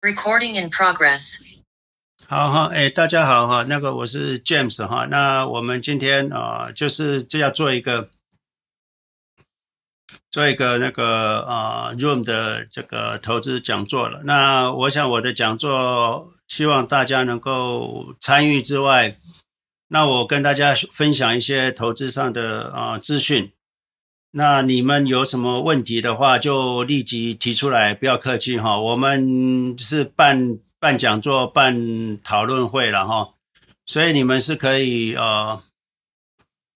Recording in progress。好哈，哎，大家好哈，那个我是 James 哈，那我们今天啊、就是就要做一个做一个那个啊、呃、Room 的这个投资讲座了。那我想我的讲座，希望大家能够参与之外，那我跟大家分享一些投资上的啊、资讯。那你们有什么问题的话，就立即提出来，不要客气哈。我们是办办讲座、办讨论会了哈，所以你们是可以呃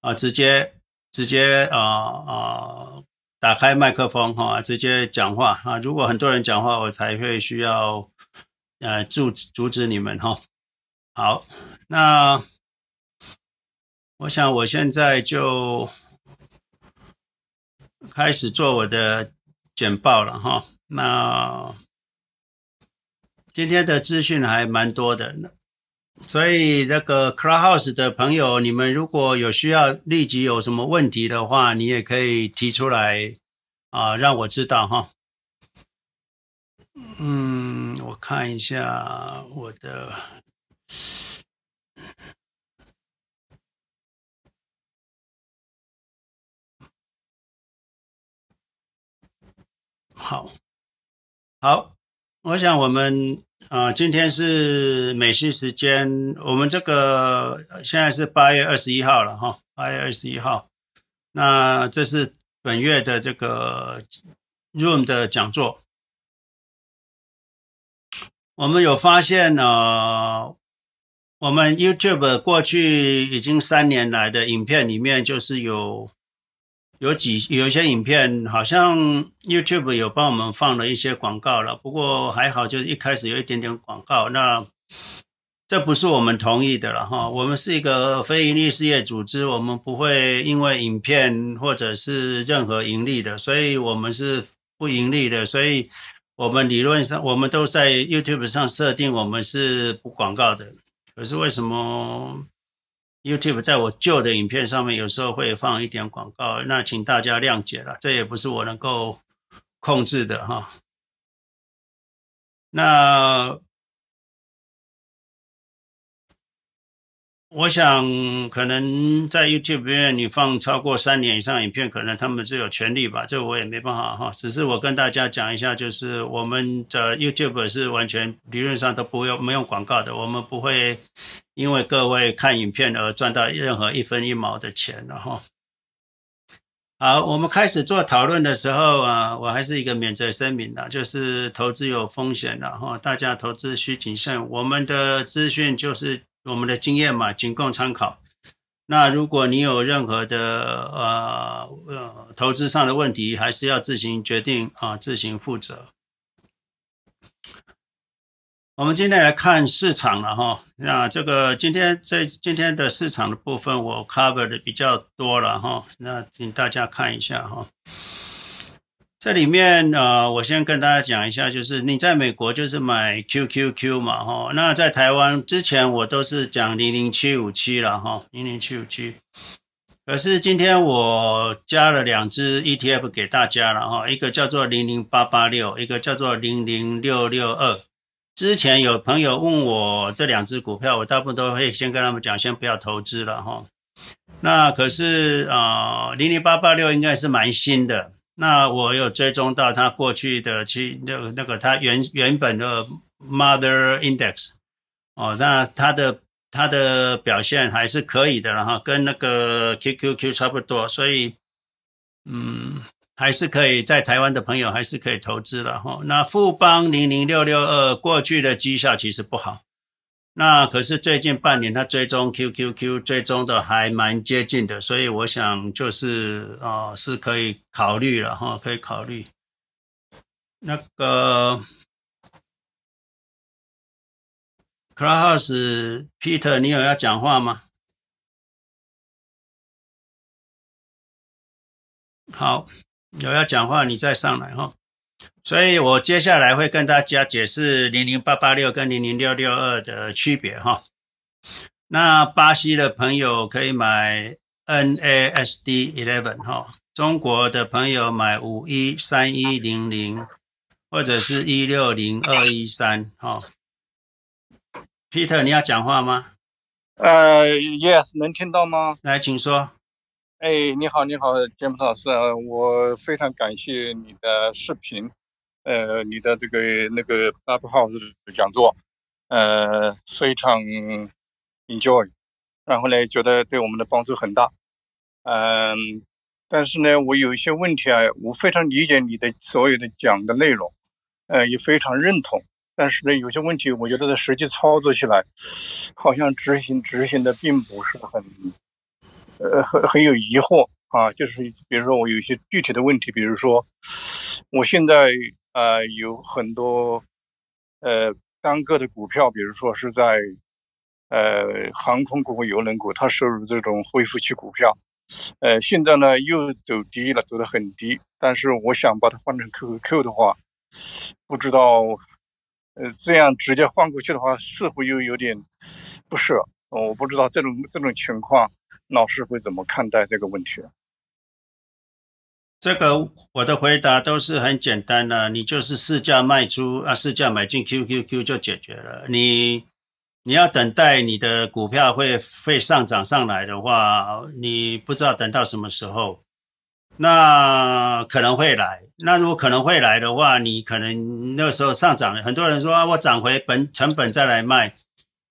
啊直接直接啊啊打开麦克风哈，直接讲话啊。如果很多人讲话，我才会需要呃阻阻止你们哈。好，那我想我现在就。开始做我的简报了哈，那今天的资讯还蛮多的，所以那个 Clubhouse 的朋友，你们如果有需要立即有什么问题的话，你也可以提出来啊，让我知道哈。嗯，我看一下我的。好，好，我想我们啊、今天是美西时间，我们这个现在是八月二十一号了哈，八月二十一号，那这是本月的这个 Room 的讲座。我们有发现呢、我们 YouTube 过去已经三年来的影片里面，就是有。有几有一些影片，好像 YouTube 有帮我们放了一些广告了，不过还好，就是一开始有一点点广告。那这不是我们同意的了哈，我们是一个非盈利事业组织，我们不会因为影片或者是任何盈利的，所以我们是不盈利的，所以我们理论上我们都在 YouTube 上设定我们是不广告的。可是为什么？YouTube 在我旧的影片上面有时候会放一点广告，那请大家谅解了，这也不是我能够控制的哈。那。我想，可能在 YouTube 里面你放超过三年以上影片，可能他们是有权利吧，这我也没办法哈。只是我跟大家讲一下，就是我们的 YouTube 是完全理论上都不用没有广告的，我们不会因为各位看影片而赚到任何一分一毛的钱了哈。好，我们开始做讨论的时候啊，我还是一个免责声明的，就是投资有风险的哈，大家投资需谨慎。我们的资讯就是。我们的经验嘛，仅供参考。那如果你有任何的呃呃投资上的问题，还是要自行决定啊，自行负责。我们今天来看市场了哈。那这个今天这今天的市场的部分，我 cover 的比较多了哈。那请大家看一下哈。这里面呃，我先跟大家讲一下，就是你在美国就是买 QQQ 嘛，哈，那在台湾之前我都是讲零零七五七了，哈，零零七五七。可是今天我加了两只 ETF 给大家了，哈，一个叫做零零八八六，一个叫做零零六六二。之前有朋友问我这两只股票，我大部分都会先跟他们讲，先不要投资了，哈。那可是啊，零零八八六应该是蛮新的。那我有追踪到它过去的去那那个它原原本的 Mother Index 哦，那它的它的表现还是可以的了哈，跟那个 QQQ 差不多，所以嗯还是可以在台湾的朋友还是可以投资了哈。那富邦零零六六二过去的绩效其实不好。那可是最近半年，它追踪 QQQ 追踪的还蛮接近的，所以我想就是啊、是可以考虑了哈，可以考虑。那个 Clubhouse Peter，你有要讲话吗？好，有要讲话你再上来哈。所以我接下来会跟大家解释零零八八六跟零零六六二的区别哈。那巴西的朋友可以买 NASD eleven 哈，中国的朋友买五一三一零零，或者是一六零二一三，哈。Peter，你要讲话吗？呃，Yes，能听到吗？来，请说。哎，你好，你好，詹姆斯老师，我非常感谢你的视频，呃，你的这个那个 Clubhouse 讲座，呃，非常 enjoy，然后呢，觉得对我们的帮助很大，嗯、但是呢，我有一些问题啊，我非常理解你的所有的讲的内容，呃，也非常认同，但是呢，有些问题我觉得在实际操作起来，好像执行执行的并不是很。呃，很很有疑惑啊，就是比如说我有一些具体的问题，比如说我现在呃有很多呃单个的股票，比如说是在呃航空股和邮轮股，它收入这种恢复期股票，呃现在呢又走低了，走得很低，但是我想把它换成 QQQ 的话，不知道呃这样直接换过去的话，似乎又有点不舍，我不知道这种这种情况。老师会怎么看待这个问题？这个我的回答都是很简单的，你就是市价卖出啊，市价买进 QQQ 就解决了。你你要等待你的股票会会上涨上来的话，你不知道等到什么时候，那可能会来。那如果可能会来的话，你可能那个时候上涨了，很多人说啊，我涨回本成本再来卖。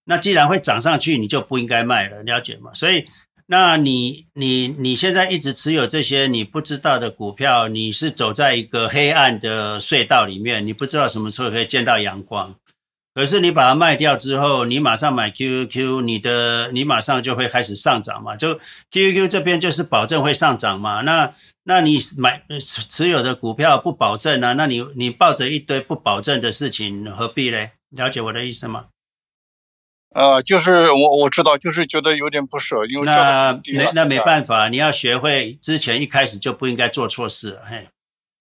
那既然会涨上去，你就不应该卖了，了解吗？所以。那你你你现在一直持有这些你不知道的股票，你是走在一个黑暗的隧道里面，你不知道什么时候可以见到阳光。可是你把它卖掉之后，你马上买 QQQ，你的你马上就会开始上涨嘛。就 QQQ 这边就是保证会上涨嘛。那那你买持有的股票不保证啊？那你你抱着一堆不保证的事情，何必嘞？了解我的意思吗？呃，就是我我知道，就是觉得有点不舍，因为那没那没办法，你要学会之前一开始就不应该做错事，嘿，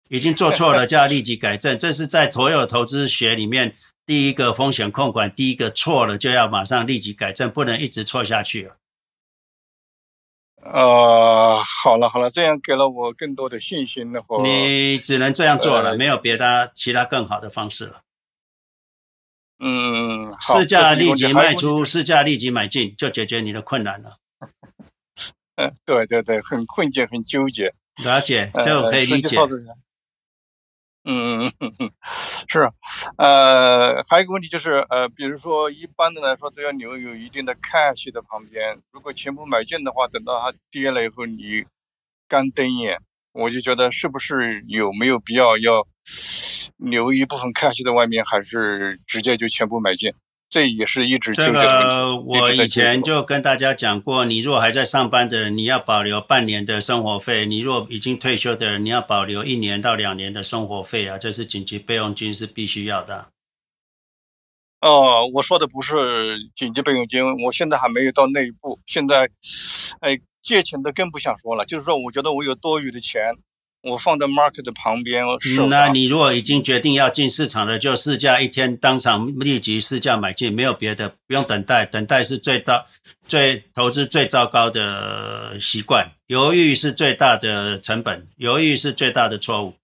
已经做错了就要立即改正，这是在所有投资学里面第一个风险控管，第一个错了就要马上立即改正，不能一直错下去了。呃，好了好了，这样给了我更多的信心的话，你只能这样做了，呃、没有别的其他更好的方式了。嗯，市价立即卖出，市价立即买进，就解决你的困难了。嗯，对对对，很困境，很纠结。了解，这我可以理解。嗯嗯嗯嗯，是。呃，还有一个问题就是，呃，比如说一般的来说都要留有一定的 cash 的旁边，如果全部买进的话，等到它跌了以后，你干瞪眼，我就觉得是不是有没有必要要？留一部分 cash 在外面，还是直接就全部买进？这也是一直这个我以前就跟大家讲过，你如果还在上班的人，你要保留半年的生活费；你若已经退休的人，你要保留一年到两年的生活费啊，这是紧急备用金，是必须要的。哦，我说的不是紧急备用金，我现在还没有到那一步。现在，哎，借钱的更不想说了，就是说，我觉得我有多余的钱。我放在 market 的旁边，嗯，那你如果已经决定要进市场了，就市价一天当场立即市价买进，没有别的，不用等待，等待是最大、最投资最糟糕的习惯，犹豫是最大的成本，犹豫是最大的错误。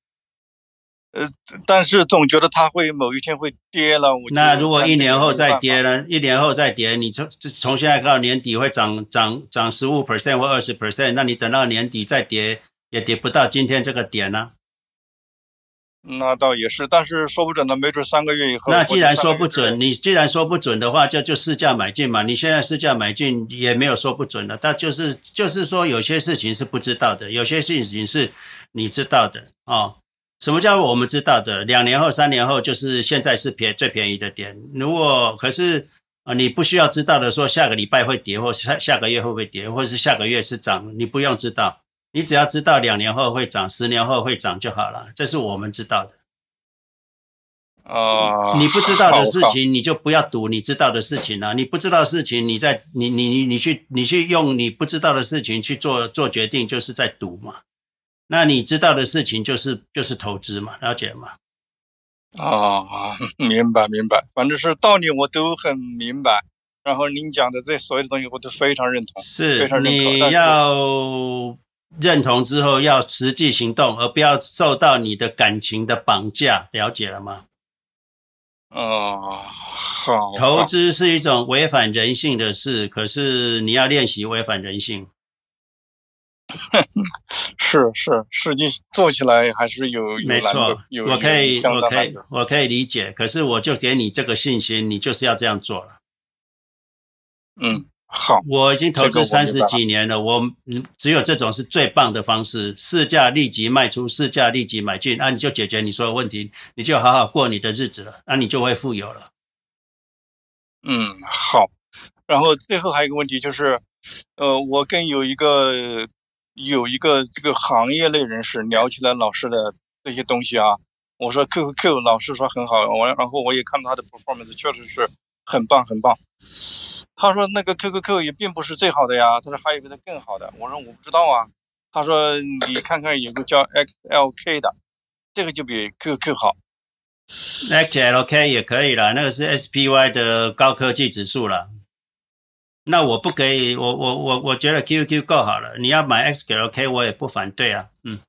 呃，但是总觉得它会某一天会跌了。那如果一年后再跌呢？一年后再跌，你从从现在到年底会涨涨涨十五 percent 或二十 percent，那你等到年底再跌。也跌不到今天这个点呢、啊，那倒也是，但是说不准的，没准三个月以后。那既然说不准，你既然说不准的话，就就市价买进嘛。你现在市价买进也没有说不准的，但就是就是说有些事情是不知道的，有些事情是你知道的哦。什么叫我们知道的？两年后、三年后就是现在是便最便宜的点。如果可是啊，你不需要知道的，说下个礼拜会跌，或下下个月会不会跌，或是下个月是涨，你不用知道。你只要知道两年后会涨，十年后会涨就好了，这是我们知道的。哦、uh，你不知道的事情，你就不要赌你知道的事情了。你不知道的事情，你在你你你你去你去用你不知道的事情去做做决定，就是在赌嘛。那你知道的事情，就是就是投资嘛，了解吗？啊、uh，明白明白，反正是道理我都很明白。然后您讲的这所有的东西，我都非常认同，是非常认同。你要。认同之后要实际行动，而不要受到你的感情的绑架，了解了吗？哦，好。投资是一种违反人性的事，可是你要练习违反人性。是是，实际做起来还是有，有没错，我可以我可以我可以理解，可是我就给你这个信心，你就是要这样做了。嗯。好，我已经投资三十几年了，我只有这种是最棒的方式，市价立即卖出，市价立即买进，那、啊、你就解决你所有问题，你就好好过你的日子了，那、啊、你就会富有了。嗯，好。然后最后还有一个问题就是，呃，我跟有一个有一个这个行业内人士聊起来老师的这些东西啊，我说 QQQ 老师说很好，我然后我也看到他的 performance 确实是很棒很棒。他说那个 QQQ 也并不是最好的呀，他说还有一个更好的。我说我不知道啊。他说你看看有个叫 XLK 的，这个就比 QQ 好。XLK 也可以了，那个是 SPY 的高科技指数了。那我不可以，我我我我觉得 QQ 够好了。你要买 XLK，我也不反对啊。嗯。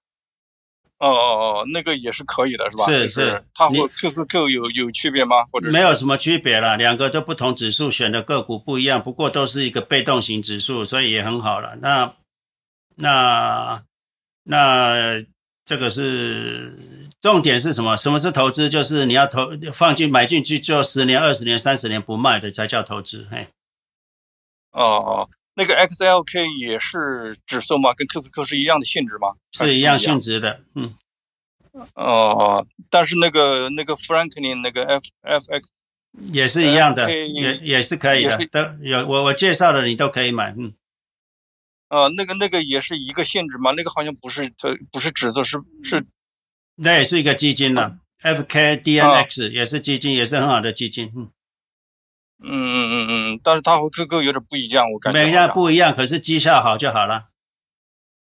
哦哦哦，那个也是可以的，是吧？是是，它和 QQQ 有有区别吗？或者没有什么区别了，两个都不同指数，选的个股不一样，不过都是一个被动型指数，所以也很好了。那那那这个是重点是什么？什么是投资？就是你要投放进买进去就十年、二十年、三十年不卖的才叫投资。嘿，哦。那个 XLK 也是指数吗？跟 QQQ 是一样的性质吗？是一样性质的，嗯。哦，但是那个那个 Franklin 那个 FFX 也是一样的，也也是可以的，都有我我介绍的你都可以买，嗯。哦，那个那个也是一个性质吗？那个好像不是它不是指数，是是。那也是一个基金了，FKDNX 也是基金，也是很好的基金，嗯。嗯嗯嗯嗯，但是它和 QQ 有点不一样，我感觉。每样不一样，可是绩效好就好了。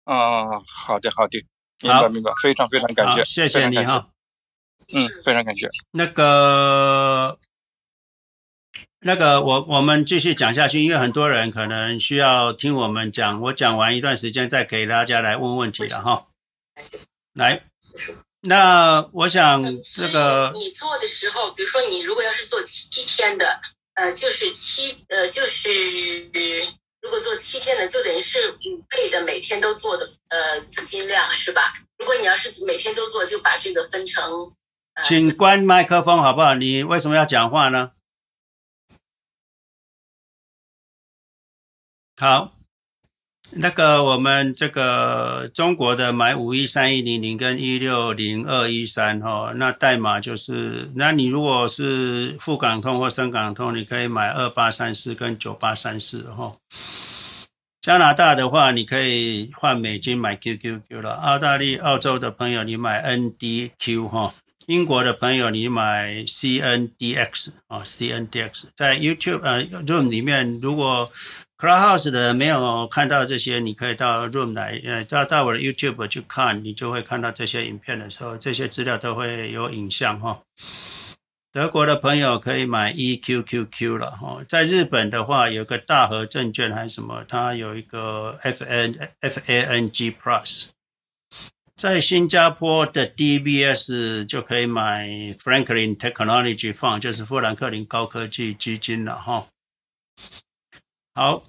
嗯，好的好的，明白明白，非常非常感谢，谢谢你哈。嗯，非常感谢。那个那个，我我们继续讲下去，因为很多人可能需要听我们讲，我讲完一段时间再给大家来问问题了哈。来，那我想这个你做的时候，比如说你如果要是做七天的。呃，就是七，呃，就是如果做七天的，就等于是五倍的每天都做的，呃，资金量是吧？如果你要是每天都做，就把这个分成。呃、请关麦克风好不好？你为什么要讲话呢？好。那个我们这个中国的买五一三一零零跟一六零二一三哈，那代码就是，那你如果是沪港通或深港通，你可以买二八三四跟九八三四哈。加拿大的话，你可以换美金买 QQQ 了。澳大利澳洲的朋友，你买 NDQ 哈。英国的朋友，你买 CNDX 啊，CNDX 在 YouTube 呃 Room 里面，如果 Clubhouse 的没有看到这些，你可以到 Room 来，呃，到到我的 YouTube 去看，你就会看到这些影片的时候，这些资料都会有影像哈。德国的朋友可以买 EQQQ 了哈。在日本的话，有个大和证券还是什么，它有一个 FN FANG Plus。在新加坡的 DBS 就可以买 Franklin Technology Fund，就是富兰克林高科技基金了哈。好，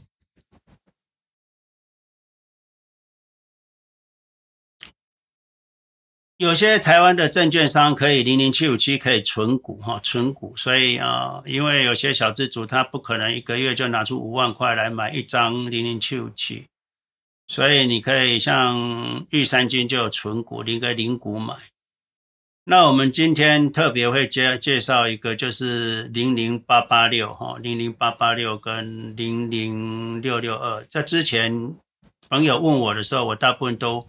有些台湾的证券商可以零零七五七可以存股哈，存股，所以啊，因为有些小资族他不可能一个月就拿出五万块来买一张零零七五七，所以你可以像玉山金就有存股，你可以零股买。那我们今天特别会介介绍一个，就是零零八八六哈，零零八八六跟零零六六二。在之前朋友问我的时候，我大部分都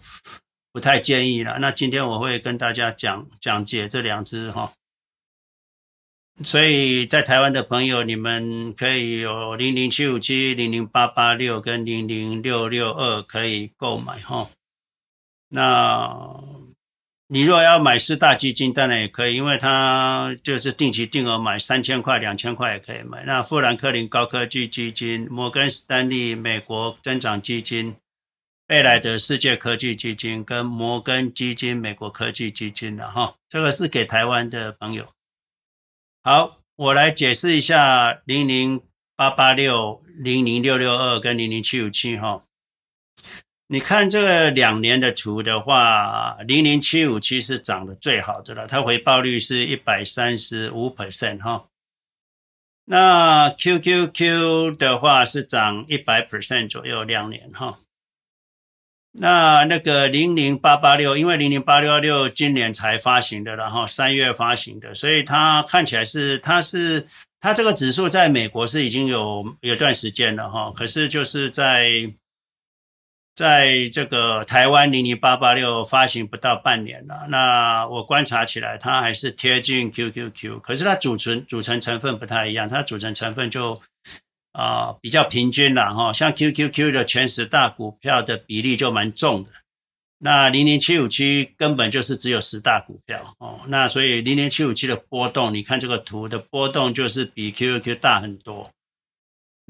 不太建议了。那今天我会跟大家讲讲解这两只哈。所以在台湾的朋友，你们可以有零零七五七、零零八八六跟零零六六二可以购买哈。那。你如果要买四大基金，当然也可以，因为它就是定期定额买三千块、两千块也可以买。那富兰克林高科技基金、摩根士丹利美国增长基金、贝莱德世界科技基金跟摩根基金美国科技基金的哈，这个是给台湾的朋友。好，我来解释一下零零八八六、零零六六二跟零零七五七哈。你看这个两年的图的话，零零七五七是涨得最好的了，它回报率是一百三十五 percent 哈。那 QQQ 的话是涨一百 percent 左右，两年哈。那那个零零八八六，因为零零八六六今年才发行的，然后三月发行的，所以它看起来是它是它这个指数在美国是已经有有段时间了哈，可是就是在在这个台湾零零八八六发行不到半年了，那我观察起来它还是贴近 QQQ，可是它组成组成成分不太一样，它组成成分就。啊、比较平均了哈，像 QQQ 的前十大股票的比例就蛮重的，那零零七五七根本就是只有十大股票哦，那所以零零七五七的波动，你看这个图的波动就是比 QQQ 大很多。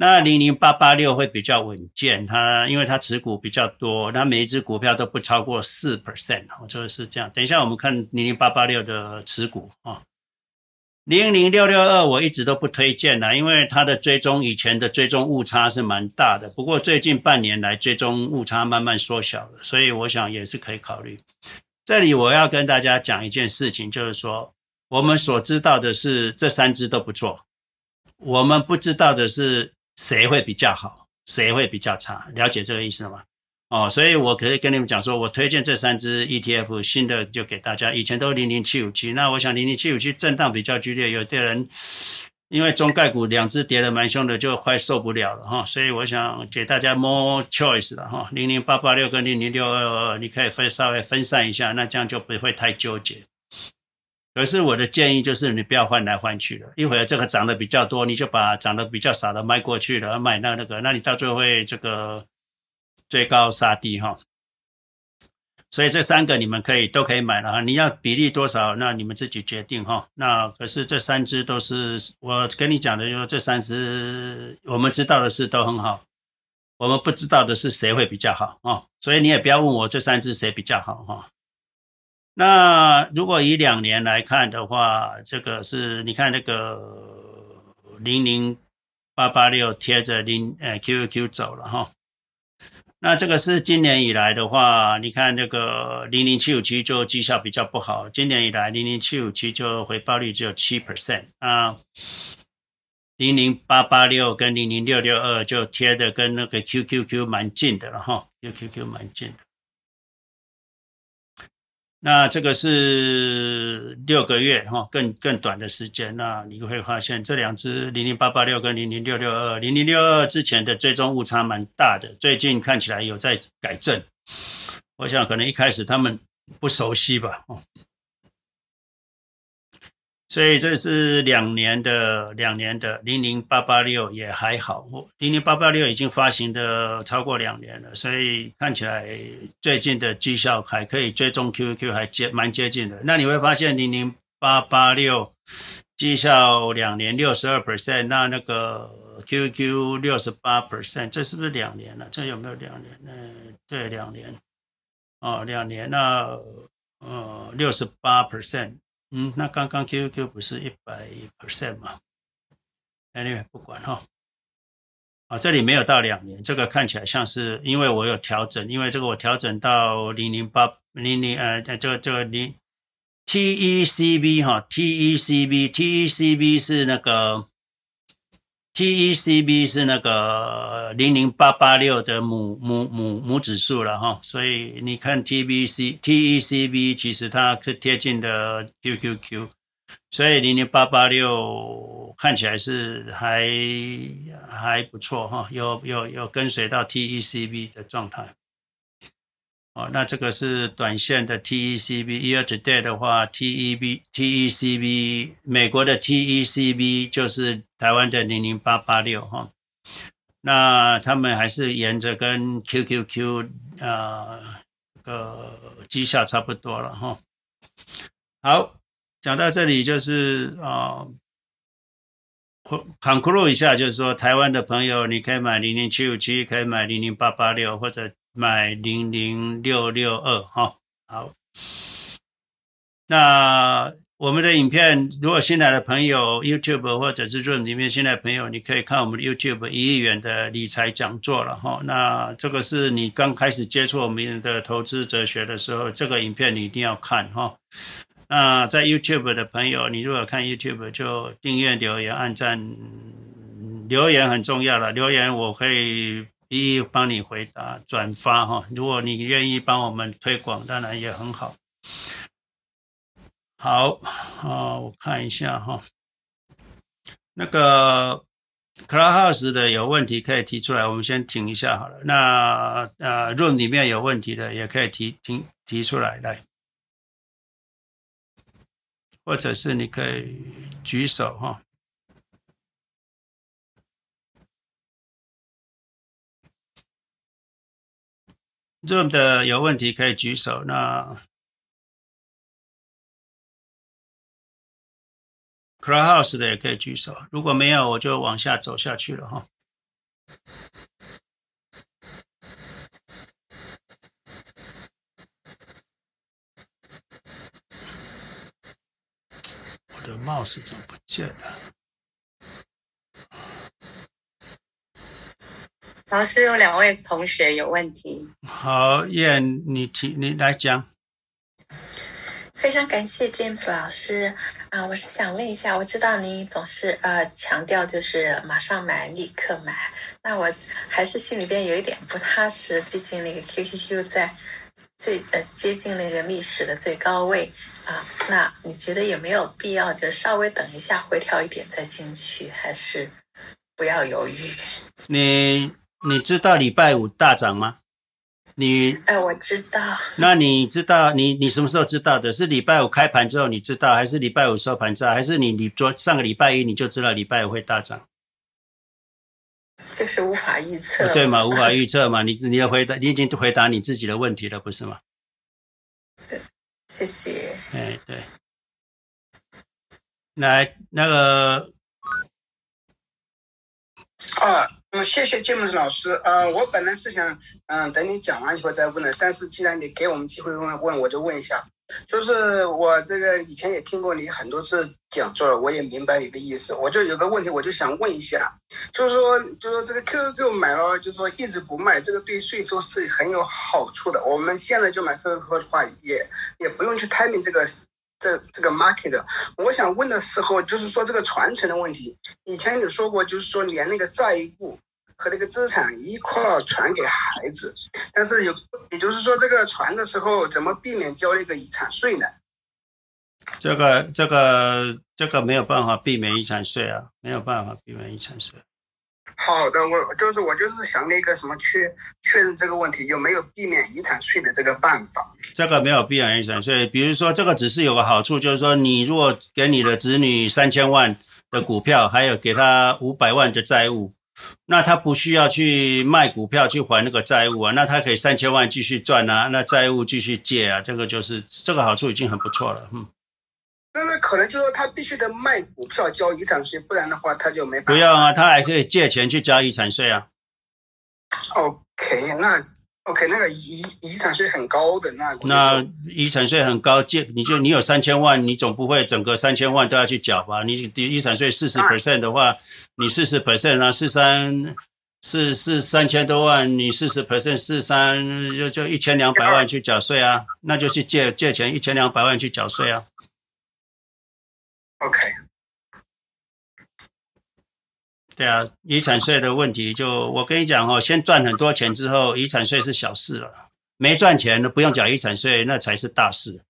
那零零八八六会比较稳健，它因为它持股比较多，它每一只股票都不超过四 percent 哦，就是这样。等一下我们看零零八八六的持股啊。零零六六二我一直都不推荐啦，因为它的追踪以前的追踪误差是蛮大的，不过最近半年来追踪误差慢慢缩小了，所以我想也是可以考虑。这里我要跟大家讲一件事情，就是说我们所知道的是这三只都不错，我们不知道的是谁会比较好，谁会比较差，了解这个意思吗？哦，所以我可以跟你们讲说，我推荐这三只 ETF，新的就给大家。以前都零零七五七，那我想零零七五七震荡比较剧烈，有的人因为中概股两只跌得蛮凶的，就快受不了了哈。所以我想给大家 more choice 了哈，零零八八六跟零零六二二，你可以分稍微分散一下，那这样就不会太纠结。可是我的建议就是你不要换来换去的，一会儿这个涨得比较多，你就把涨得比较少的卖过去了，买那那个，那你到最后会这个。追高杀低哈，所以这三个你们可以都可以买了哈。你要比例多少，那你们自己决定哈。那可是这三只都是我跟你讲的，就是这三只我们知道的是都很好，我们不知道的是谁会比较好啊。所以你也不要问我这三只谁比较好哈。那如果以两年来看的话，这个是你看那个零零八八六贴着零呃 QQQ 走了哈。那这个是今年以来的话，你看这个零零七五七就绩效比较不好。今年以来零零七五七就回报率只有七 percent 啊，零零八八六跟零零六六二就贴的跟那个 QQQ 蛮近的了哈，QQQ 蛮近的。那这个是六个月哈，更更短的时间。那你会发现这两只零零八八六跟零零六六二，零零六二之前的追踪误差蛮大的，最近看起来有在改正。我想可能一开始他们不熟悉吧。所以这是两年的，两年的零零八八六也还好，零零八八六已经发行的超过两年了，所以看起来最近的绩效还可以追踪 Q Q 还接蛮接近的。那你会发现零零八八六绩效两年六十二 percent，那那个 QQ 六十八 percent，这是不是两年了？这有没有两年呢？对，两年。哦，两年那呃六十八 percent。嗯，那刚刚 QQ 不是一百 percent 吗？Anyway，不管哈。啊，这里没有到两年，这个看起来像是因为我有调整，因为这个我调整到零零八零零呃，这个这个零 TECB 哈，TECB TECB 是那个。TECB 是那个零零八八六的母母母母指数了哈，所以你看 TBC TECB 其实它是贴近的 QQQ，所以零零八八六看起来是还还不错哈，有有有跟随到 TECB 的状态。哦，那这个是短线的 TECB，year to date 的话，TEB TECB 美国的 TECB 就是台湾的零零八八六哈，那他们还是沿着跟 QQQ 啊个绩效差不多了哈。好，讲到这里就是啊。conclude 一下，就是说，台湾的朋友，你可以买零零七五七，可以买零零八八六，或者买零零六六二哈。好，那。我们的影片，如果新来的朋友，YouTube 或者是 Room 里面新来朋友，你可以看我们的 YouTube 一亿元的理财讲座了哈。那这个是你刚开始接触我们的投资哲学的时候，这个影片你一定要看哈。那在 YouTube 的朋友，你如果看 YouTube 就订阅、留言、按赞，留言很重要了，留言我可以一一帮你回答、转发哈。如果你愿意帮我们推广，当然也很好。好，啊，我看一下哈，那个 Clubhouse 的有问题可以提出来，我们先停一下好了。那呃，Room 里面有问题的也可以提提提出来来，或者是你可以举手哈。Room 的有问题可以举手，那。Clubhouse 的也可以举手，如果没有，我就往下走下去了哈。我的帽子怎么不见了？老师有两位同学有问题。好，燕，你提，你来讲。非常感谢 James 老师啊、呃！我是想问一下，我知道你总是呃强调就是马上买，立刻买。那我还是心里边有一点不踏实，毕竟那个 QQQ 在最呃接近那个历史的最高位啊。那你觉得有没有必要就稍微等一下回调一点再进去，还是不要犹豫？你你知道礼拜五大涨吗？你哎，我知道。那你知道你你什么时候知道的？是礼拜五开盘之后你知道，还是礼拜五收盘之后，还是你你昨上个礼拜一你就知道礼拜五会大涨？就是无法预测，对嘛？无法预测嘛？你你要回答，你已经回答你自己的问题了，不是吗？谢谢。哎，对。来，那个啊。嗯，谢谢詹姆斯老师。呃，我本来是想，嗯、等你讲完以后再问的。但是既然你给我们机会问问，我就问一下。就是我这个以前也听过你很多次讲座了，我也明白你的意思。我就有个问题，我就想问一下，就是说，就是说这个 QQQ 买了，就是说一直不卖，这个对税收是很有好处的。我们现在就买 QQQ 的话，也也不用去 timing 这个。这这个 market，我想问的时候，就是说这个传承的问题。以前你说过，就是说连那个债务和那个资产一块儿传给孩子，但是有，也就是说这个传的时候，怎么避免交那个遗产税呢？这个这个这个没有办法避免遗产税啊，没有办法避免遗产税。好的，我就是我就是想那个什么去确认这个问题，有没有避免遗产税的这个办法？这个没有避免遗产税，比如说这个只是有个好处，就是说你如果给你的子女三千万的股票，还有给他五百万的债务，那他不需要去卖股票去还那个债务啊，那他可以三千万继续赚啊，那债务继续借啊，这个就是这个好处已经很不错了，嗯。那那可能就是说他必须得卖股票交遗产税，不然的话他就没办法。不要啊，他还可以借钱去交遗产税啊。OK，那 OK，那个遗遗产税很高的那。那遗产税很高，借你就你有三千万，你总不会整个三千万都要去缴吧？你遗产税四十 percent 的话，你四十 percent 啊，四三四四三千多万，你四十 percent 四三就就一千两百万去缴税啊，那就去借借钱一千两百万去缴税啊。OK，对啊，遗产税的问题就我跟你讲哦，先赚很多钱之后，遗产税是小事了。没赚钱的不用缴遗产税，那才是大事。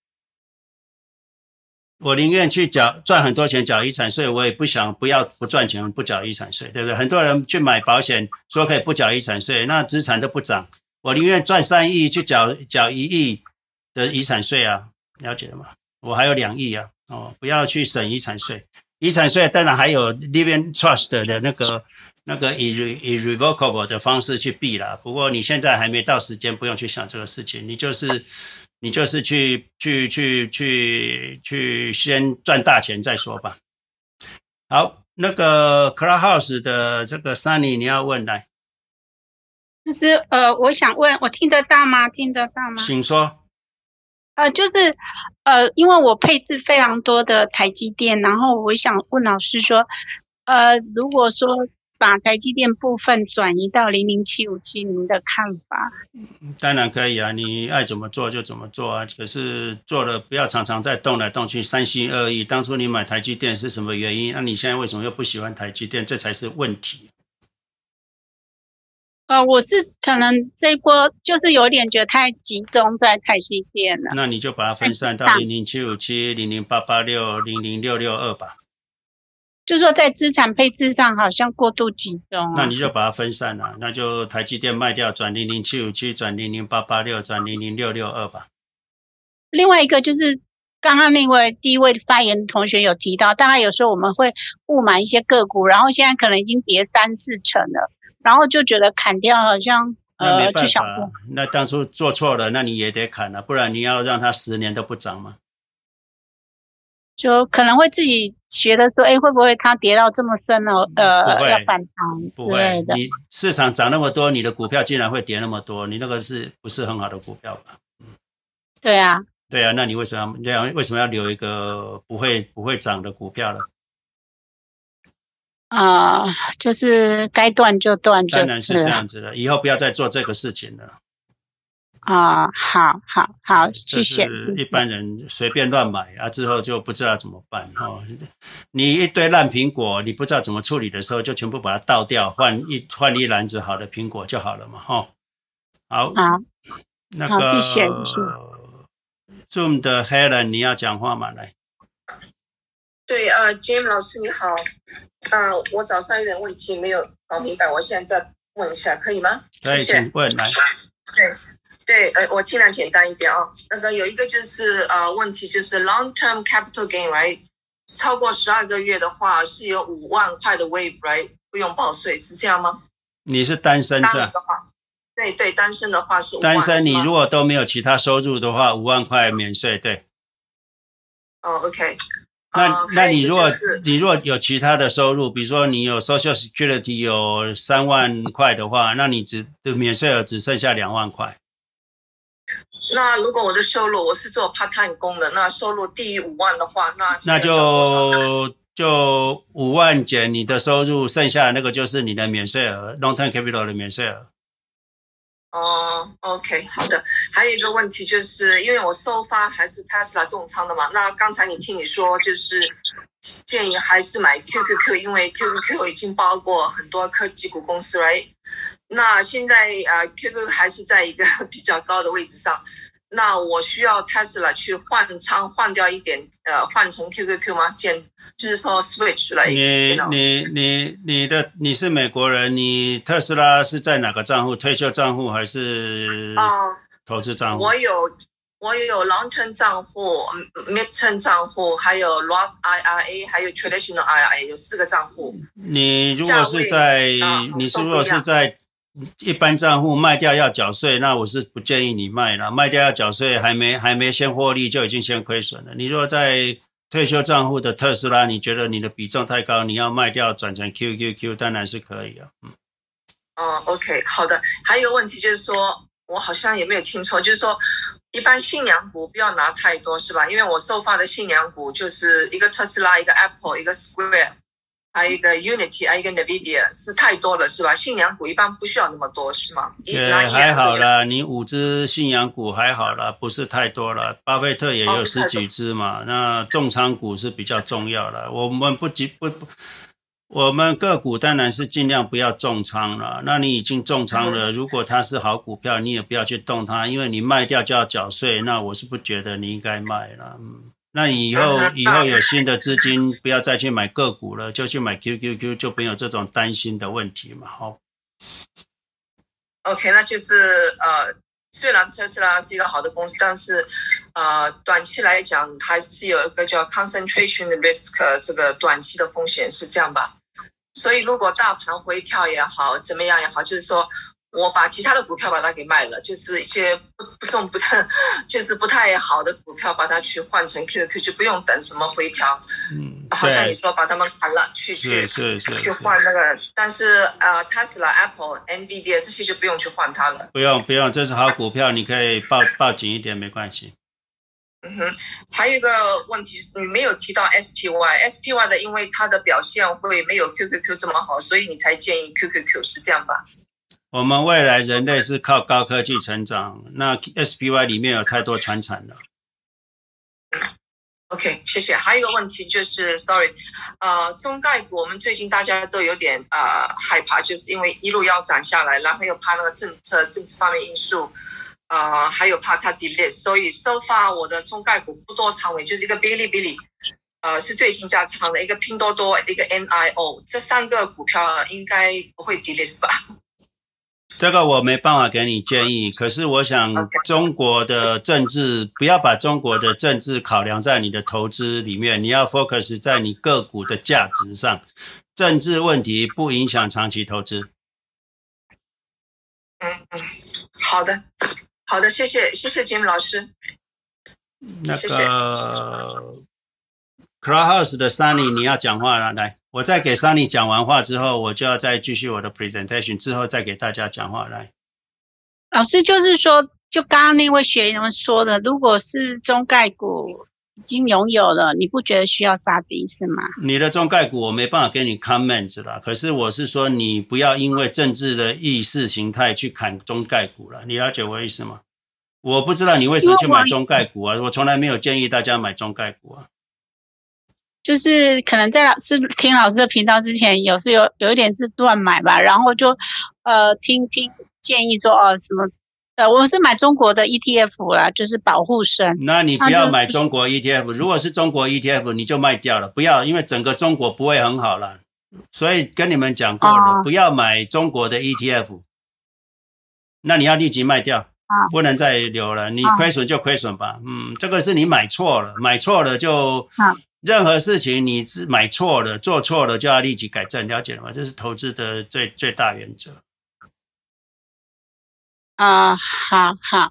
我宁愿去缴赚很多钱缴遗产税，我也不想不要不赚钱不缴遗产税，对不对？很多人去买保险说可以不缴遗产税，那资产都不涨。我宁愿赚三亿去缴缴一亿的遗产税啊，了解了吗？我还有两亿啊。哦，不要去省遗产税，遗产税当然还有 living trust 的那个那个 irrevocable 的方式去避啦。不过你现在还没到时间，不用去想这个事情，你就是你就是去去去去去先赚大钱再说吧。好，那个 Clubhouse 的这个 Sunny 你要问来。就是呃，我想问，我听得到吗？听得到吗？请说。呃，就是呃，因为我配置非常多的台积电，然后我想问老师说，呃，如果说把台积电部分转移到零零七五七，您的看法？当然可以啊，你爱怎么做就怎么做啊。可是做了不要常常在动来动去，三心二意。当初你买台积电是什么原因？那、你现在为什么又不喜欢台积电？这才是问题。呃，我是可能这一波就是有点觉得太集中在台积电了。那你就把它分散到零零七五七、零零八八六、零零六六二吧。就说在资产配置上好像过度集中，啊，那你就把它分散了，那就台积电卖掉，转零零七五七，转零零八八六，转零零六六二吧。另外一个就是刚刚那位第一位发言同学有提到，大概有时候我们会误买一些个股，然后现在可能已经跌三四成了，然后就觉得砍掉好像呃，没办法，那当初做错了，那你也得砍了，啊，不然你要让它十年都不涨吗？就可能会自己觉得说，哎，会不会它跌到这么深了？呃，要反弹之类的。你市场涨那么多，你的股票竟然会跌那么多，你那个是不是很好的股票吧？嗯，对啊，对啊，那你为什么这样？为什么要留一个不会不会涨的股票呢？啊、呃，就是该断就断，就是，当然是这样子的。以后不要再做这个事情了。啊、哦，好好好，谢谢。一般人随便乱买啊，之后就不知道怎么办哦。你一堆烂苹果，你不知道怎么处理的时候，就全部把它倒掉，换一换一篮子好的苹果就好了嘛，哈、哦。好，好，那个。Zoom 的 Helen，你要讲话吗？来。对，呃，James 老师你好，呃，我早上有点问题没有搞明白，我现在再问一下，可以吗？可以，请问来。对。对，呃，我尽量简单一点啊。那个有一个就是呃问题，就是 long term capital gain，right？超过十二个月的话是有五万块的 waive，right？不用报税，是这样吗？你是单身是吧？对对，单身的话是万。单身，你如果都没有其他收入的话，五万块免税，对。哦，OK。那那你如果你如果有其他的收入，比如说你有 Social Security 有三万块的话，那你只的免税额只剩下两万块。那如果我的收入我是做 part time 工的，那收入低于五万的话，那那就就五万减你的收入，剩下的那个就是你的免税额，long term capital 的免税额。哦，OK，好的。还有一个问题就是，因为我收发还是 Tesla 重仓的嘛，那刚才你听你说就是建议还是买 QQQ，因为 QQQ 已经包过很多科技股公司，right？那现在呃，QQ 还是在一个 比较高的位置上，那我需要 Tesla 去换仓换掉一点，呃，换成 QQQ 吗？建就是说 switch 来。你你你你的你是美国人，你特斯拉是在哪个账户？退休账户还是投资账户？我有我有 long term 账户、mid term 账户，还有 Roth IRA，还有 traditional IRA，有四个账户。你如果是在，啊、你如果是在。一般账户卖掉要缴税，那我是不建议你卖了。卖掉要缴税，还没还没先获利就已经先亏损了。你如果在退休账户的特斯拉，你觉得你的比重太高，你要卖掉转成 QQQ，当然是可以啊。嗯。哦，OK，好的。还有一个问题就是说，我好像也没有听错，就是说，一般信仰股不要拿太多，是吧？因为我收发的信仰股就是一个特斯拉，一个 Apple，一个 Square。还有一个 Unity，还有一个 Nvidia，是太多了，是吧？信仰股一般不需要那么多，是吗？对，还好啦，你五只信仰股还好啦，不是太多了。巴菲特也有十几只嘛，那重仓股是比较重要的。我们不急不不，我们个股当然是尽量不要重仓了。那你已经重仓了，如果它是好股票，你也不要去动它，因为你卖掉就要缴税。那我是不觉得你应该卖了。嗯。那你以后 以后有新的资金，不要再去买个股了，就去买 QQQ，就没有这种担心的问题嘛。好，OK，那就是呃，虽然特斯拉是一个好的公司，但是呃，短期来讲它是有一个叫 concentration risk，这个短期的风险是这样吧。所以如果大盘回调也好，怎么样也好，就是说我把其他的股票把它给卖了，就是一些不不重不太，就是不太好的股票，把它去换成 QQQ，就不用等什么回调。嗯，好像你说把他们砍了，去去去换那个，但是呃，Tesla、Apple、NVIDIA 这些就不用去换它了。不用不用，这是好股票，你可以抱抱紧一点，没关系。嗯哼，还有一个问题是你没有提到 SPY，SPY 的，因为它的表现会没有 QQQ 这么好，所以你才建议 QQQ 是这样吧？我们未来人类是靠高科技成长，那 SPY 里面有太多传产了。OK，谢谢。还有一个问题就是，Sorry，呃，中概股我们最近大家都有点呃害怕，就是因为一路要涨下来，然后又怕那个政策、政治方面因素，呃，还有怕它 delay，所以 so far 我的中概股不多仓位，就是一个哔哩哔哩，呃，是最新加仓的一个拼多多，一个 NIO，这三个股票应该不会 delay 吧？这个我没办法给你建议，可是我想中国的政治不要把中国的政治考量在你的投资里面，你要 focus 在你个股的价值上，政治问题不影响长期投资。嗯嗯，好的，好的，谢谢谢谢 Jim 老师。那个 Clubhouse 的 Sunny，你要讲话了，来。我在给 Sunny 讲完话之后，我就要再继续我的 presentation，之后再给大家讲话来。老师就是说，就刚刚那位学员说的，如果是中概股已经拥有了，你不觉得需要杀低是吗？你的中概股我没办法给你 comment 了，可是我是说，你不要因为政治的意识形态去砍中概股了，你了解我的意思吗？我不知道你为什么去买中概股啊，我从来没有建议大家买中概股啊。就是可能在老师听老师的频道之前，有是有有一点是乱买吧，然后就呃听听建议说哦什么呃我是买中国的 ETF 啦，就是保护神。那你不要买中国 ETF，如果是中国 ETF 你就卖掉了，不要，因为整个中国不会很好了。所以跟你们讲过了，哦、不要买中国的 ETF，那你要立即卖掉，哦、不能再留了。你亏损就亏损吧，哦、嗯，这个是你买错了，买错了就。哦任何事情你是买错了、做错了，就要立即改正，了解了吗？这是投资的最最大原则。啊、呃，好好，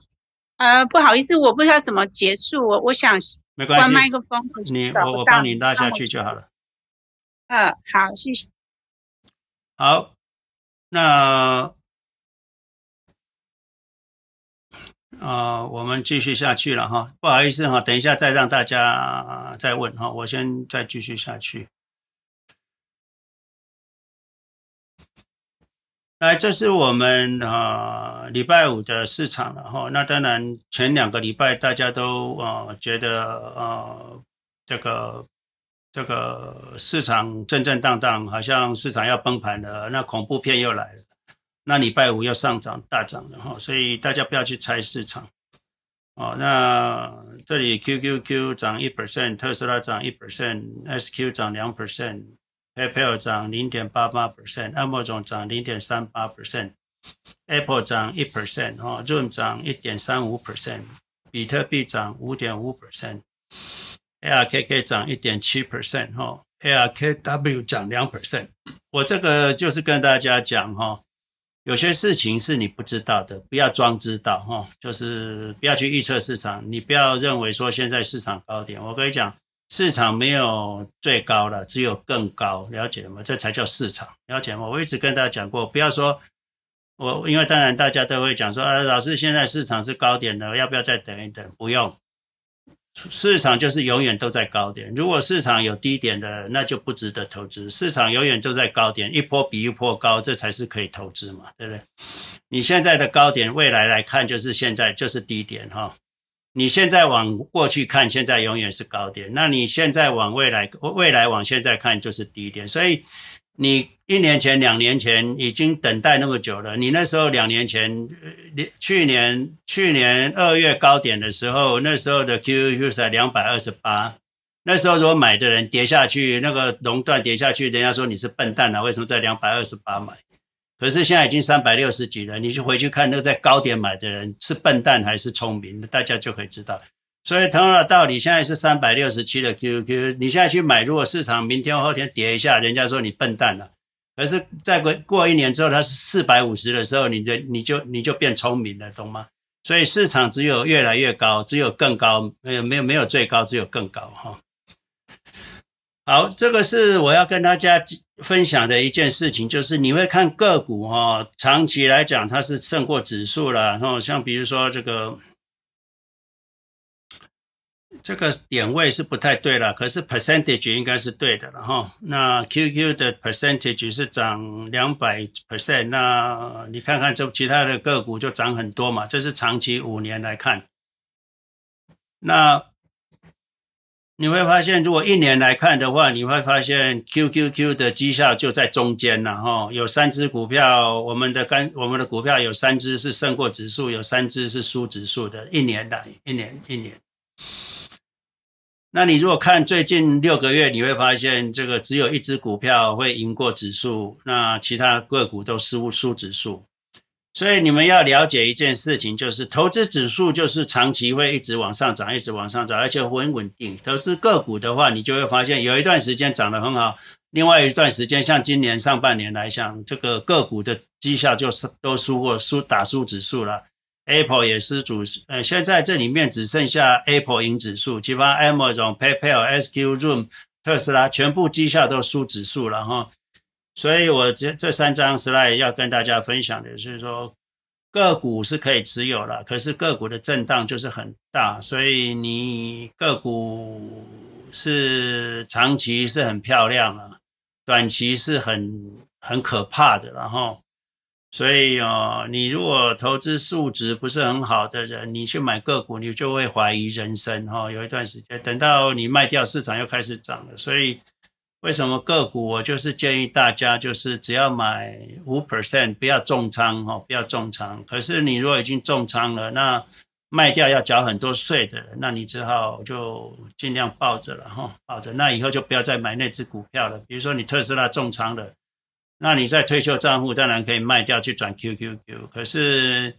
呃，不好意思，我不知道怎么结束，我我想没关系，麦克风，你我我帮你拉下去就好了。嗯、呃，好，谢谢。好，那。啊、我们继续下去了哈，不好意思哈，等一下再让大家再问哈，我先再继续下去。来，这是我们啊、礼拜五的市场了哈。那当然前两个礼拜大家都啊、觉得啊、这个这个市场震震荡荡，好像市场要崩盘了，那恐怖片又来了。那礼拜五要上涨大涨了哈，所以大家不要去猜市场哦。那这里 QQQ 涨一 percent，特斯拉涨一 percent，SQ 涨两 percent，PayPal 涨零点八八 percent，Amazon 涨零点三八 percent，Apple 涨一 percent 哈，Zoom 涨一点三五 percent，比特币涨五点五 percent，ARKK 涨一点七 percent 哈，ARKW 涨两 percent。我这个就是跟大家讲哈。有些事情是你不知道的，不要装知道哈，就是不要去预测市场。你不要认为说现在市场高点，我跟你讲，市场没有最高了，只有更高，了解吗？这才叫市场，了解吗？我一直跟大家讲过，不要说我，因为当然大家都会讲说，啊，老师现在市场是高点的，要不要再等一等？不用。市场就是永远都在高点，如果市场有低点的，那就不值得投资。市场永远都在高点，一波比一波高，这才是可以投资嘛，对不对？你现在的高点，未来来看就是现在就是低点哈。你现在往过去看，现在永远是高点，那你现在往未来，未来往现在看就是低点，所以。你一年前、两年前已经等待那么久了。你那时候两年前，去年去年二月高点的时候，那时候的 QQQ 才两百二十八。那时候如果买的人跌下去，那个熔断跌下去，人家说你是笨蛋啊，为什么在两百二十八买？可是现在已经三百六十几了，你就回去看那个在高点买的人是笨蛋还是聪明，大家就可以知道。所以同样的道理，现在是三百六十七的 QQQ，你现在去买，如果市场明天后天跌一下，人家说你笨蛋了。可是再过过一年之后，它是四百五十的时候，你的你就你就变聪明了，懂吗？所以市场只有越来越高，只有更高，没有没有没有最高，只有更高哈。好，这个是我要跟大家分享的一件事情，就是你会看个股哈，长期来讲它是胜过指数了，然后像比如说这个。这个点位是不太对了，可是 percentage 应该是对的了哈。那 QQ 的 percentage 是涨两百 percent，那你看看这其他的个股就涨很多嘛，这是长期五年来看。那你会发现，如果一年来看的话，你会发现 QQQ 的绩效就在中间了哈。有三只股票，我们的干我们的股票有三只是胜过指数，有三只是输指数的，一年来一年一年。那你如果看最近六个月，你会发现这个只有一只股票会赢过指数，那其他个股都输输指数。所以你们要了解一件事情，就是投资指数就是长期会一直往上涨，一直往上涨，而且很稳定。投资个股的话，你就会发现有一段时间涨得很好，另外一段时间，像今年上半年来讲，这个个股的绩效就是都输过输打输指数了。Apple 也是主，呃，现在这里面只剩下 Apple 赢指数，其他 Amazon、PayPal、SQ、Zoom、特斯拉全部绩效都输指数了哈。所以我这这三张 slide 要跟大家分享的是说，个股是可以持有了，可是个股的震荡就是很大，所以你个股是长期是很漂亮了，短期是很很可怕的，然后。所以哦，你如果投资数值不是很好的人，你去买个股，你就会怀疑人生哈。有一段时间，等到你卖掉，市场又开始涨了。所以，为什么个股我就是建议大家，就是只要买五 percent，不要重仓哈，不要重仓。可是你如果已经重仓了，那卖掉要缴很多税的，那你只好就尽量抱着了哈，抱着。那以后就不要再买那只股票了。比如说你特斯拉重仓了。那你在退休账户当然可以卖掉去转 QQQ，可是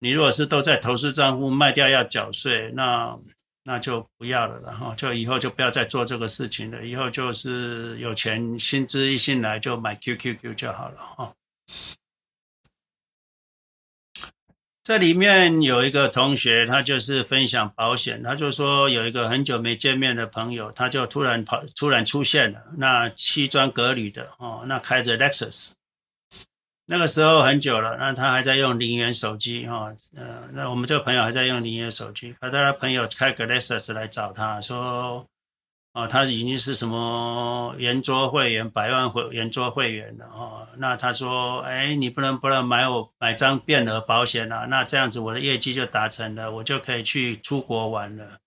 你如果是都在投资账户卖掉要缴税，那那就不要了，然后就以后就不要再做这个事情了，以后就是有钱薪资一进来就买 QQQ 就好了哈。这里面有一个同学，他就是分享保险，他就说有一个很久没见面的朋友，他就突然跑，突然出现了，那西装革履的哦，那开着 Lexus，那个时候很久了，那他还在用零元手机哈，呃，那我们这个朋友还在用零元手机，他他朋友开个 Lexus 来找他说。哦，他已经是什么圆桌会员、百万会圆桌会员了哦。那他说：“哎，你不能不能买我买张变额保险啊？那这样子我的业绩就达成了，我就可以去出国玩了。”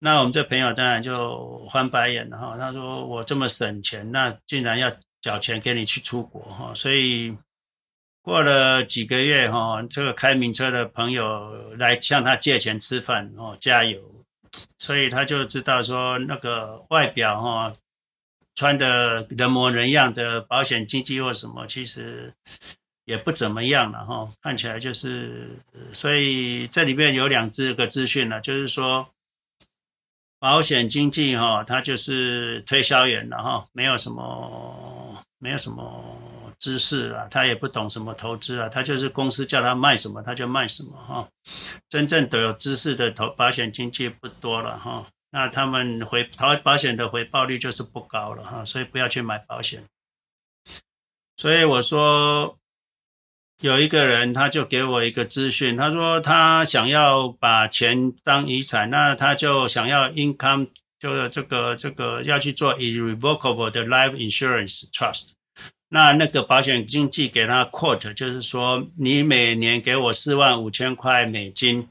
那我们这朋友当然就翻白眼了哈。他说：“我这么省钱，那竟然要缴钱给你去出国哈？”所以过了几个月哈，这个开名车的朋友来向他借钱吃饭哦，加油。所以他就知道说，那个外表哈，穿的人模人样的保险经纪或什么，其实也不怎么样了哈。看起来就是，所以这里面有两只个资讯了，就是说，保险经纪哈，他就是推销员了哈，没有什么，没有什么。知识啊，他也不懂什么投资啊，他就是公司叫他卖什么他就卖什么哈。真正的有知识的投保险经纪不多了哈，那他们回投保险的回报率就是不高了哈，所以不要去买保险。所以我说有一个人他就给我一个资讯，他说他想要把钱当遗产，那他就想要 income 就是这个这个要去做 irrevocable 的 life insurance trust。那那个保险经纪给他 quote，就是说你每年给我四万五千块美金，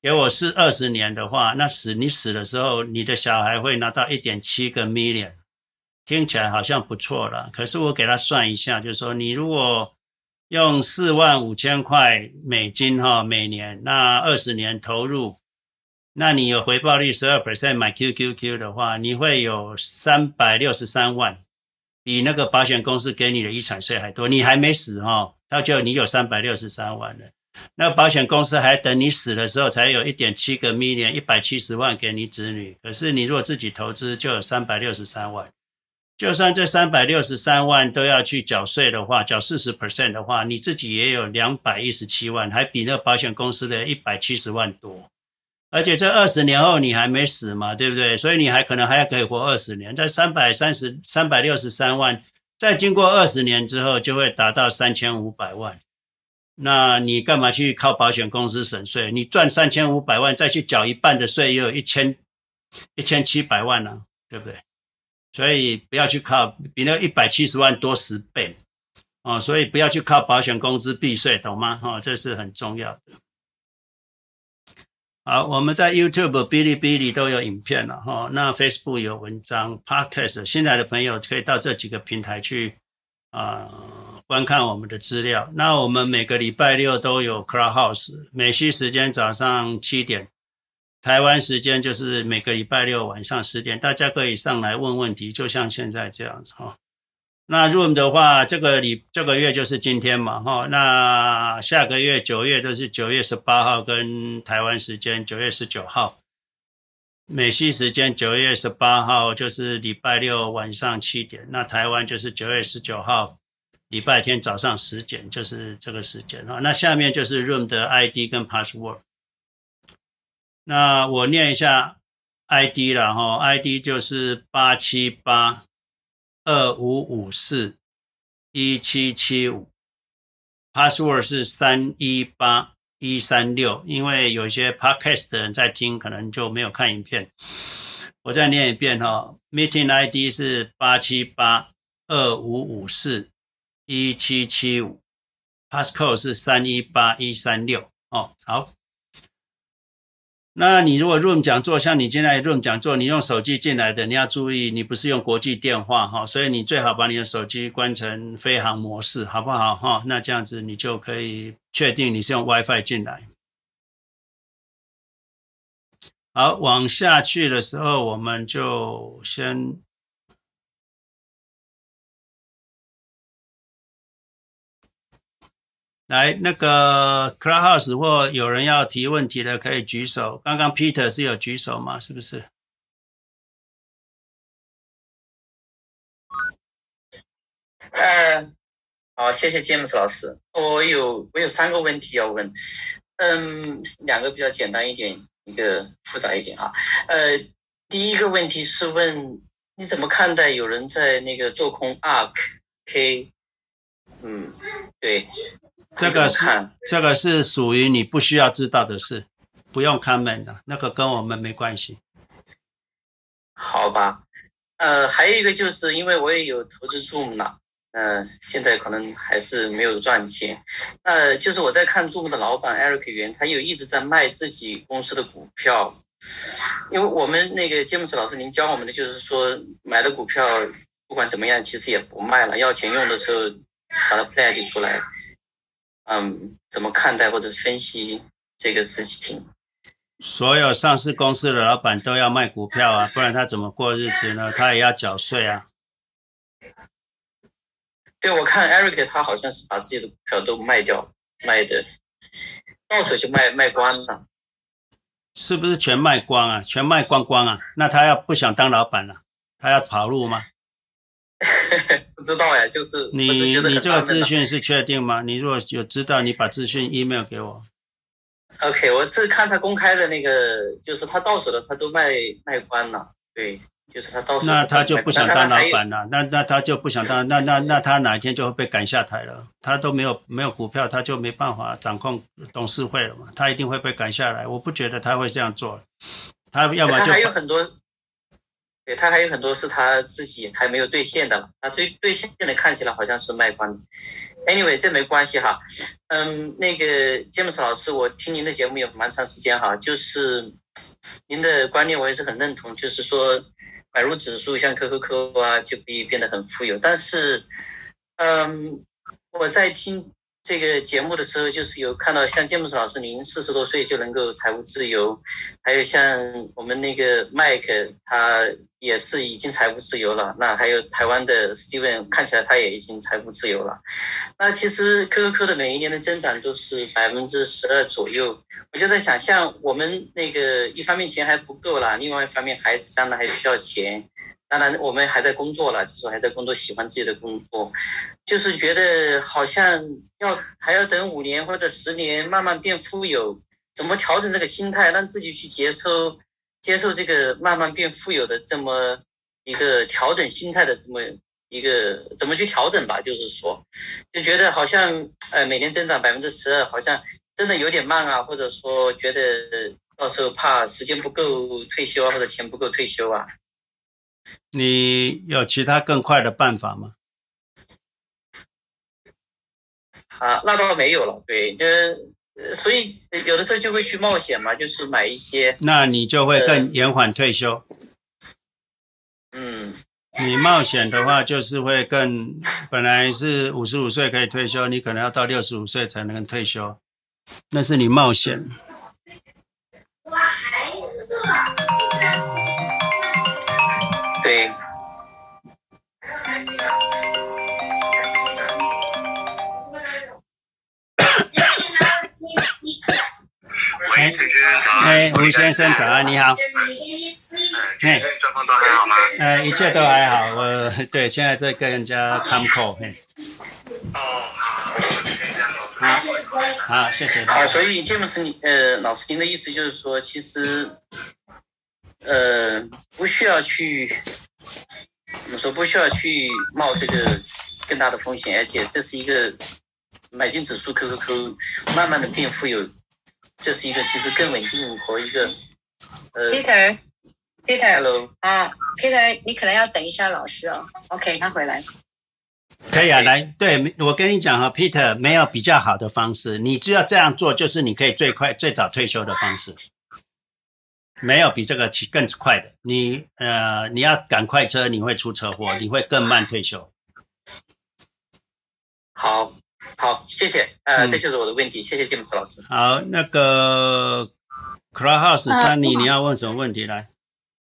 给我是二十年的话，那死你死的时候，你的小孩会拿到一点七个 million，听起来好像不错了。可是我给他算一下，就是说你如果用四万五千块美金哈每年，那二十年投入，那你有回报率十二 percent 买 QQQ 的话，你会有三百六十三万。比那个保险公司给你的遗产税还多，你还没死哦，他就你有三百六十三万了。那保险公司还等你死的时候才有一点七个 million，一百七十万给你子女。可是你如果自己投资，就有三百六十三万。就算这三百六十三万都要去缴税的话，缴四十 percent 的话，你自己也有两百一十七万，还比那个保险公司的一百七十万多。而且这二十年后你还没死嘛，对不对？所以你还可能还可以活二十年。在三百三十三百六十三万，再经过二十年之后，就会达到三千五百万。那你干嘛去靠保险公司省税？你赚三千五百万，再去缴一半的税，又有一千一千七百万呢、对不对？所以不要去靠，比那一百七十万多十倍哦。所以不要去靠保险公司避税，懂吗？哦，这是很重要的。好，我们在 YouTube、哔哩哔哩都有影片了哈。那 Facebook 有文章、Podcast，新来的朋友可以到这几个平台去啊。观看我们的资料。那我们每个礼拜六都有 Clubhouse，美西时间早上七点，台湾时间就是每个礼拜六晚上十点，大家可以上来问问题，就像现在这样子哈。那 Room 的话，这个礼这个月就是今天嘛哈。那下个月九月就是九月十八号跟台湾时间九月十九号，美西时间九月十八号就是礼拜六晚上七点，那台湾就是九月十九号。礼拜天早上十点就是这个时间哈，那下面就是 Room 的 ID 跟 Password。那我念一下 ID 了哈，ID 就是八七八二五五四一七七五，Password 是三一八一三六。因为有些 Podcast 的人在听，可能就没有看影片，我再念一遍哈，Meeting ID 是八七八二五五四。一七七五，Passcode 是三一八一三六哦。好，那你如果 Room 讲座，像你现在 Room 讲座，你用手机进来的，你要注意，你不是用国际电话哈，所以你最好把你的手机关成飞航模式，好不好哈？那这样子你就可以确定你是用 WiFi 进来。好，往下去的时候，我们就先。来，那个 Clubhouse 或有人要提问题的可以举手。刚刚 Peter 是有举手吗？是不是？呃，好，谢谢 James 老师。我有我有三个问题要问，嗯，两个比较简单一点，一个复杂一点啊。呃，第一个问题是问你怎么看待有人在那个做空 ARK K？嗯，对。这个是这个是属于你不需要知道的事，不用 comment 的，那个跟我们没关系。好吧，呃，还有一个就是因为我也有投资 Zoom 了，嗯、呃，现在可能还是没有赚钱。呃，就是我在看 Zoom 的老板 Eric Yuan，他有一直在卖自己公司的股票，因为我们那个詹姆斯老师您教我们的就是说，买的股票不管怎么样，其实也不卖了，要钱用的时候把它 pledge 出来。嗯，怎么看待或者分析这个事情？所有上市公司的老板都要卖股票啊，不然他怎么过日子呢？他也要缴税啊。对，我看 Eric 他好像是把自己的股票都卖掉，卖的到手就卖卖光了。是不是全卖光啊？全卖光光啊？那他要不想当老板了，他要跑路吗？不知道呀，就是你你这个资讯是确定吗？你如果有知道，你把资讯 email 给我。OK，我是看他公开的那个，就是他到手的他都卖卖光了。对，就是他到手。那他就不想当老板了，那那他就不想当，那那那他哪一天就会被赶下台了？他都没有没有股票，他就没办法掌控董事会了嘛？他一定会被赶下来。我不觉得他会这样做，他要么就还有很多。他还有很多是他自己还没有兑现的嘛，他兑兑现的看起来好像是卖光的。Anyway，这没关系哈。嗯，那个詹姆斯老师，我听您的节目有蛮长时间哈，就是您的观念我也是很认同，就是说买入指数像 QQQ 啊就可以变得很富有。但是，嗯，我在听。这个节目的时候，就是有看到像詹姆斯老师，您四十多岁就能够财务自由，还有像我们那个麦克，他也是已经财务自由了。那还有台湾的 Steven，看起来他也已经财务自由了。那其实 QQQ 的每一年的增长都是百分之十二左右。我就在想，像我们那个一方面钱还不够啦，另外一方面孩子将来还需要钱。当然我们还在工作了，就是还在工作，喜欢自己的工作，就是觉得好像要还要等五年或者十年慢慢变富有，怎么调整这个心态，让自己去接受接受这个慢慢变富有的这么一个调整心态的这么一个怎么去调整吧？就是说，就觉得好像呃每年增长百分之十二，好像真的有点慢啊，或者说觉得到时候怕时间不够退休啊，或者钱不够退休啊。你有其他更快的办法吗？啊，那倒没有了。对，就所以有的时候就会去冒险嘛，就是买一些。那你就会更延缓退休。嗯，你冒险的话，就是会更本来是五十五岁可以退休，你可能要到六十五岁才能退休，那是你冒险。哇，孩子。哎，哎，吴先生早安，你好。哎，状况都还好吗？哎，一切都还好。我 对，现在在跟人家 come call。哦，好，好，好，谢谢。好，所以詹姆斯，你呃，老师您的意思就是说，其实。呃，不需要去怎么说？不需要去冒这个更大的风险，而且这是一个买进指数 QQQ，慢慢的变富有，这是一个其实更稳定和一个呃。Peter，Peter，Hello，啊，Peter，你可能要等一下老师哦。OK，他回来。可以啊，来，对，我跟你讲哈，Peter，没有比较好的方式，你只要这样做，就是你可以最快、最早退休的方式。没有比这个更快的，你呃，你要赶快车，你会出车祸，你会更慢退休。好，好，谢谢，呃，嗯、这就是我的问题，谢谢詹姆斯老师。好，那个 Clubhouse Sunny，你要问什么问题来？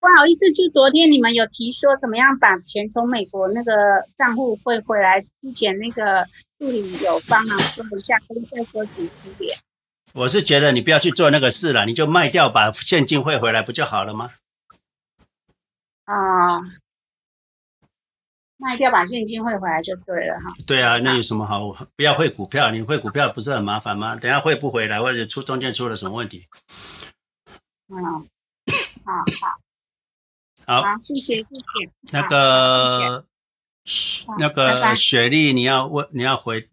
不好意思，就昨天你们有提说怎么样把钱从美国那个账户汇回来，之前那个助理有帮忙说一下，可以再说仔细点。我是觉得你不要去做那个事了，你就卖掉把现金汇回来不就好了吗？啊，卖掉把现金汇回来就对了哈。对啊，那有什么好？不要汇股票，你汇股票不是很麻烦吗？等下汇不回来或者出中间出了什么问题？嗯，好好好，谢谢谢谢。那个那个雪莉，你要问你要回。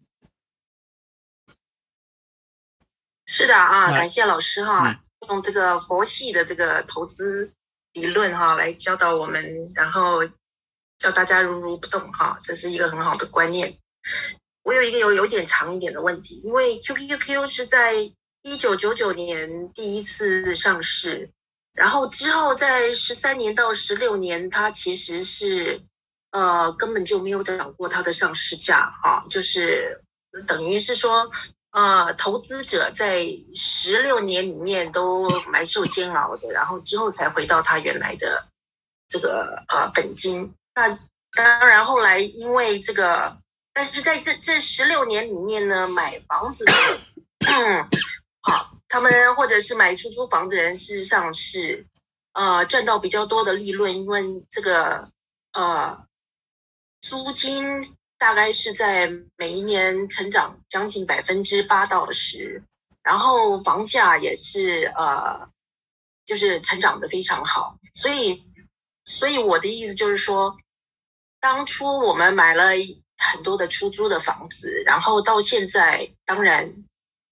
是的啊，感谢老师哈，用这个佛系的这个投资理论哈来教导我们，然后叫大家如如不动哈，这是一个很好的观念。我有一个有有点长一点的问题，因为 QQQ 是在一九九九年第一次上市，然后之后在十三年到十六年，它其实是呃根本就没有涨过它的上市价啊，就是等于是说。呃，投资者在十六年里面都蛮受煎熬的，然后之后才回到他原来的这个呃本金。那当然后来因为这个，但是在这这十六年里面呢，买房子的，嗯，好，他们或者是买出租房的人，事实上是呃赚到比较多的利润，因为这个呃租金。大概是在每一年成长将近百分之八到十，然后房价也是呃，就是成长的非常好。所以，所以我的意思就是说，当初我们买了很多的出租的房子，然后到现在，当然，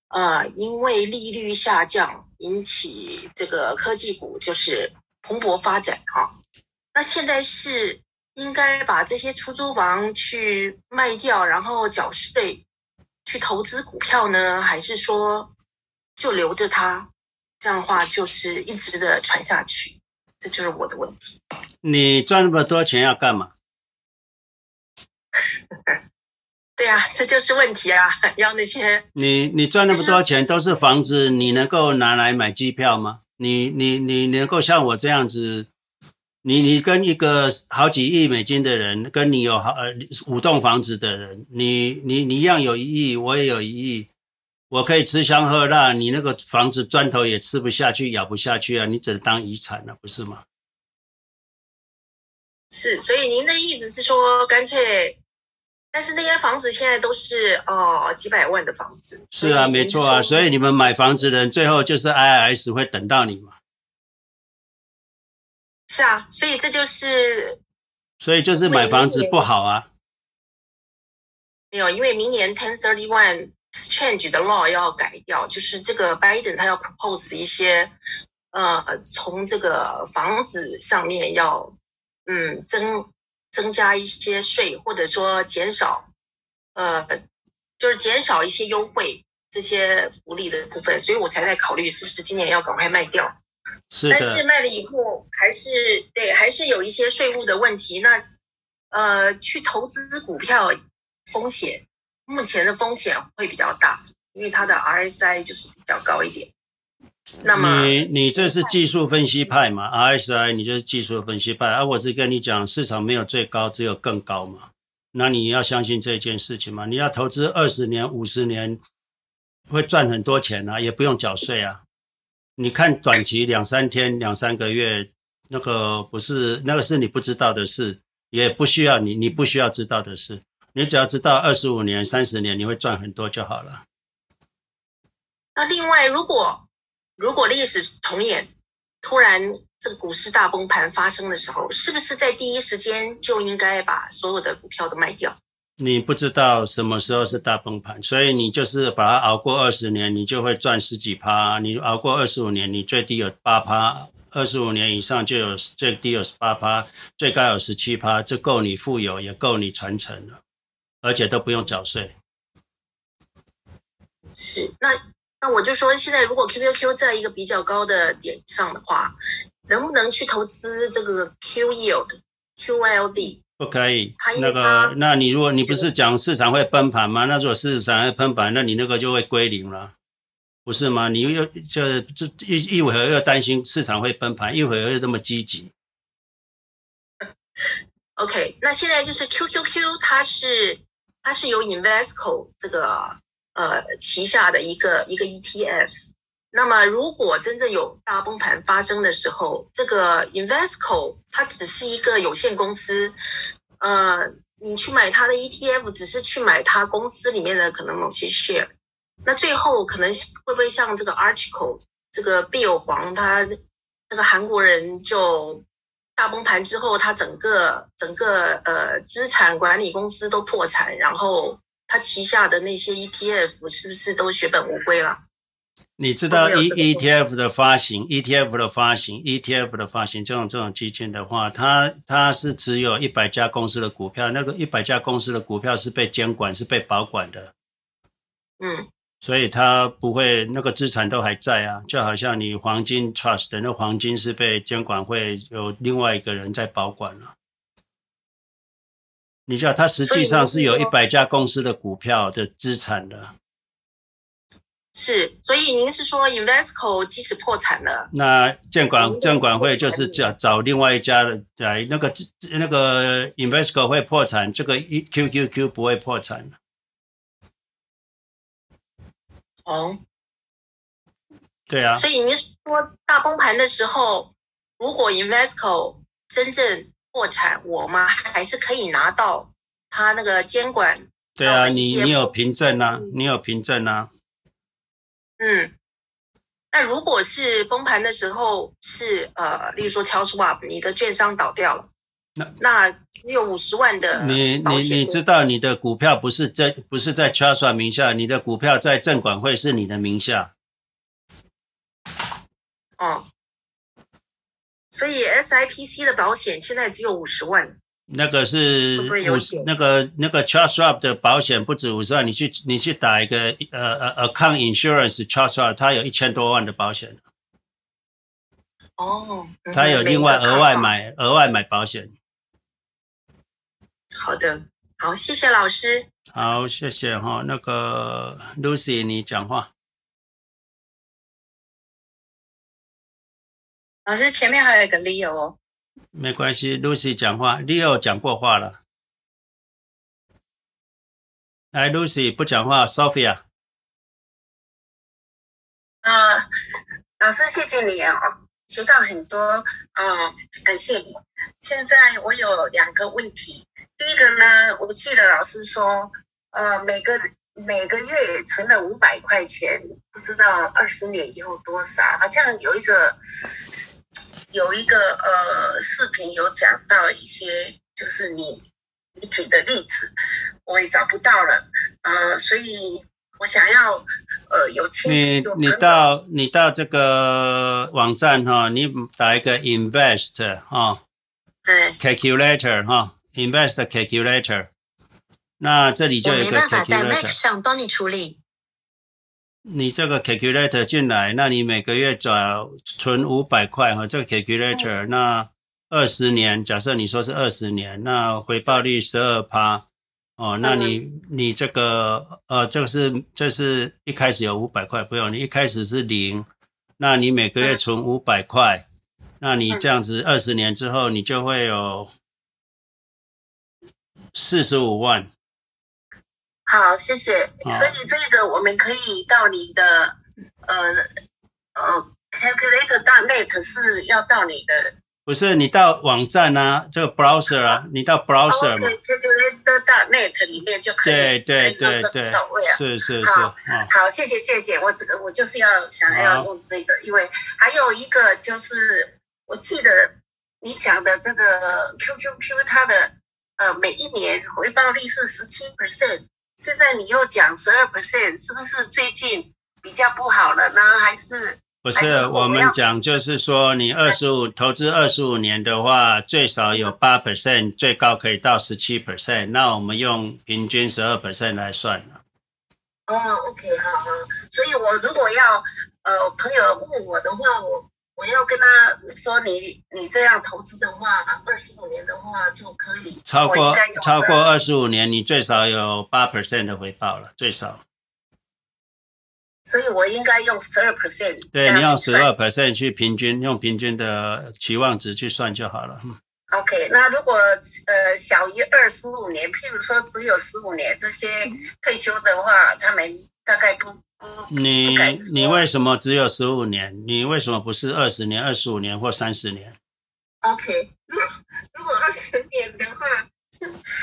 呃，因为利率下降，引起这个科技股就是蓬勃发展哈。那现在是。应该把这些出租房去卖掉，然后缴税，去投资股票呢？还是说就留着它？这样的话就是一直的传下去，这就是我的问题。你赚那么多钱要干嘛？对啊，这就是问题啊！要那些你你赚那么多钱都是房子，你能够拿来买机票吗？你你你能够像我这样子？你你跟一个好几亿美金的人，跟你有好呃五栋房子的人，你你你一样有一亿，我也有一亿，我可以吃香喝辣，你那个房子砖头也吃不下去，咬不下去啊，你只能当遗产了，不是吗？是，所以您的意思是说，干脆，但是那些房子现在都是哦几百万的房子。是啊，没错啊，所以你们买房子的人最后就是 IRS 会等到你嘛。是啊，所以这就是，所以就是买房子不好啊。没有，因为明年 Ten Thirty One Change 的 law 要改掉，就是这个 Biden 他要 propose 一些，呃，从这个房子上面要，嗯，增增加一些税，或者说减少，呃，就是减少一些优惠这些福利的部分，所以我才在考虑是不是今年要赶快卖掉。是但是卖了以后，还是对，还是有一些税务的问题。那呃，去投资股票风险，目前的风险会比较大，因为它的 RSI 就是比较高一点。那么你你这是技术分析派嘛？RSI 你就是技术分析派，而、啊、我只跟你讲，市场没有最高，只有更高嘛。那你要相信这件事情嘛？你要投资二十年、五十年，会赚很多钱啊，也不用缴税啊。你看短期两三天、两三个月，那个不是那个是你不知道的事，也不需要你，你不需要知道的事，你只要知道二十五年、三十年你会赚很多就好了。那另外，如果如果历史重演，突然这个股市大崩盘发生的时候，是不是在第一时间就应该把所有的股票都卖掉？你不知道什么时候是大崩盘，所以你就是把它熬过二十年，你就会赚十几趴。你熬过二十五年，你最低有八趴；二十五年以上就有最低有十八趴，最高有十七趴，这够你富有，也够你传承了，而且都不用缴税。是，那那我就说，现在如果 QQQ 在一个比较高的点上的话，能不能去投资这个 Q Yield、QLD？不可以，那个，那你如果你不是讲市场会崩盘吗？那如果市场会崩盘，那你那个就会归零了，不是吗？你又就就一一会儿又担心市场会崩盘，一会儿又这么积极。OK，那现在就是 QQQ，它是它是由 Invesco 这个呃旗下的一个一个 ETF。那么，如果真正有大崩盘发生的时候，这个 Invesco 它只是一个有限公司，呃，你去买它的 ETF，只是去买它公司里面的可能某些 share，那最后可能会不会像这个 Archegos 这个 Bill 黄他那个韩国人就大崩盘之后，他整个整个呃资产管理公司都破产，然后他旗下的那些 ETF 是不是都血本无归了？你知道 E ETF 的发行，ETF 的发行，ETF 的发行这种这种基金的话，它它是只有一百家公司的股票，那个一百家公司的股票是被监管，是被保管的，嗯，所以它不会那个资产都还在啊，就好像你黄金 Trust 的那黄金是被监管会有另外一个人在保管了，你知道它实际上是有一百家公司的股票的资产的。是，所以您是说 Investco 即使破产了，那监管监管会就是找找另外一家的来那个那个 Investco 会破产，这个 QQQ 不会破产。哦，对啊。所以您说大崩盘的时候，如果 Investco 真正破产，我们还是可以拿到他那个监管。对啊，你你有凭证啊，你有凭证啊。嗯，那如果是崩盘的时候是呃，例如说 Charles Schwab，你的券商倒掉了，那那你有五十万的你你你知道你的股票不是在不是在 Charles Schwab 名下，你的股票在证管会是你的名下。哦，所以 SIPC 的保险现在只有五十万。那个是五十，那个那个 Charles Schwab 的保险不止五十万，你去你去打一个呃呃 Account Insurance Charles Schwab，它有一千多万的保险。哦，他有另外额外买额外买保险。好的，好，谢谢老师。好，谢谢哈。那个 Lucy，你讲话。老师前面还有一个 Leo 哦。没关系，Lucy 讲话，Leo 讲过话了。来，Lucy 不讲话，Sophia。啊，老师谢谢你哦。学到很多嗯、呃，感谢你。现在我有两个问题，第一个呢，我记得老师说，呃，每个每个月存了五百块钱，不知道二十年以后多少，好像有一个有一个呃视频有讲到一些，就是你你举的例子，我也找不到了，呃，所以。我想要，呃，有你你到你到这个网站哈，你打一个 invest 哈，对，calculator 哈，invest calculator，那这里就有一个 calculator。我没办法在 Mac 上帮你处理。你这个 calculator 进来，那你每个月找存五百块哈，这个 calculator，那二十年，假设你说是二十年，那回报率十二趴。哦，那你你这个呃，这个是这是一开始有五百块，不用，你一开始是零，那你每个月存五百块，那你这样子二十年之后，你就会有四十五万。好，谢谢。哦、所以这个我们可以到你的呃呃 calculator.net 是要到你的。不是你到网站啊，这个 browser 啊，你到 browser 嘛。net 里面就可以，对对对对，是是是。好，好，谢谢谢谢，我这个我就是要想要用这个，因为还有一个就是，我记得你讲的这个 QQQ 它的呃每一年回报率是十七 percent，现在你又讲十二 percent，是不是最近比较不好了呢？还是？不是，我们讲就是说，你二十五投资二十五年的话，最少有八 percent，最高可以到十七 percent。那我们用平均十二 percent 来算了。哦，OK，好好。所以我如果要呃朋友问我的话，我我要跟他说你，你你这样投资的话，二十五年的话就可以超过超过二十五年，你最少有八 percent 的回报了，最少。所以我应该用十二 percent，对，你用十二 percent 去平均，用平均的期望值去算就好了。OK，那如果呃小于二十五年，譬如说只有十五年，这些退休的话，他们大概不不你你为什么只有十五年？你为什么不是二十年、二十五年或三十年？OK，如果如果二十年的话。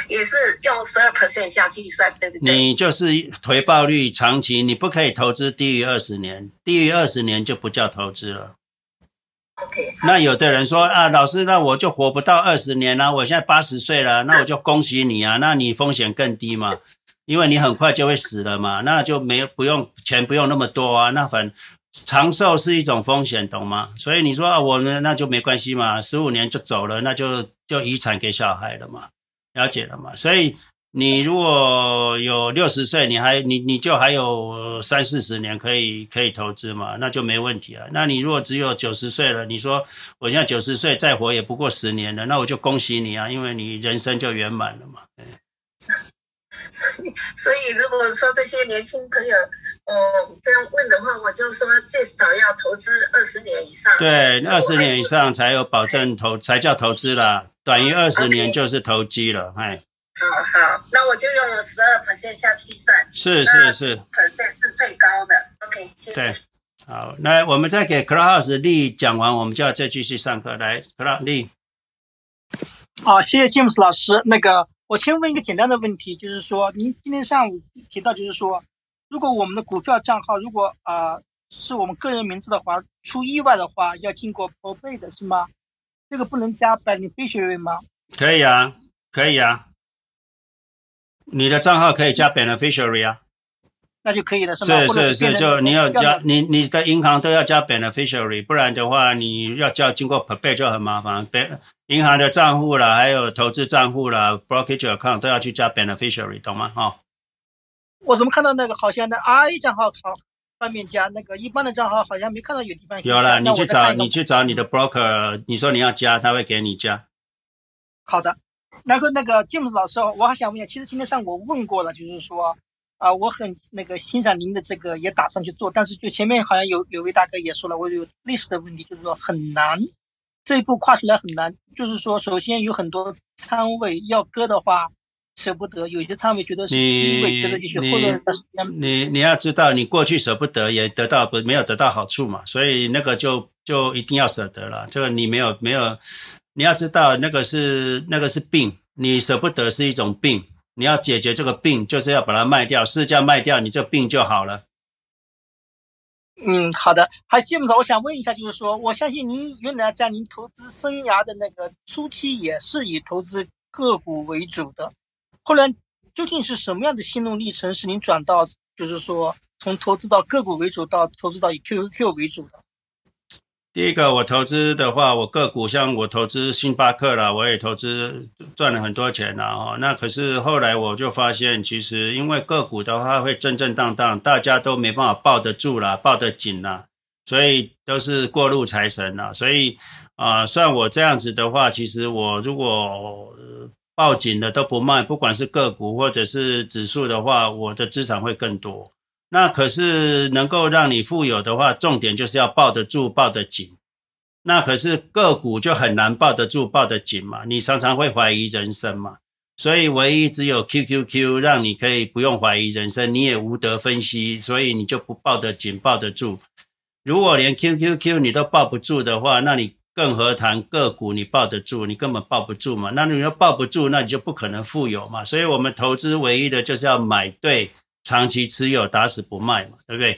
也是用十二 percent 下去算，对不对？你就是回报率长期，你不可以投资低于二十年，低于二十年就不叫投资了。OK。那有的人说啊，老师，那我就活不到二十年了，啊，我现在八十岁了，那我就恭喜你啊，那你风险更低嘛，因为你很快就会死了嘛，那就没不用钱不用那么多啊，那反长寿是一种风险，懂吗？所以你说啊，我呢那就没关系嘛，十五年就走了，那就就遗产给小孩了嘛。了解了嘛？所以你如果有六十岁，你还你你就还有三四十年可以可以投资嘛，那就没问题了。那你如果只有九十岁了，你说我现在九十岁再活也不过十年了，那我就恭喜你啊，因为你人生就圆满了嘛。所以所以如果说这些年轻朋友哦这样问的话，我就说最少要投资二十年以上。对，二十年以上才有保证投 才叫投资啦。短于二十年就是投机了，哎。好好，那我就用了十二 percent 下去算。是是是。percent 是最高的。OK，谢谢。对，好，那我们再给 Clubhouse 力讲完，我们就要再继续上课。来，Clubhouse 力。好，谢谢 James 老师。那个，我先问一个简单的问题，就是说，您今天上午提到，就是说，如果我们的股票账号如果啊、呃、是我们个人名字的话，出意外的话，要经过 probate 的是吗？这个不能加 beneficiary 吗？可以啊，可以啊。你的账号可以加 beneficiary 啊，那就可以了，是吗？是是是，就你要加，你你的银行都要加 beneficiary，不然的话，你要叫经过 probate 就很麻烦。银行的账户啦，还有投资账户啦，brokerage account 都要去加 beneficiary，懂吗？哈、哦。我怎么看到那个好像的 I 账号好？方便加那个一般的账号好像没看到有地方有了，你去找你去找你的 broker，你说你要加，他会给你加。好的，然后那个 James 老师，我还想问一下，其实今天上午我问过了，就是说啊、呃，我很那个欣赏您的这个，也打算去做，但是就前面好像有有位大哥也说了，我有类似的问题，就是说很难，这一步跨出来很难，就是说首先有很多仓位要割的话，舍不得，有些仓位觉得是第一位，觉得就是后面你你要知道，你过去舍不得也得到不没有得到好处嘛，所以那个就就一定要舍得了。这个你没有没有，你要知道那个是那个是病，你舍不得是一种病，你要解决这个病，就是要把它卖掉，市价卖掉，你这病就好了。嗯，好的。还基本上我想问一下，就是说，我相信您原来在您投资生涯的那个初期也是以投资个股为主的。后来究竟是什么样的心路历程，使您转到就是说从投资到个股为主，到投资到以 QQQ 为主的？第一个，我投资的话，我个股像我投资星巴克啦，我也投资赚了很多钱啦哦。那可是后来我就发现，其实因为个股的话会震震荡荡，大家都没办法抱得住啦，抱得紧啦，所以都是过路财神啦。所以啊，算我这样子的话，其实我如果。抱紧的都不卖，不管是个股或者是指数的话，我的资产会更多。那可是能够让你富有的话，重点就是要抱得住、抱得紧。那可是个股就很难抱得住、抱得紧嘛，你常常会怀疑人生嘛。所以唯一只有 QQQ 让你可以不用怀疑人生，你也无得分析，所以你就不抱得紧、抱得住。如果连 QQQ 你都抱不住的话，那你。更何谈个股，你抱得住？你根本抱不住嘛。那你要抱不住，那你就不可能富有嘛。所以，我们投资唯一的就是要买对，长期持有，打死不卖嘛，对不对？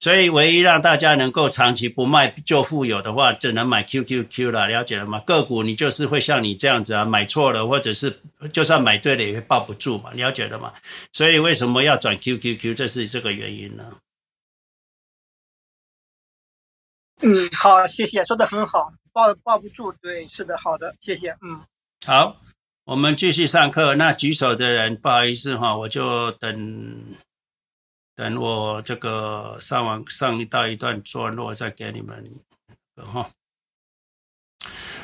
所以，唯一让大家能够长期不卖就富有的话，只能买 QQQ 了。了解了吗？个股你就是会像你这样子啊，买错了，或者是就算买对了也会抱不住嘛。了解了吗？所以，为什么要转 QQQ？这是这个原因呢。嗯，好，谢谢，说的很好。抱抱不住，对，是的，好的，谢谢，嗯，好，我们继续上课。那举手的人，不好意思哈，我就等等我这个上完上一到一段段落再给你们哈。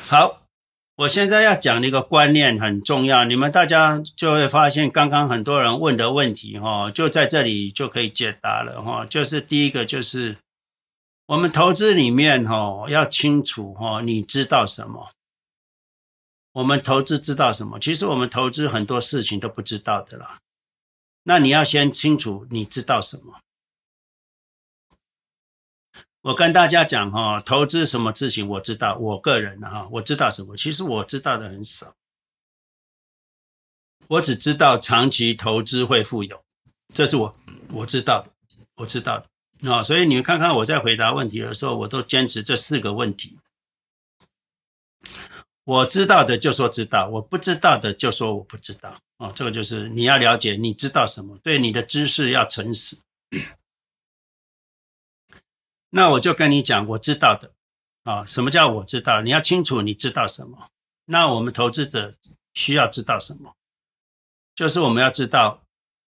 好，我现在要讲的一个观念很重要，你们大家就会发现，刚刚很多人问的问题哈，就在这里就可以解答了哈。就是第一个就是。我们投资里面哈，要清楚哈，你知道什么？我们投资知道什么？其实我们投资很多事情都不知道的啦。那你要先清楚你知道什么。我跟大家讲哈，投资什么事情我知道，我个人哈，我知道什么？其实我知道的很少。我只知道长期投资会富有，这是我我知道的，我知道的。啊、所以你们看看我在回答问题的时候，我都坚持这四个问题。我知道的就说知道，我不知道的就说我不知道。哦，这个就是你要了解你知道什么，对你的知识要诚实。那我就跟你讲我知道的。啊、什么叫我知道？你要清楚你知道什么。那我们投资者需要知道什么？就是我们要知道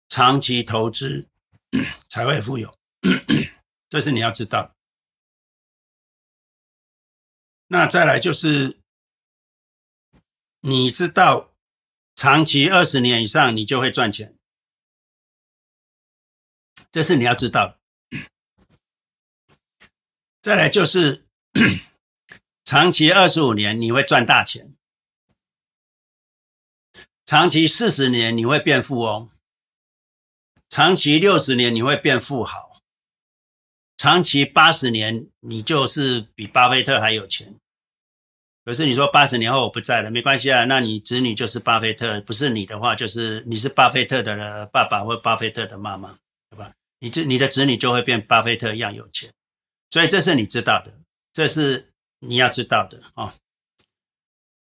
长期投资才会富有。这是你要知道。那再来就是，你知道长期二十年以上你就会赚钱，这是你要知道。再来就是，长期二十五年你会赚大钱，长期四十年你会变富翁，长期六十年你会变富豪。长期八十年，你就是比巴菲特还有钱。可是你说八十年后我不在了，没关系啊，那你子女就是巴菲特，不是你的话，就是你是巴菲特的爸爸或巴菲特的妈妈，对吧？你这你的子女就会变巴菲特一样有钱。所以这是你知道的，这是你要知道的啊。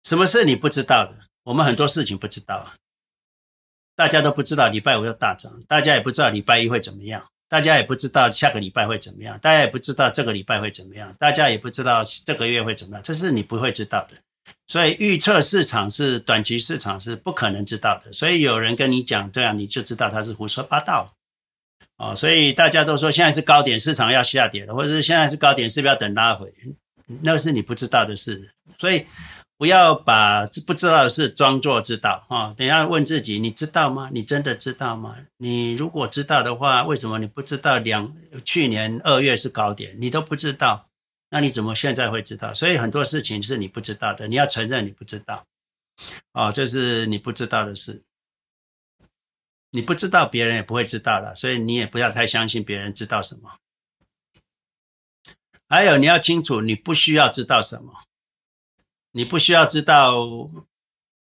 什么是你不知道的？我们很多事情不知道啊，大家都不知道礼拜五要大涨，大家也不知道礼拜一会怎么样。大家也不知道下个礼拜会怎么样，大家也不知道这个礼拜会怎么样，大家也不知道这个月会怎么样，这是你不会知道的。所以预测市场是短期市场是不可能知道的。所以有人跟你讲这样，你就知道他是胡说八道。哦，所以大家都说现在是高点，市场要下跌了，或者是现在是高点，是不是要等拉回？那是你不知道的事。所以。不要把不知道的事装作知道啊！等下问自己，你知道吗？你真的知道吗？你如果知道的话，为什么你不知道两去年二月是高点？你都不知道，那你怎么现在会知道？所以很多事情是你不知道的，你要承认你不知道。哦，这是你不知道的事。你不知道，别人也不会知道了，所以你也不要太相信别人知道什么。还有，你要清楚，你不需要知道什么，你不需要知道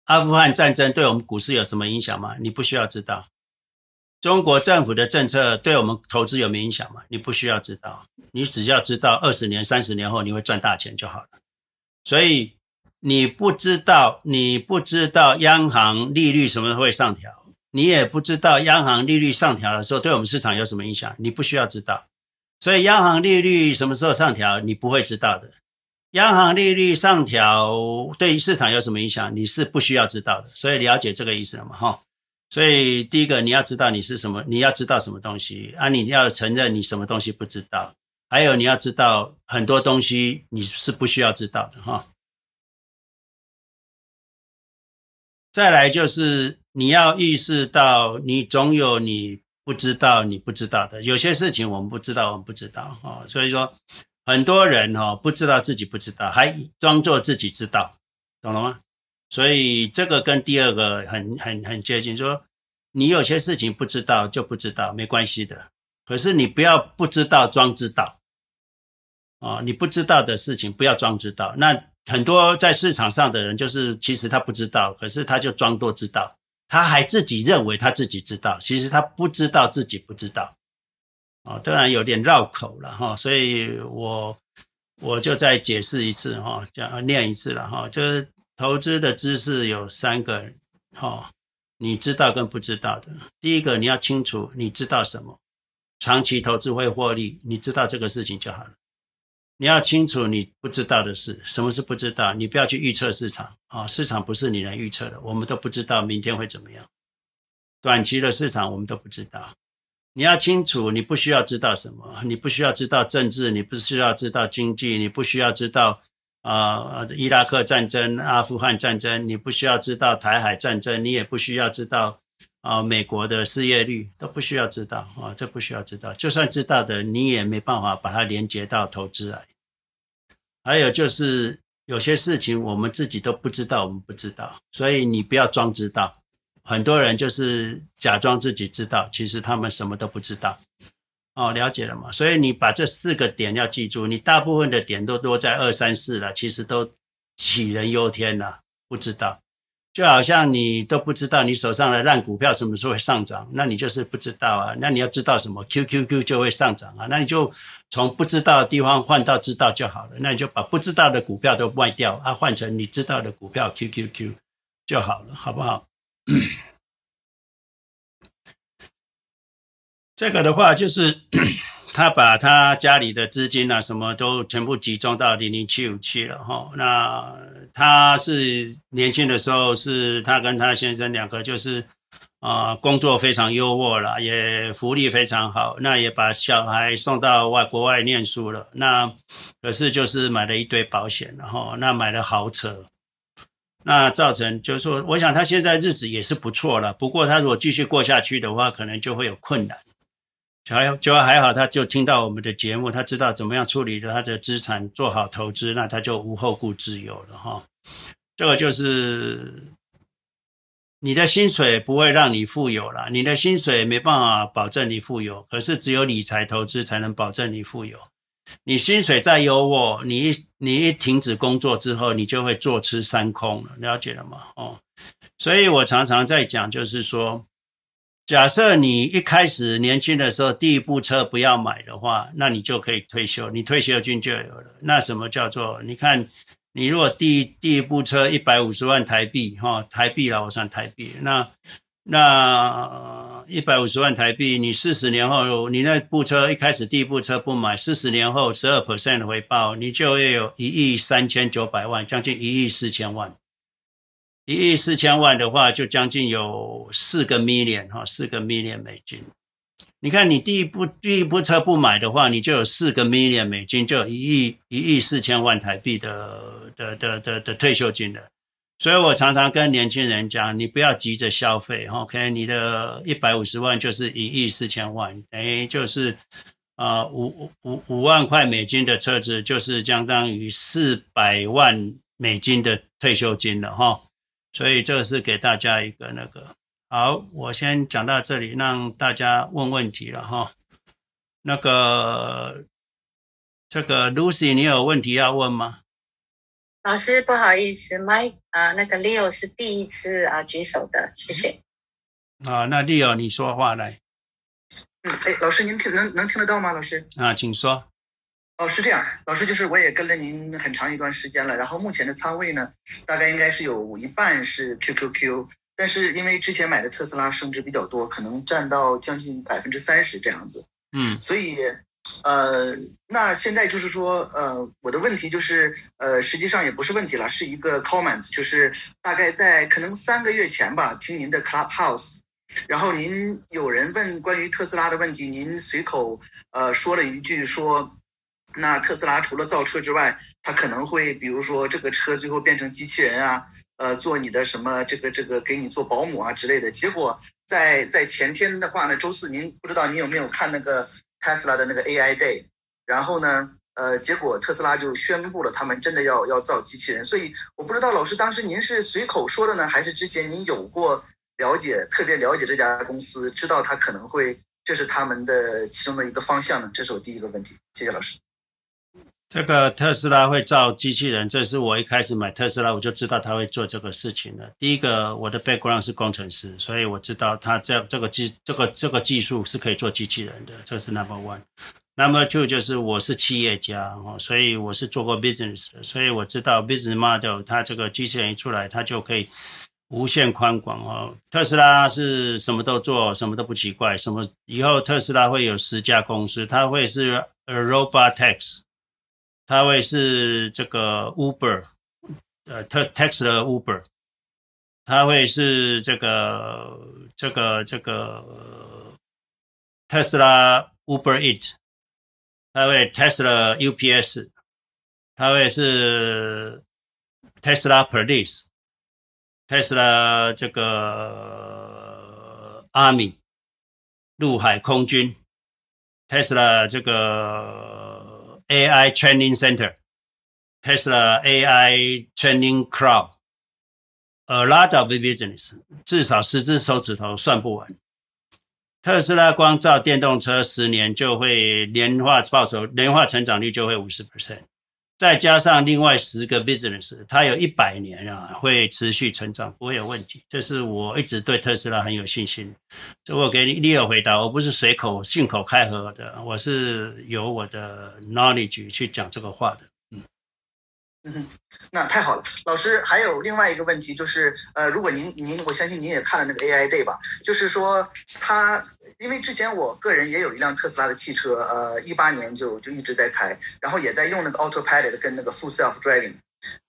阿富汗战争对我们股市有什么影响吗？你不需要知道。中国政府的政策对我们投资有没有影响吗？你不需要知道，你只要知道二十年、三十年后你会赚大钱就好了。所以你不知道，你不知道央行利率什么时候会上调，你也不知道央行利率上调的时候对我们市场有什么影响，你不需要知道。所以央行利率什么时候上调，你不会知道的。央行利率上调对市场有什么影响，你是不需要知道的。所以了解这个意思了吗？哈。所以第一个你要知道你是什么，你要知道什么东西啊？你要承认你什么东西不知道，还有你要知道很多东西你是不需要知道的哈。再来就是你要意识到，你总有你。不知道你不知道的，有些事情我们不知道，我们不知道哦。所以说，很多人哦不知道自己不知道，还装作自己知道，懂了吗？所以这个跟第二个很很很接近，说你有些事情不知道就不知道，没关系的。可是你不要不知道装知道，哦，你不知道的事情不要装知道。那很多在市场上的人，就是其实他不知道，可是他就装作知道。他还自己认为他自己知道，其实他不知道自己不知道，啊，当然有点绕口了哈，所以我我就再解释一次哈，讲念一次了哈，就是投资的知识有三个哈，你知道跟不知道的。第一个你要清楚你知道什么，长期投资会获利，你知道这个事情就好了。你要清楚你不知道的事，什么是不知道？你不要去预测市场啊，市场不是你能预测的，我们都不知道明天会怎么样。短期的市场我们都不知道。你要清楚，你不需要知道什么，你不需要知道政治，你不需要知道经济，你不需要知道啊、伊拉克战争、阿富汗战争，你不需要知道台海战争，你也不需要知道。啊，美国的失业率都不需要知道啊，这不需要知道。就算知道的，你也没办法把它连接到投资来。还有就是有些事情我们自己都不知道，我们不知道，所以你不要装知道。很多人就是假装自己知道，其实他们什么都不知道。哦，了解了吗？所以你把这四个点要记住，你大部分的点都落在二三四了，其实都杞人忧天了，不知道。就好像你都不知道你手上的烂股票什么时候会上涨，那你就是不知道啊。那你要知道什么？QQQ 就会上涨啊。那你就从不知道的地方换到知道就好了。那你就把不知道的股票都卖掉啊，换成你知道的股票 QQQ 就好了，好不好？这个的话就是。他把他家里的资金啊，什么都全部集中到零零七五七了哈。那他是年轻的时候，是他跟他先生两个就是啊，工作非常优渥了，也福利非常好。那也把小孩送到外国外念书了。那可是就是买了一堆保险，然后那买了豪车，那造成就是说，我想他现在日子也是不错了。不过他如果继续过下去的话，可能就会有困难。还就还好，他就听到我们的节目，他知道怎么样处理他的资产，做好投资，那他就无后顾之忧了哈。这个就是你的薪水不会让你富有了，你的薪水没办法保证你富有，可是只有理财投资才能保证你富有。你薪水再优渥，你一你一停止工作之后，你就会坐吃山空了，了解了吗？哦，所以我常常在讲，就是说。假设你一开始年轻的时候第一部车不要买的话，那你就可以退休，你退休金就有了。那什么叫做？你看，你如果第一第一部车一百五十万台币，哈，台币啦，我算台币。那那一百五十万台币，你四十年后，你那部车一开始第一部车不买，四十年后十二 percent 的回报，你就会有一亿三千九百万，将近一亿四千万。一亿四千万的话，就将近有四个 million 哈，四个 million 美金。你看，你第一部第一部车不买的话，你就有四个 million 美金，就有一亿一亿四千万台币的的的的的退休金了。所以我常常跟年轻人讲，你不要急着消费，OK？你的一百五十万就是一亿四千万，哎，就是啊五五五万块美金的车子，就是相当于四百万美金的退休金了哈。所以这个是给大家一个那个好，我先讲到这里，让大家问问题了哈。那个，这个 Lucy，你有问题要问吗？老师，不好意思，Mike 啊，那个 Leo 是第一次啊举手的，谢谢。啊，那 Leo 你说话来。嗯，哎，老师您听能能听得到吗？老师啊，请说。哦，是这样，老师就是我也跟了您很长一段时间了，然后目前的仓位呢，大概应该是有一半是 QQQ。但是因为之前买的特斯拉升值比较多，可能占到将近百分之三十这样子，嗯，所以，呃，那现在就是说，呃，我的问题就是，呃，实际上也不是问题了，是一个 comments，就是大概在可能三个月前吧，听您的 Clubhouse，然后您有人问关于特斯拉的问题，您随口呃说了一句说，那特斯拉除了造车之外，它可能会比如说这个车最后变成机器人啊。呃，做你的什么这个这个给你做保姆啊之类的，结果在在前天的话呢，周四您不知道您有没有看那个特斯拉的那个 AI Day，然后呢，呃，结果特斯拉就宣布了他们真的要要造机器人，所以我不知道老师当时您是随口说的呢，还是之前您有过了解，特别了解这家公司，知道他可能会这是他们的其中的一个方向呢？这是我第一个问题，谢谢老师。这个特斯拉会造机器人，这是我一开始买特斯拉我就知道他会做这个事情的。第一个，我的 background 是工程师，所以我知道他这这个技这个这个技术是可以做机器人的，这是 number one。number two 就是我是企业家哦，所以我是做过 business 的，所以我知道 business model 它这个机器人一出来，它就可以无限宽广哦。特斯拉是什么都做，什么都不奇怪，什么以后特斯拉会有十家公司，它会是 a robotaxi。它会是这个 Uber，呃，特 Tesla Uber，它会是这个这个这个特斯拉 Uber Eat，它会 Tesla UPS，它会是 Tesla Police，Tesla 这个 Army，陆海空军，Tesla 这个。AI Training Center, Tesla AI Training Cloud, a lot of business，至少十只手指头算不完。特斯拉光照电动车十年就会年化报酬、年化成长率就会五十 percent。再加上另外十个 business，它有一百年啊，会持续成长，不会有问题。这是我一直对特斯拉很有信心。这我给你 Leo 回答，我不是随口信口开河的，我是有我的 knowledge 去讲这个话的。嗯嗯，那太好了。老师还有另外一个问题就是，呃，如果您您，我相信您也看了那个 AI Day 吧，就是说它。因为之前我个人也有一辆特斯拉的汽车，呃，一八年就就一直在开，然后也在用那个 Autopilot 跟那个 Full Self Driving，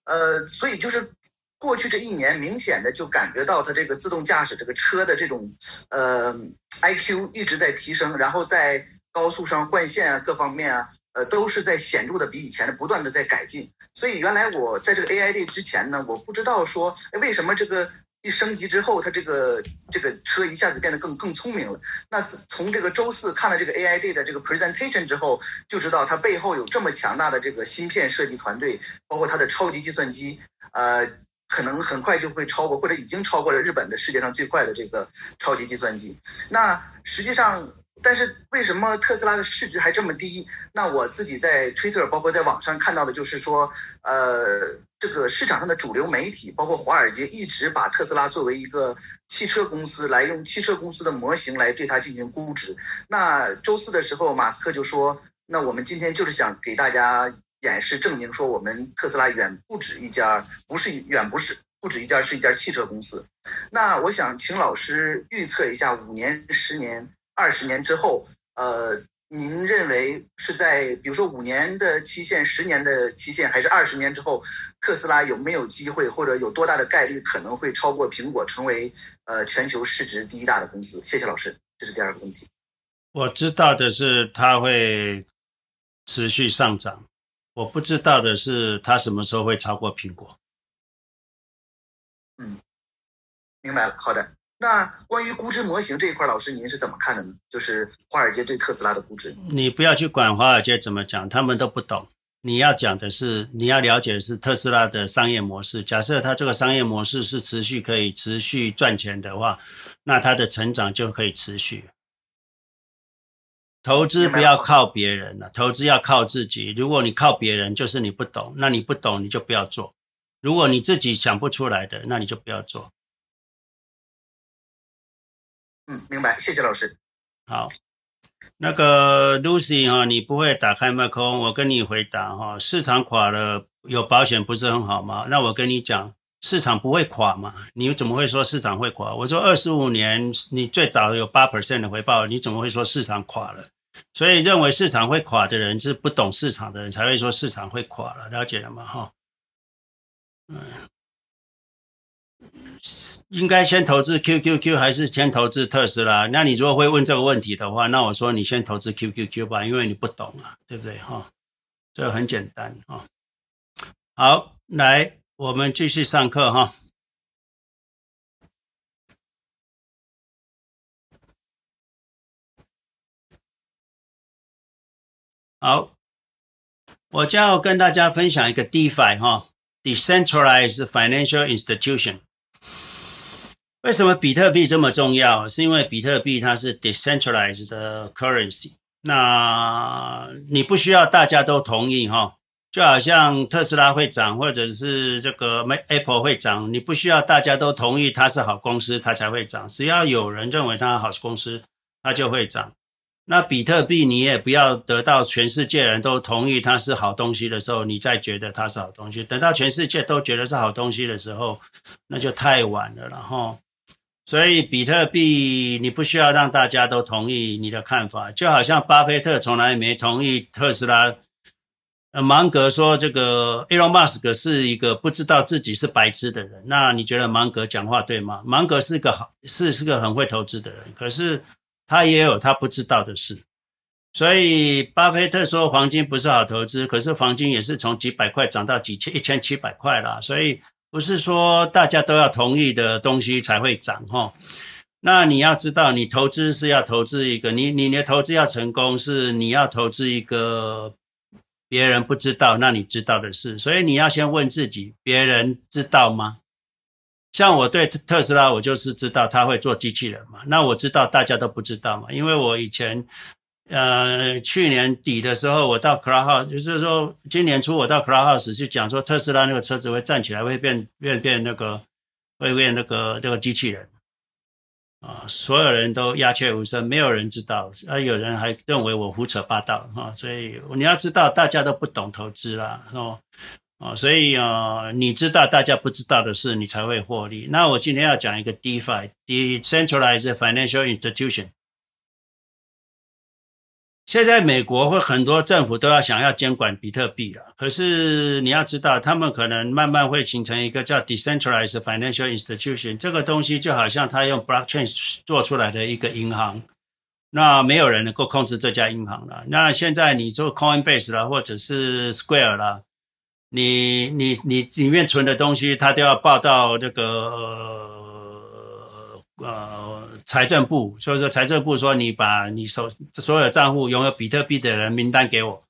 呃，所以就是过去这一年，明显的就感觉到它这个自动驾驶这个车的这种呃 IQ 一直在提升，然后在高速上换线啊，各方面啊，呃，都是在显著的比以前的不断的在改进。所以原来我在这个 AID 之前呢，我不知道说，为什么这个。一升级之后，它这个这个车一下子变得更更聪明了。那自从这个周四看了这个 A.I.D 的这个 presentation 之后，就知道它背后有这么强大的这个芯片设计团队，包括它的超级计算机，呃，可能很快就会超过或者已经超过了日本的世界上最快的这个超级计算机。那实际上，但是为什么特斯拉的市值还这么低？那我自己在 Twitter 包括在网上看到的就是说，呃。这个市场上的主流媒体，包括华尔街，一直把特斯拉作为一个汽车公司，来用汽车公司的模型来对它进行估值。那周四的时候，马斯克就说：“那我们今天就是想给大家演示证明，说我们特斯拉远不止一家，不是远不是不止一家，是一家汽车公司。”那我想请老师预测一下，五年、十年、二十年之后，呃。您认为是在比如说五年的期限、十年的期限，还是二十年之后，特斯拉有没有机会，或者有多大的概率可能会超过苹果，成为呃全球市值第一大的公司？谢谢老师，这是第二个问题。我知道的是它会持续上涨，我不知道的是它什么时候会超过苹果。嗯，明白了，好的。那关于估值模型这一块，老师您是怎么看的呢？就是华尔街对特斯拉的估值。你不要去管华尔街怎么讲，他们都不懂。你要讲的是，你要了解的是特斯拉的商业模式。假设它这个商业模式是持续可以持续赚钱的话，那它的成长就可以持续。投资不要靠别人了，投资要靠自己。如果你靠别人，就是你不懂，那你不懂你就不要做。如果你自己想不出来的，那你就不要做。嗯，明白，谢谢老师。好。那个 Lucy 哈，你不会打开麦克风，我跟你回答哈，市场垮了，有保险不是很好吗？那我跟你讲，市场不会垮嘛？你怎么会说市场会垮？我说二十五年，你最早有八 percent 的回报，你怎么会说市场垮了？所以认为市场会垮的人是不懂市场的人才会说市场会垮了，了解了吗？哈，嗯。应该先投资 QQQ 还是先投资特斯拉？那你如果会问这个问题的话，那我说你先投资 QQQ 吧，因为你不懂啊，对不对？哈，这很简单啊。好，来，我们继续上课哈。好，我将要跟大家分享一个 DeFi 哈，Decentralized Financial Institution。为什么比特币这么重要？是因为比特币它是 decentralized 的 currency，那你不需要大家都同意哈，就好像特斯拉会涨，或者是这个 Apple 会涨，你不需要大家都同意它是好公司，它才会涨。只要有人认为它好公司，它就会涨。那比特币你也不要得到全世界人都同意它是好东西的时候，你再觉得它是好东西。等到全世界都觉得是好东西的时候，那就太晚了，然后。所以比特币你不需要让大家都同意你的看法，就好像巴菲特从来没同意特斯拉。呃，芒格说这个 Elon Musk 是一个不知道自己是白痴的人，那你觉得芒格讲话对吗？芒格是个好是是个很会投资的人，可是他也有他不知道的事。所以巴菲特说黄金不是好投资，可是黄金也是从几百块涨到几千一千七百块了，所以。不是说大家都要同意的东西才会涨哈，那你要知道，你投资是要投资一个，你你的投资要成功，是你要投资一个别人不知道，那你知道的事，所以你要先问自己，别人知道吗？像我对特斯拉，我就是知道他会做机器人嘛，那我知道大家都不知道嘛，因为我以前。呃，去年底的时候，我到 Clubhouse，就是说今年初我到 Clubhouse 去讲说特斯拉那个车子会站起来，会变变变那个，会变那个这个机器人啊，所有人都鸦雀无声，没有人知道，啊，有人还认为我胡扯八道啊，所以你要知道大家都不懂投资啦，哦，哦，所以啊，你知道大家不知道的事，你才会获利。那我今天要讲一个 DeFi，Decentralized Financial Institution。现在美国会很多政府都要想要监管比特币了，可是你要知道，他们可能慢慢会形成一个叫 decentralized financial institution，这个东西就好像他用 blockchain 做出来的一个银行，那没有人能够控制这家银行了。那现在你做 Coinbase 啦，或者是 Square 啦，你你你里面存的东西，他都要报到这个呃。呃财政部，所以说财政部说，你把你手所有账户拥有比特币的人名单给我，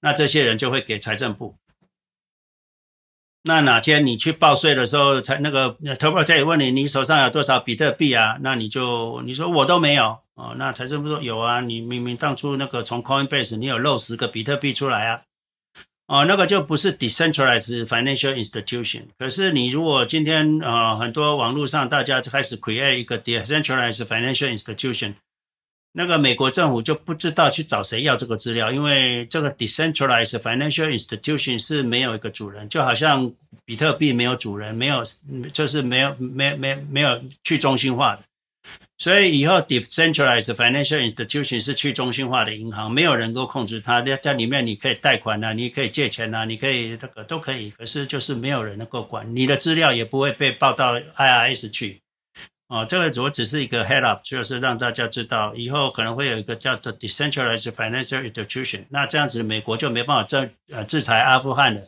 那这些人就会给财政部。那哪天你去报税的时候，才那个 TurboTax 问你，你手上有多少比特币啊？那你就你说我都没有哦。那财政部说有啊，你明明当初那个从 Coinbase 你有漏十个比特币出来啊。哦，那个就不是 decentralized financial institution。可是你如果今天呃很多网络上大家就开始 create 一个 decentralized financial institution，那个美国政府就不知道去找谁要这个资料，因为这个 decentralized financial institution 是没有一个主人，就好像比特币没有主人，没有就是没有没没没有去中心化的。所以以后 decentralized financial institution 是去中心化的银行，没有人能够控制它。在在里面你可以贷款啊，你可以借钱啊，你可以这个都可以。可是就是没有人能够管，你的资料也不会被报到 IRS 去。哦，这个我只是一个 head up，就是让大家知道以后可能会有一个叫做 decentralized financial institution。那这样子美国就没办法制呃制裁阿富汗了，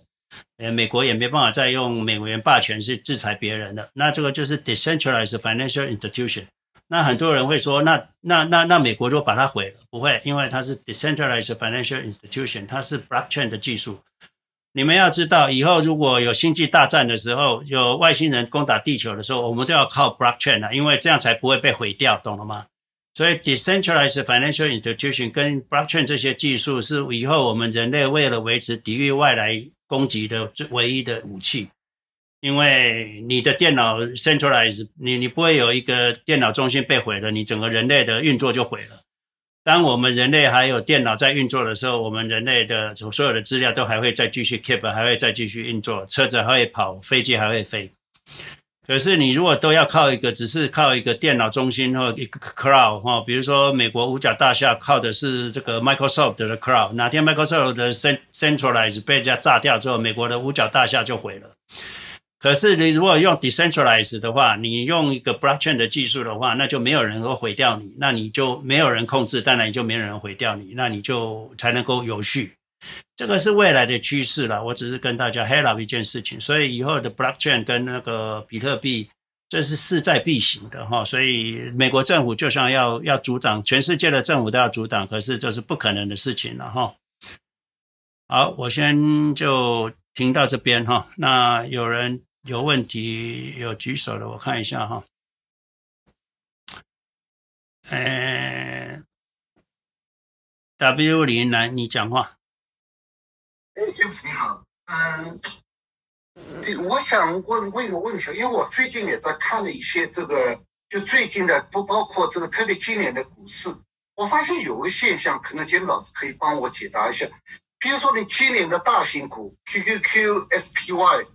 呃，美国也没办法再用美元霸权去制裁别人了。那这个就是 decentralized financial institution。那很多人会说，那那那那美国就把它毁了？不会，因为它是 decentralized financial institution，它是 blockchain 的技术，你们要知道，以后如果有星际大战的时候，有外星人攻打地球的时候，我们都要靠 blockchain 啊，因为这样才不会被毁掉，懂了吗？所以 decentralized financial institution 跟 blockchain 这些技术是以后我们人类为了维持抵御外来攻击的唯一的武器。因为你的电脑 centralize，你你不会有一个电脑中心被毁了，你整个人类的运作就毁了。当我们人类还有电脑在运作的时候，我们人类的所有的资料都还会再继续 keep，还会再继续运作，车子还会跑，飞机还会飞。可是你如果都要靠一个，只是靠一个电脑中心或一个 cloud 哈，比如说美国五角大厦靠的是这个 Microsoft 的 cloud，哪天 Microsoft 的 centralize 被人家炸掉之后，美国的五角大厦就毁了。可是你如果用 decentralized 的话，你用一个 blockchain 的技术的话，那就没有人会毁掉你，那你就没有人控制，当然也就没有人毁掉你，那你就才能够有序。这个是未来的趋势了。我只是跟大家 highlight 一件事情，所以以后的 blockchain 跟那个比特币，这是势在必行的哈。所以美国政府就像要要阻挡，全世界的政府都要阻挡，可是这是不可能的事情了哈。好，我先就停到这边哈。那有人。有问题有举手的，我看一下哈。呃，W 零来，你讲话。哎，James 你好，嗯，我想问问一个问题，因为我最近也在看了一些这个，就最近的不包括这个，特别今年的股市，我发现有个现象，可能 James 老师可以帮我解答一下。比如说，你今年的大型股 QQQ、SPY。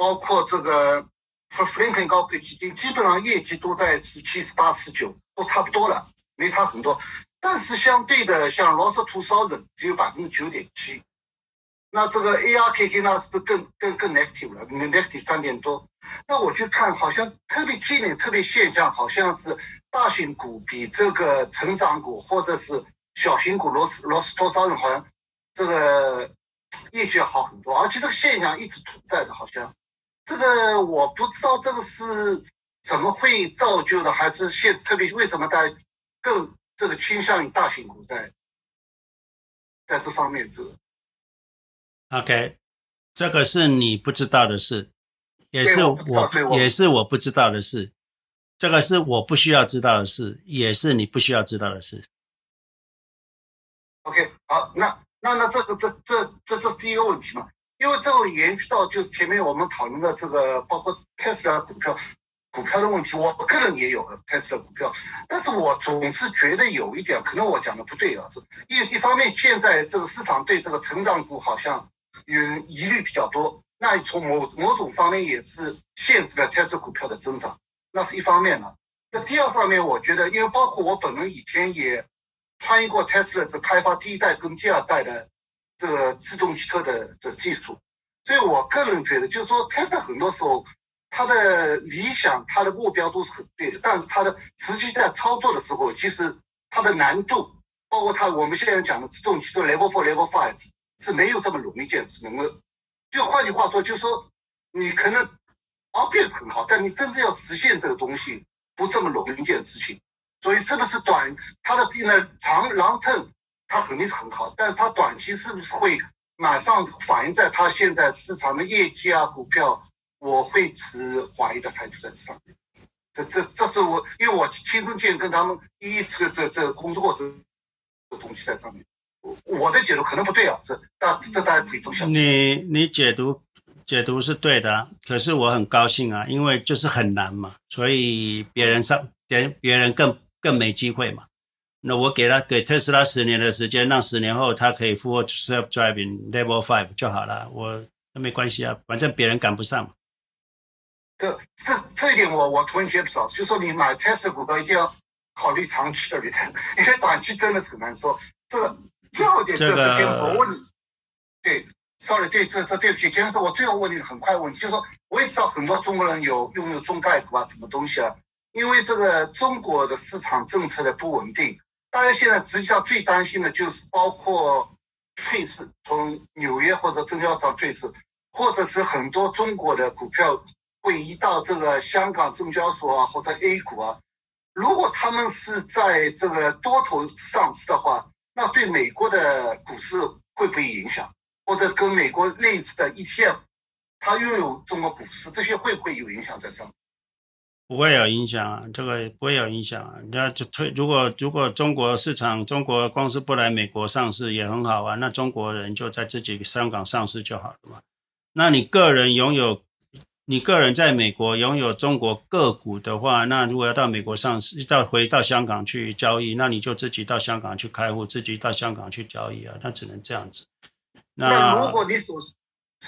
包括这个弗弗林肯高配基金，基本上业绩都在十七、十八、十九，都差不多了，没差很多。但是相对的，像罗斯图烧人只有百分之九点七，那这个 ARKK 呢是更更更 negative 了，negative 三点多。那我就看，好像特别今年特别现象，好像是大型股比这个成长股或者是小型股罗斯罗斯托烧人好像这个业绩要好很多，而且这个现象一直存在的，好像。这个我不知道这个是怎么会造就的，还是现特别为什么大家更这个倾向于大型股在在这方面这个。OK，这个是你不知道的事，也是我，我也是我不知道的事。这个是我不需要知道的事，也是你不需要知道的事。OK，好，那那那这个这这这这是第一个问题嘛？因为这个延续到就是前面我们讨论的这个，包括特斯拉股票股票的问题，我个人也有特斯拉股票，但是我总是觉得有一点，可能我讲的不对啊。这一一方面，现在这个市场对这个成长股好像有疑虑比较多，那从某某种方面也是限制了特斯拉股票的增长，那是一方面了。那第二方面，我觉得，因为包括我本人以前也参与过特斯拉这开发第一代跟第二代的。这个自动汽车的的技术，所以我个人觉得，就是说，特斯拉很多时候，它的理想、它的目标都是很对的，但是它的实际在操作的时候，其实它的难度，包括它我们现在讲的自动汽车 Level Four、Level Five 是没有这么容易建设，能够，就换句话说，就是说，你可能 obvious 很好，但你真正要实现这个东西，不这么容易一件事情。所以，是不是短它的这个长 long term？它肯定是很好，但是它短期是不是会马上反映在它现在市场的业绩啊？股票，我会持怀疑的态度在这上面。这这这是我，因为我亲身见跟他们一次这这工作过这这东西在上面，我的解读可能不对啊，这大这大家可以分享。你你解读解读是对的，可是我很高兴啊，因为就是很难嘛，所以别人上别别人更更没机会嘛。那我给他给特斯拉十年的时间，让十年后他可以 full self driving level five 就好了。我那没关系啊，反正别人赶不上。这这这一点我我同意不少，就是说你买特斯拉股票一定要考虑长期的利润，因为短期真的是很难说。这个最后一点，这这我问你，对，sorry，对，这这对不起，节目说我最后问你很快问题，就是说我也知道很多中国人有拥有中概股啊，什么东西啊，因为这个中国的市场政策的不稳定。大家现在实际上最担心的就是包括退市，从纽约或者证交所退市，或者是很多中国的股票会移到这个香港证交所啊，或者 A 股啊。如果他们是在这个多头上市的话，那对美国的股市会不会影响？或者跟美国类似的 ETF，它拥有中国股市，这些会不会有影响在上面？不会有影响啊，这个不会有影响啊。那就退，如果如果中国市场中国公司不来美国上市也很好啊，那中国人就在自己香港上市就好了嘛。那你个人拥有，你个人在美国拥有中国个股的话，那如果要到美国上市，到回到香港去交易，那你就自己到香港去开户，自己到香港去交易啊。那只能这样子。那，如果你所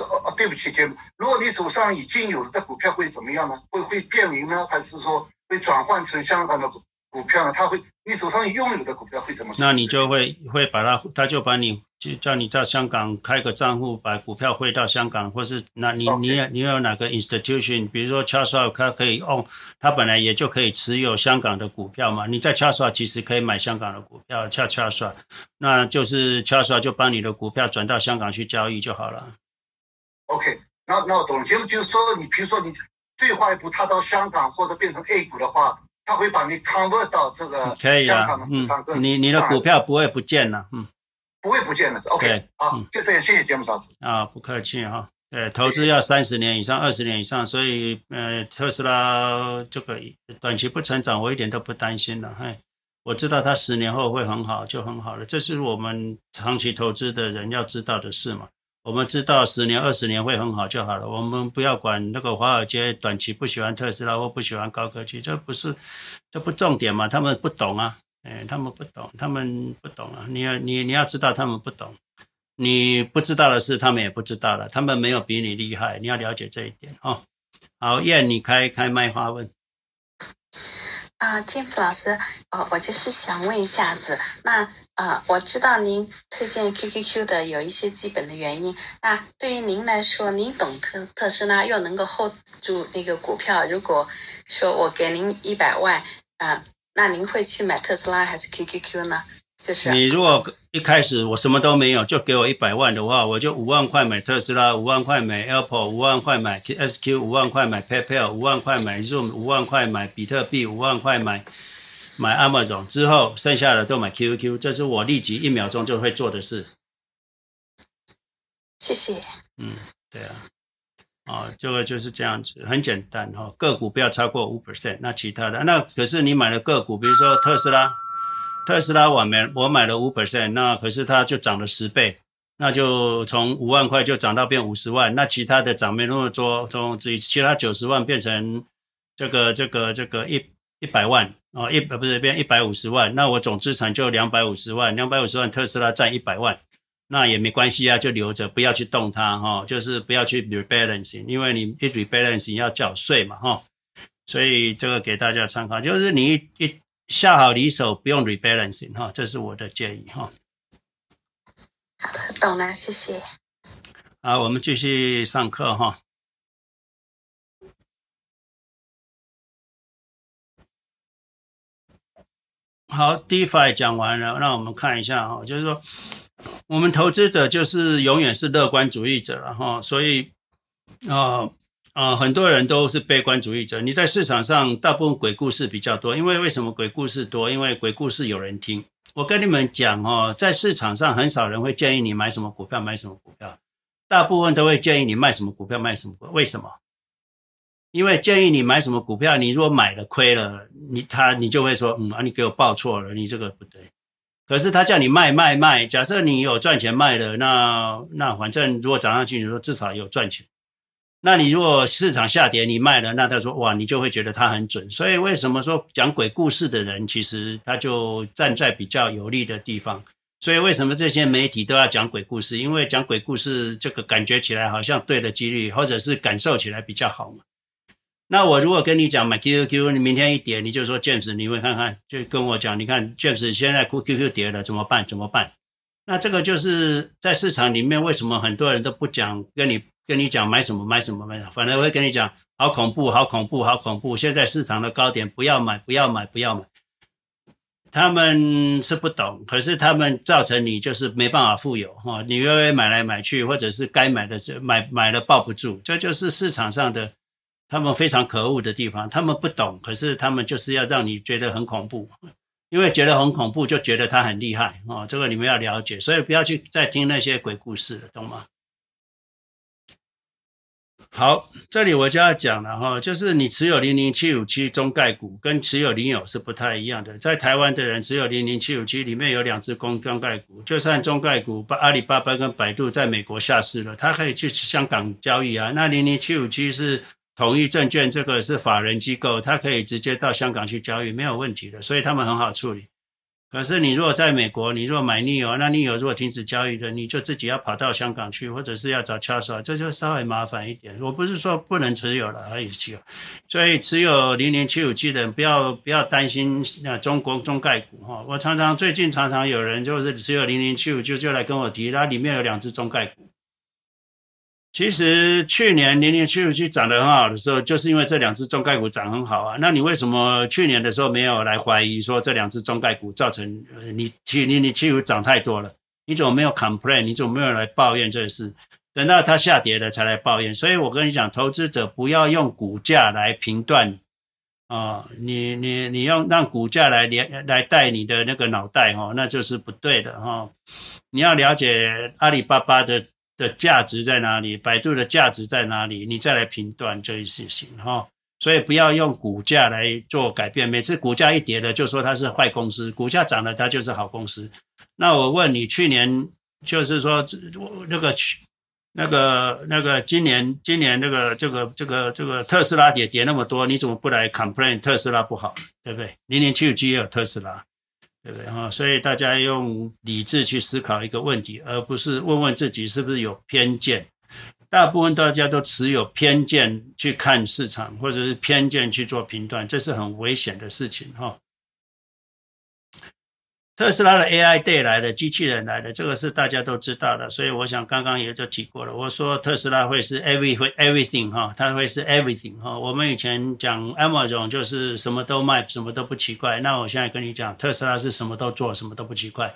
哦哦，对不起，姐，如果你手上已经有了这股票会怎么样呢？会会变零呢，还是说会转换成香港的股股票呢？他会，你手上拥有的股票会怎么？那你就会会把它，他就把你就叫你到香港开个账户，把股票汇到香港，或是那你.你你有哪个 institution？比如说 Charles，他可以哦，他本来也就可以持有香港的股票嘛。你在 Charles 其实可以买香港的股票，恰 Charles，那就是 Charles 就把你的股票转到香港去交易就好了。OK，那那我懂了。就就是说，你比如说你最坏一步他到香港或者变成 A 股的话，他会把你 convert 到这个香港的市场。嗯，你你的股票不会不见了，嗯，不会不见了是 OK。好，就这样，谢谢节目老师。啊，不客气哈。对，投资要三十年以上，二十年以上，所以呃，特斯拉这个短期不成长，我一点都不担心了。嘿，我知道它十年后会很好，就很好了。这是我们长期投资的人要知道的事嘛。我们知道十年、二十年会很好就好了。我们不要管那个华尔街短期不喜欢特斯拉或不喜欢高科技，这不是这不重点嘛？他们不懂啊，哎，他们不懂，他们不懂啊。你要你你要知道他们不懂，你不知道的事他们也不知道了。他们没有比你厉害，你要了解这一点哦。好，燕，你开开麦发问。啊，uh，James 老师，我，我就是想问一下子，那呃，我知道您推荐 QQQ 的有一些基本的原因，那对于您来说，您懂特特斯拉又能够 hold 住那个股票，如果说我给您一百万，啊，那您会去买特斯拉还是 QQQ 呢？就是你如果一开始我什么都没有，就给我一百万的话，我就五万块买特斯拉，五万块买 Apple，五万块买 SQ，五万块买 PayPal，五万块买 Zoom，五万块买比特币，五万块买买 Amazon，之后剩下的都买 QQ，这是我立即一秒钟就会做的事。谢谢。嗯，对啊，哦，这个就是这样子，很简单哈、哦，个股不要超过五 percent，那其他的那可是你买了个股，比如说特斯拉。特斯拉我买我买了五 percent，那可是它就涨了十倍，那就从五万块就涨到变五十万，那其他的涨没那么多，从其其他九十万变成这个这个这个一一百万哦，一不是变一百五十万，那我总资产就两百五十万，两百五十万特斯拉占一百万，那也没关系啊，就留着不要去动它哈，就是不要去 rebalancing，因为你一 rebalancing 要缴税嘛哈，所以这个给大家参考，就是你一。下好离手，不用 rebalancing 哈，这是我的建议哈。好的，懂了，谢谢。好，我们继续上课哈。好，DeFi 讲完了，那我们看一下哈，就是说，我们投资者就是永远是乐观主义者了哈，所以啊。呃啊、很多人都是悲观主义者。你在市场上，大部分鬼故事比较多。因为为什么鬼故事多？因为鬼故事有人听。我跟你们讲哦，在市场上很少人会建议你买什么股票，买什么股票。大部分都会建议你卖什么股票，卖什么股。为什么？因为建议你买什么股票，你如果买了亏了，你他你就会说，嗯啊，你给我报错了，你这个不对。可是他叫你卖卖卖，假设你有赚钱卖了，那那反正如果涨上去，你说至少有赚钱。那你如果市场下跌，你卖了，那他说哇，你就会觉得他很准。所以为什么说讲鬼故事的人，其实他就站在比较有利的地方。所以为什么这些媒体都要讲鬼故事？因为讲鬼故事，这个感觉起来好像对的几率，或者是感受起来比较好嘛。那我如果跟你讲买 QQQ，你明天一跌，你就说 James，你会看看，就跟我讲，你看 James 现在 QQQ 跌了，怎么办？怎么办？那这个就是在市场里面，为什么很多人都不讲跟你。跟你讲买什么买什么买什么，反正我会跟你讲，好恐怖，好恐怖，好恐怖！现在市场的高点，不要买，不要买，不要买。他们是不懂，可是他们造成你就是没办法富有哈。你因为买来买去，或者是该买的买买了抱不住，这就是市场上的他们非常可恶的地方。他们不懂，可是他们就是要让你觉得很恐怖。因为觉得很恐怖，就觉得他很厉害哦。这个你们要了解，所以不要去再听那些鬼故事了，懂吗？好，这里我就要讲了哈，就是你持有零零七五七中概股跟持有零有是不太一样的。在台湾的人持有零零七五七里面有两只公中概股，就算中概股把阿里巴巴跟百度在美国下市了，他可以去香港交易啊。那零零七五七是统一证券，这个是法人机构，他可以直接到香港去交易，没有问题的，所以他们很好处理。可是你如果在美国，你如果买 NIO，那 NIO 如果停止交易的，你就自己要跑到香港去，或者是要找敲手，这就稍微麻烦一点。我不是说不能持有了，而已持有。所以持有零零七五七的人不要不要担心那中国中概股哈。我常常最近常常有人就是持有零零七五七就来跟我提，它里面有两只中概股。其实去年零零七五七涨得很好的时候，就是因为这两只中概股涨很好啊。那你为什么去年的时候没有来怀疑说这两只中概股造成你七零零七五涨太多了？你怎么没有 complain？你怎么没有来抱怨这事？等到它下跌了才来抱怨。所以我跟你讲，投资者不要用股价来评断啊，你你你用让股价来连来带你的那个脑袋哈，那就是不对的哈。你要了解阿里巴巴的。的价值在哪里？百度的价值在哪里？你再来评断这一事情哈。所以不要用股价来做改变。每次股价一跌了，就说它是坏公司；股价涨了，它就是好公司。那我问你，去年就是说那个去那个那个今年今年那个这个这个这个特斯拉跌跌那么多，你怎么不来 complain 特斯拉不好？对不对？零零七五七也有特斯拉。对不对哈？所以大家用理智去思考一个问题，而不是问问自己是不是有偏见。大部分大家都持有偏见去看市场，或者是偏见去做评断，这是很危险的事情哈。特斯拉的 AI Day 来的机器人来的，这个是大家都知道的，所以我想刚刚也就提过了。我说特斯拉会是 every 会 everything 哈，它会是 everything 哈。我们以前讲 Amazon 就是什么都卖，什么都不奇怪。那我现在跟你讲，特斯拉是什么都做，什么都不奇怪。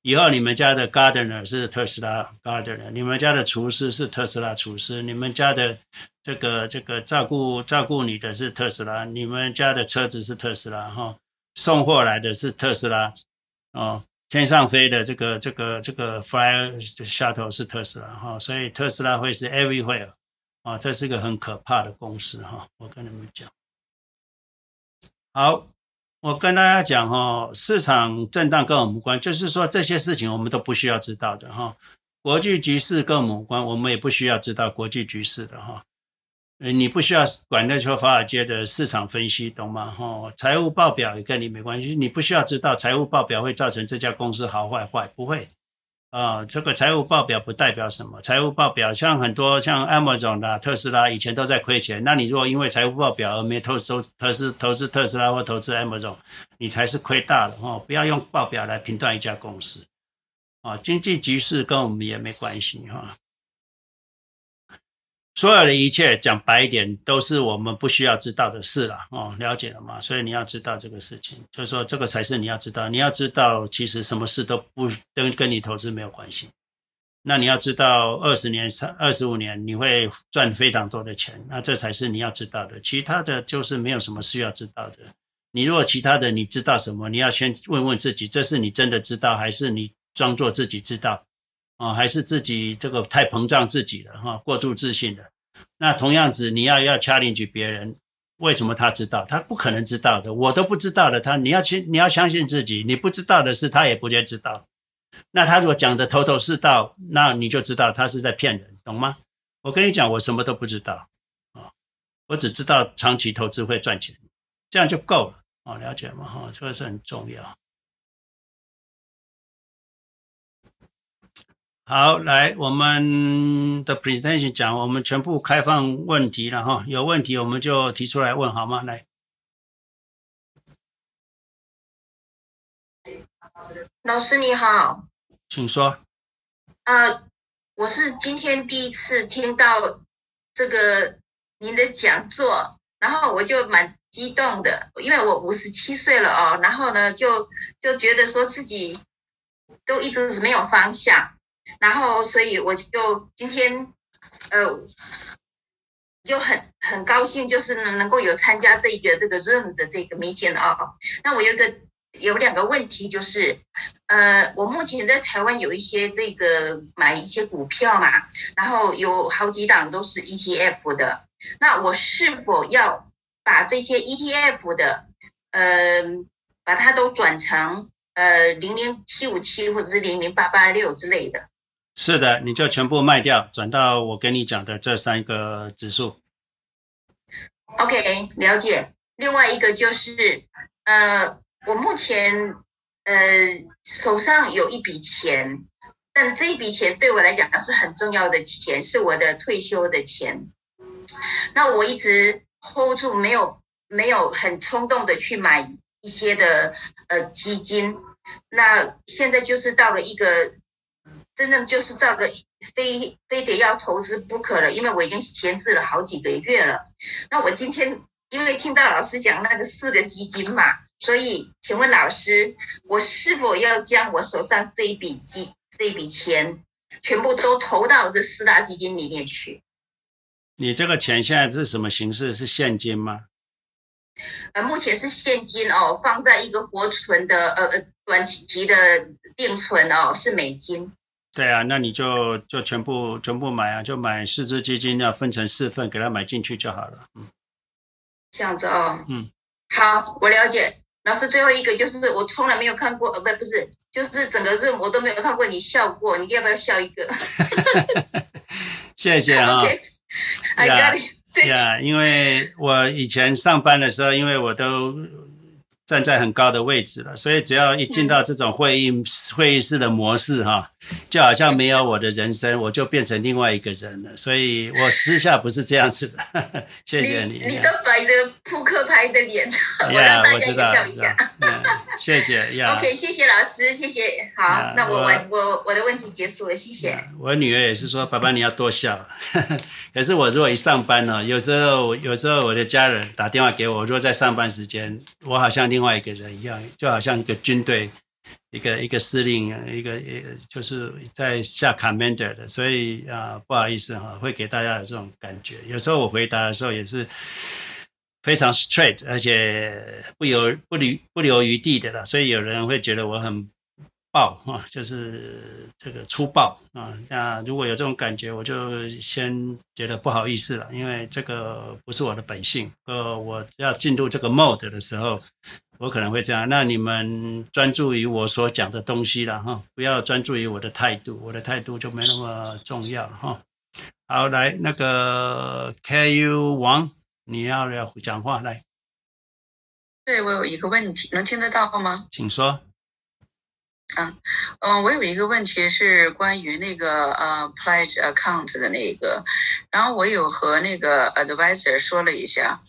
以后你们家的 Gardener 是特斯拉 Gardener，你们家的厨师是特斯拉厨师，你们家的这个这个照顾照顾你的是特斯拉，你们家的车子是特斯拉哈，送货来的是特斯拉。哦，天上飞的这个这个这个 Fly Shuttle 是特斯拉哈、所以特斯拉会是 everywhere 啊、哦，这是个很可怕的公司哈、我跟你们讲，好，我跟大家讲哈、市场震荡跟我们无关，就是说这些事情我们都不需要知道的哈、哦。国际局势跟我们无关，我们也不需要知道国际局势的哈。你不需要管那些华尔街的市场分析，懂吗？哈，财务报表也跟你没关系，你不需要知道财务报表会造成这家公司好坏坏，不会。啊，这个财务报表不代表什么，财务报表像很多像 Amazon 的特斯拉以前都在亏钱，那你如果因为财务报表而没投资投资投资特斯拉或投资 Amazon，你才是亏大了哈！不要用报表来评断一家公司，啊，经济局势跟我们也没关系哈。所有的一切讲白一点，都是我们不需要知道的事了哦，了解了吗？所以你要知道这个事情，就是说这个才是你要知道。你要知道，其实什么事都不跟跟你投资没有关系。那你要知道，二十年、三二十五年你会赚非常多的钱，那这才是你要知道的。其他的就是没有什么需要知道的。你如果其他的你知道什么，你要先问问自己，这是你真的知道，还是你装作自己知道？啊、哦，还是自己这个太膨胀自己了哈、过度自信了。那同样子，你要要 challenge 别人，为什么他知道？他不可能知道的，我都不知道的。他你要去，你要相信自己，你不知道的事，他也不会知道。那他如果讲的头头是道，那你就知道他是在骗人，懂吗？我跟你讲，我什么都不知道啊，我只知道长期投资会赚钱，这样就够了啊，了解吗？哈，这个是很重要。好，来我们的 presentation 讲，我们全部开放问题了哈，有问题我们就提出来问好吗？来，老师你好，请说。啊、呃，我是今天第一次听到这个您的讲座，然后我就蛮激动的，因为我五十七岁了哦，然后呢就就觉得说自己都一直是没有方向。然后，所以我就今天，呃，就很很高兴，就是能能够有参加这个这个 Zoom 的这个 meeting 啊、哦。那我有一个有两个问题，就是，呃，我目前在台湾有一些这个买一些股票嘛，然后有好几档都是 ETF 的，那我是否要把这些 ETF 的，呃，把它都转成呃零零七五七或者是零零八八六之类的？是的，你就全部卖掉，转到我跟你讲的这三个指数。OK，了解。另外一个就是，呃。我目前呃手上有一笔钱，但这一笔钱对我来讲是很重要的钱，是我的退休的钱。那我一直 hold 住，没有没有很冲动的去买一些的呃基金。那现在就是到了一个真正就是照个非非得要投资不可了，因为我已经闲置了好几个月了。那我今天因为听到老师讲那个四个基金嘛。所以，请问老师，我是否要将我手上这一笔基这一笔钱全部都投到这四大基金里面去？你这个钱现在是什么形式？是现金吗？呃，目前是现金哦，放在一个活存的呃呃短期的定存哦，是美金。对啊，那你就就全部全部买啊，就买四只基金，要分成四份给它买进去就好了。嗯，这样子哦。嗯，好，我了解。老师，最后一个就是我从来没有看过，呃，不，不是，就是整个任务我都没有看过你笑过，你要不要笑一个？谢谢啊。I got it。呀，因为我以前上班的时候，因为我都。站在很高的位置了，所以只要一进到这种会议、嗯、会议室的模式哈，就好像没有我的人生，我就变成另外一个人了。所以我私下不是这样子的。谢谢你。你都摆着扑克牌的脸，我让大家也笑一下。谢谢呀。OK，谢谢老师，谢谢。好，那我我我我的问题结束了，谢谢。我女儿也是说，爸爸你要多笑。可是我如果一上班呢，有时候有时候我的家人打电话给我，如果在上班时间，我好像另外一个人一样，就好像一个军队，一个一个司令，一个一，就是在下 commander 的，所以啊、不好意思哈，会给大家有这种感觉。有时候我回答的时候也是非常 straight，而且不留不留不留余地的了，所以有人会觉得我很。暴啊，就是这个粗暴啊。那如果有这种感觉，我就先觉得不好意思了，因为这个不是我的本性。呃，我要进入这个 mode 的时候，我可能会这样。那你们专注于我所讲的东西了哈，不要专注于我的态度，我的态度就没那么重要哈。好，来那个 KU 王，你要要讲话来。对，我有一个问题，能听得到吗？请说。嗯，嗯，我有一个问题是关于那个呃 pledge account 的那个，然后我有和那个 advisor 说了一下，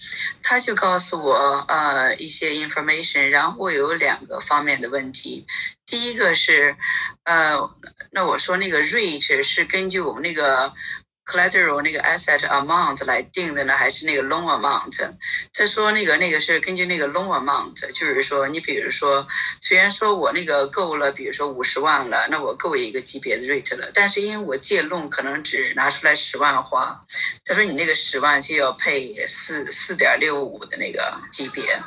他就告诉我呃一些 information，然后我有两个方面的问题，第一个是呃，那我说那个 reach 是根据我们那个。Collateral 那个 asset amount 来定的呢，还是那个 loan amount？他说那个那个是根据那个 loan amount，就是说你比如说，虽然说我那个够了，比如说五十万了，那我够一个级别的 rate 了，但是因为我借 loan 可能只拿出来十万花，他说你那个十万就要配四四点六五的那个级别。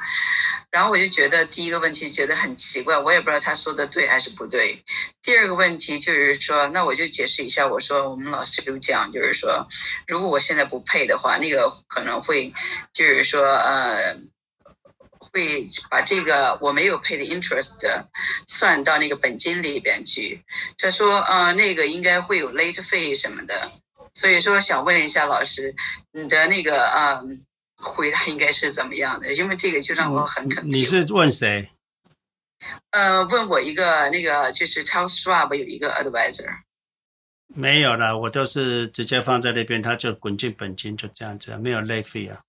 然后我就觉得第一个问题觉得很奇怪，我也不知道他说的对还是不对。第二个问题就是说，那我就解释一下，我说我们老师有讲，就是说，如果我现在不配的话，那个可能会，就是说，呃，会把这个我没有配的 interest 算到那个本金里边去。他说，呃，那个应该会有 late fee 什么的，所以说想问一下老师，你的那个，呃。回答应该是怎么样的？因为这个就让我很肯定。你是问谁？呃，问我一个那个就是 Charles Schwab 有一个 advisor。没有了，我都是直接放在那边，他就滚进本金，就这样子，没有 late fee 啊。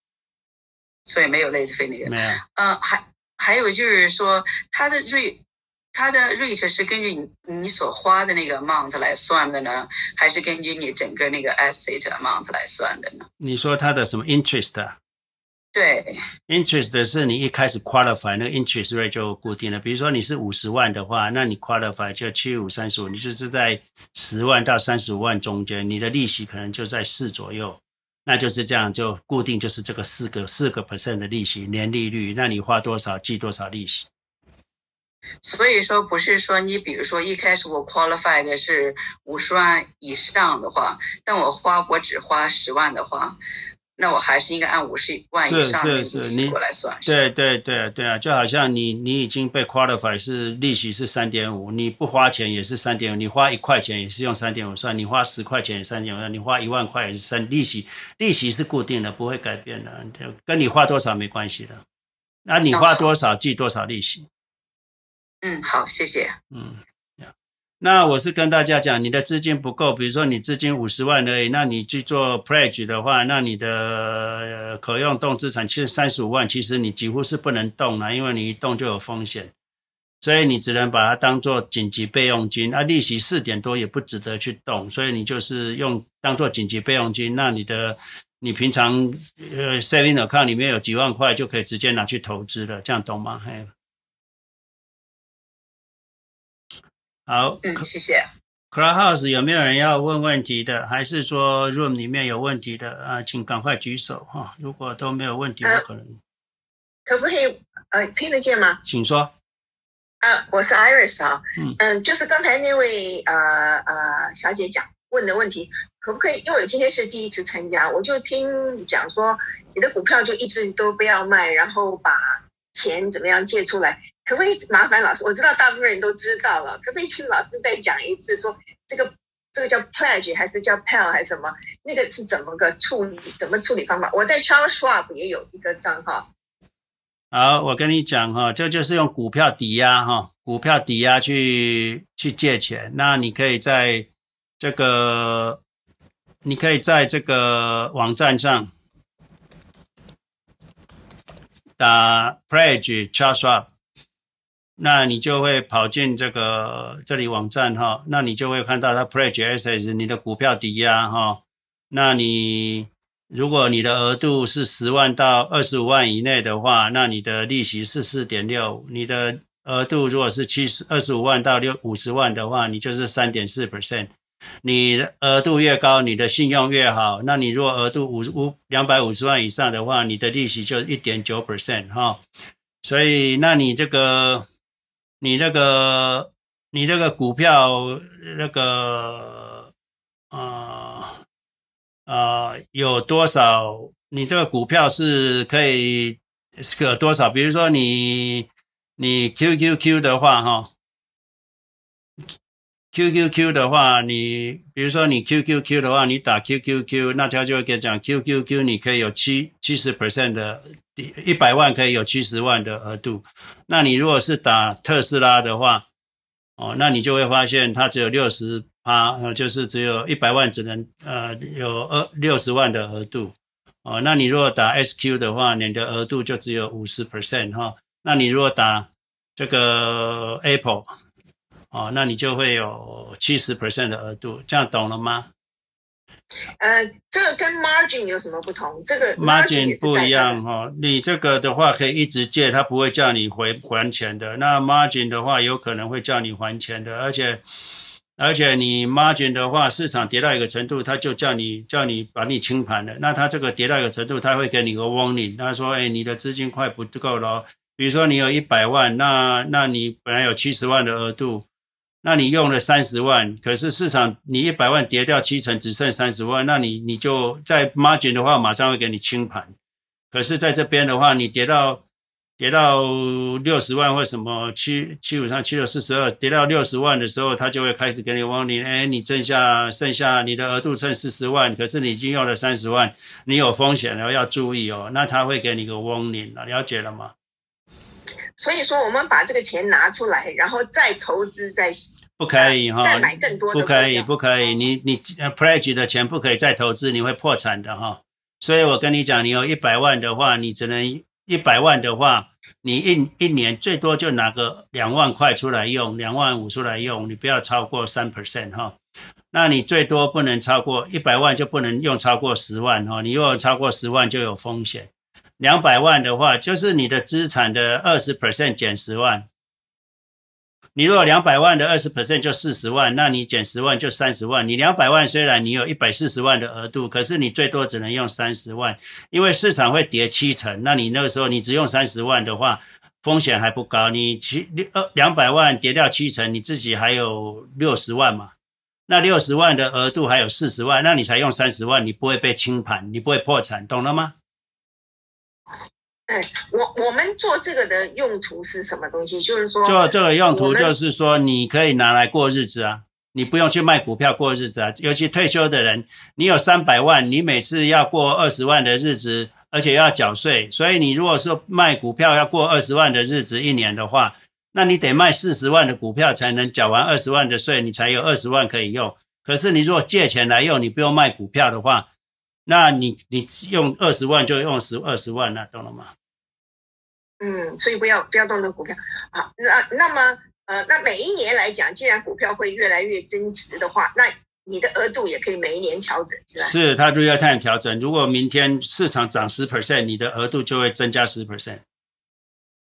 所以没有 late fee 那个。没有。呃，还还有就是说，他的 rate，他的 rate 是根据你你所花的那个 amount 来算的呢，还是根据你整个那个 asset amount 来算的呢？你说他的什么 interest 啊？对，interest 是你一开始 qualify 那个 interest rate 就固定了。比如说你是五十万的话，那你 qualify 就七五三十五，你就是在十万到三十五万中间，你的利息可能就在四左右，那就是这样就固定，就是这个四个四个 percent 的利息年利率。那你花多少记多少利息。所以说不是说你比如说一开始我 qualify 的是五十万以上的话，但我花我只花十万的话。那我还是应该按五十万以上的利息过来算。对对对对啊，就好像你你已经被 qualify 是利息是三点五，你不花钱也是三点五，你花一块钱也是用三点五算，你花十块钱也三点五，你花一万块也是三，利息利息是固定的，不会改变的，就跟你花多少没关系的。那你花多少记多少利息。嗯，好，谢谢。嗯。那我是跟大家讲，你的资金不够，比如说你资金五十万而已，那你去做 pledge 的话，那你的可用动资产其实三十五万，其实你几乎是不能动了，因为你一动就有风险，所以你只能把它当做紧急备用金，啊，利息四点多也不值得去动，所以你就是用当做紧急备用金，那你的你平常呃 saving account 里面有几万块就可以直接拿去投资了，这样懂吗？嘿。好，嗯，谢谢。Clubhouse 有没有人要问问题的？还是说 Room 里面有问题的啊？请赶快举手哈！如果都没有问题，我可能、呃、可不可以呃听得见吗？请说。啊，我是 Iris 啊。嗯嗯，就是刚才那位呃呃小姐讲问的问题，可不可以？因为我今天是第一次参加，我就听讲说你的股票就一直都不要卖，然后把钱怎么样借出来。可不可以麻烦老师？我知道大部分人都知道了，可不可以请老师再讲一次说，这个这个叫 pledge 还是叫 PAL 还是什么？那个是怎么个处理？怎么处理方法？我在 Charles Schwab 也有一个账号。好，我跟你讲哈，这就是用股票抵押哈，股票抵押去去借钱。那你可以在这个，你可以在这个网站上打 pledge Charles Schwab。那你就会跑进这个这里网站哈，那你就会看到它 pledge assets 你的股票抵押哈。那你如果你的额度是十万到二十五万以内的话，那你的利息是四点六。你的额度如果是七十二十五万到六五十万的话，你就是三点四 percent。你的额度越高，你的信用越好。那你如果额度五五两百五十万以上的话，你的利息就一点九 percent 哈。所以，那你这个。你那个，你那个股票那个，啊、呃、啊、呃，有多少？你这个股票是可以是个多少？比如说你你 QQQ 的话，哈，QQQ 的话，你比如说你 QQQ 的话，你打 QQQ，那他就会跟你讲 QQQ，你可以有七七十 percent 的。一百万可以有七十万的额度，那你如果是打特斯拉的话，哦，那你就会发现它只有六十趴，就是只有一百万只能呃有二六十万的额度，哦，那你如果打 SQ 的话，你的额度就只有五十 percent 哈，那你如果打这个 Apple，哦，那你就会有七十 percent 的额度，这样懂了吗？呃，这个跟 margin 有什么不同？这个 margin 不一样哈，你这个的话可以一直借，他不会叫你回还钱的。那 margin 的话，有可能会叫你还钱的，而且而且你 margin 的话，市场跌到一个程度，他就叫你叫你把你清盘了。那他这个跌到一个程度，他会给你个 warning，他说，哎，你的资金快不够了。比如说你有一百万，那那你本来有七十万的额度。那你用了三十万，可是市场你一百万跌掉七成，只剩三十万，那你你就在 margin 的话，马上会给你清盘。可是在这边的话，你跌到跌到六十万或什么七七五三七六四十二，跌到六十万的时候，他就会开始给你 warning，哎，你剩下剩下你的额度剩四十万，可是你已经用了三十万，你有风险了，要注意哦。那他会给你个 warning 了，了解了吗？所以说，我们把这个钱拿出来，然后再投资，再不可以哈，再买更多的，不可以，不可以。你你 pledge 的钱不可以再投资，你会破产的哈。所以我跟你讲，你有一百万的话，你只能一百万的话，你一一年最多就拿个两万块出来用，两万五出来用，你不要超过三 percent 哈。那你最多不能超过一百万，就不能用超过十万哈。你如果超过十万，就有风险。两百万的话，就是你的资产的二十 percent 减十万。你如果两百万的二十 percent 就四十万，那你减十万就三十万。你两百万虽然你有一百四十万的额度，可是你最多只能用三十万，因为市场会跌七成。那你那个时候你只用三十万的话，风险还不高。你七六二两百万跌掉七成，你自己还有六十万嘛？那六十万的额度还有四十万，那你才用三十万，你不会被清盘，你不会破产，懂了吗？哎，我我们做这个的用途是什么东西？就是说，做这个用途就是说，你可以拿来过日子啊，你不用去卖股票过日子啊。尤其退休的人，你有三百万，你每次要过二十万的日子，而且要缴税，所以你如果说卖股票要过二十万的日子一年的话，那你得卖四十万的股票才能缴完二十万的税，你才有二十万可以用。可是你如果借钱来用，你不用卖股票的话，那你你用二十万就用十二十万了，懂了吗？嗯，所以不要不要动那股票啊。那那么呃，那每一年来讲，既然股票会越来越增值的话，那你的额度也可以每一年调整，是吧？是，它 real time 调整。如果明天市场涨十 percent，你的额度就会增加十 percent。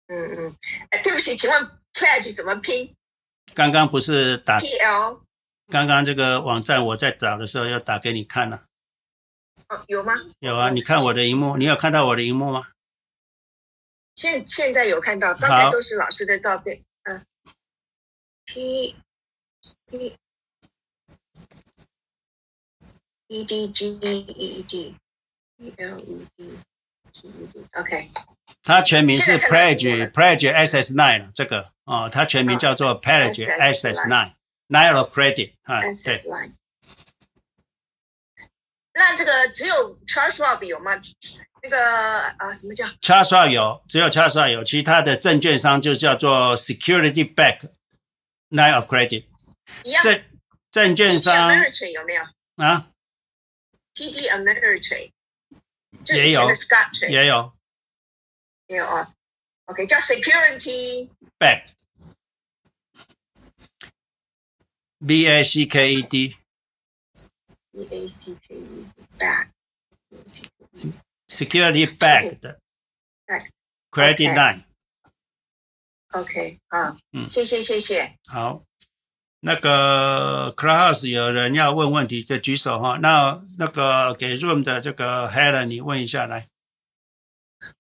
嗯嗯，哎，对不起，请问 pledge 怎么拼？刚刚不是打 PL？刚刚这个网站我在找的时候要打给你看了。哦，有吗？有啊，你看我的荧幕，你有看到我的荧幕吗？现现在有看到，刚才都是老师的照片。嗯，P P E D G E D E L E D G E D，OK。它全名是 Pledge Pledge SS Nine 这个哦，它全名叫做 Pledge SS Nine Nine of Credit 啊，对。那这个只有 Charles Schwab 有吗？那个啊，什么叫 Charles Schwab 有，只有 Charles Schwab 有，其他的证券商就叫做 Security Back Line of Credit。一样。证证券商 TD Ameritrade 有没有啊？TD Ameritrade 也有，也有。也有啊，OK，叫 Security Back B A C K E D E Back Security Back 的 Credit Line OK 啊，嗯，谢谢谢谢。好，那个 Clubhouse 有人要问问题就举手哈，那那个给 Room 的这个 Helen 你问一下来。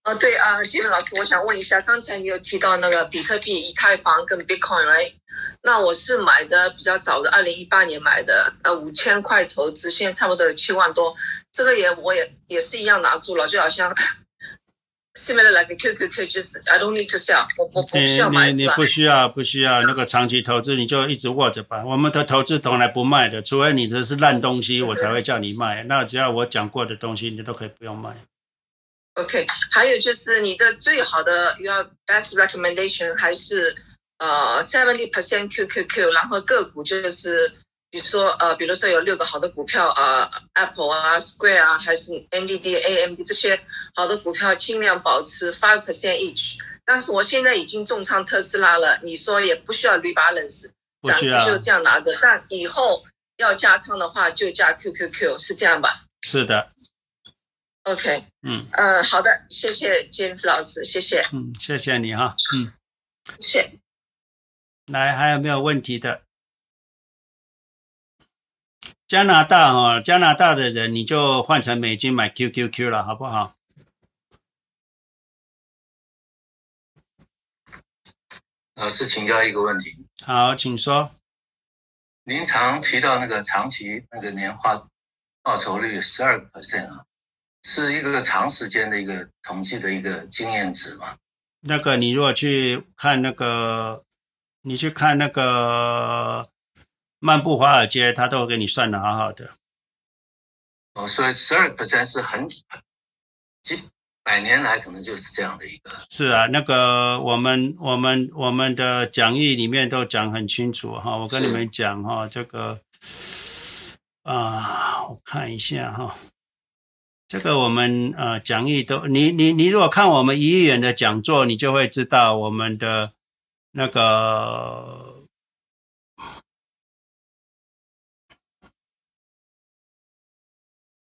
呃，对啊，基本老师，我想问一下，刚才你有提到那个比特币、以太坊跟 Bitcoin，right？那我是买的比较早的，二零一八年买的，呃，五千块投资，现在差不多有七万多，这个也我也也是一样拿住了，就好像 similar like QQQ，就是 I don't need to sell，我我不需要买，你你不需要不需要那个长期投资，你就一直握着吧。我们的投资从来不卖的，除非你的是烂东西，我才会叫你卖。那只要我讲过的东西，你都可以不用卖。OK，还有就是你的最好的 your best recommendation 还是呃 seventy percent QQQ，然后个股就是比如说呃，比如说有六个好的股票呃 Apple 啊，Square 啊，还是 NVIDIA、AMD 这些好的股票，尽量保持 five percent each。但是我现在已经重仓特斯拉了，你说也不需要 rebalance，暂时就这样拿着，但以后要加仓的话就加 QQQ，是这样吧？是的。OK，嗯，呃，好的，谢谢 James 老师，谢谢，嗯，谢谢你哈，嗯，谢。来，还有没有问题的？加拿大哦，加拿大的人你就换成美金买 QQQ 了，好不好？老师，请教一个问题。好，请说。您常提到那个长期那个年化报酬率十二个 percent 啊。是一个长时间的一个统计的一个经验值嘛？那个你如果去看那个，你去看那个漫步华尔街，他都会给你算的好好的。哦，所以十二 percent 是很几百年来可能就是这样的一个。是啊，那个我们我们我们的讲义里面都讲很清楚哈，我跟你们讲哈，这个啊，我看一下哈。这个我们呃讲义都，你你你如果看我们一亿元的讲座，你就会知道我们的那个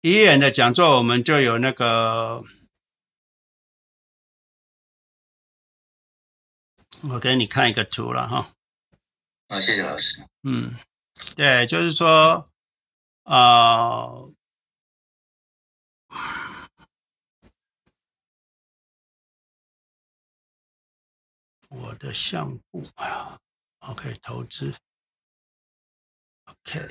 一亿元的讲座，我们就有那个，我给你看一个图了哈。啊，谢谢老师。嗯，对，就是说啊。呃我的项目啊，OK，投资，OK。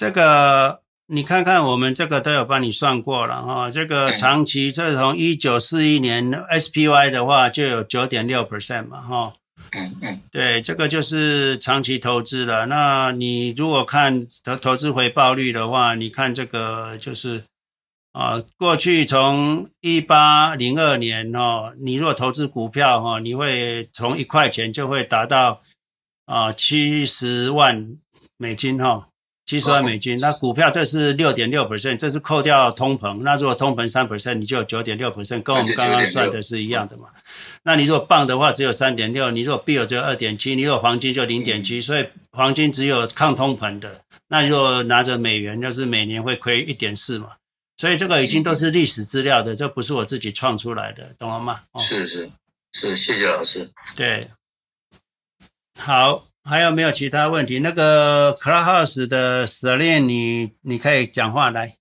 这个你看看，我们这个都有帮你算过了哈。这个长期，这从一九四一年 SPY 的话，就有九点六 percent 嘛哈。嗯嗯，对，这个就是长期投资了。那你如果看投投资回报率的话，你看这个就是啊，过去从一八零二年哦，你如果投资股票哈，你会从一块钱就会达到啊七十万美金哈。七十万美金，那股票这是六点六 percent，这是扣掉通膨。那如果通膨三 percent，你就有九点六 percent，跟我们刚刚算的是一样的嘛。那你如果棒的话，只有三点六；你如果 bill 只有二点七；你如果黄金就零点七。所以黄金只有抗通膨的。那你如果拿着美元，就是每年会亏一点四嘛。所以这个已经都是历史资料的，这不是我自己创出来的，懂了吗？哦、是是是，谢谢老师。对，好。还有没有其他问题？那个 Clubhouse 的舍恋你你可以讲话来。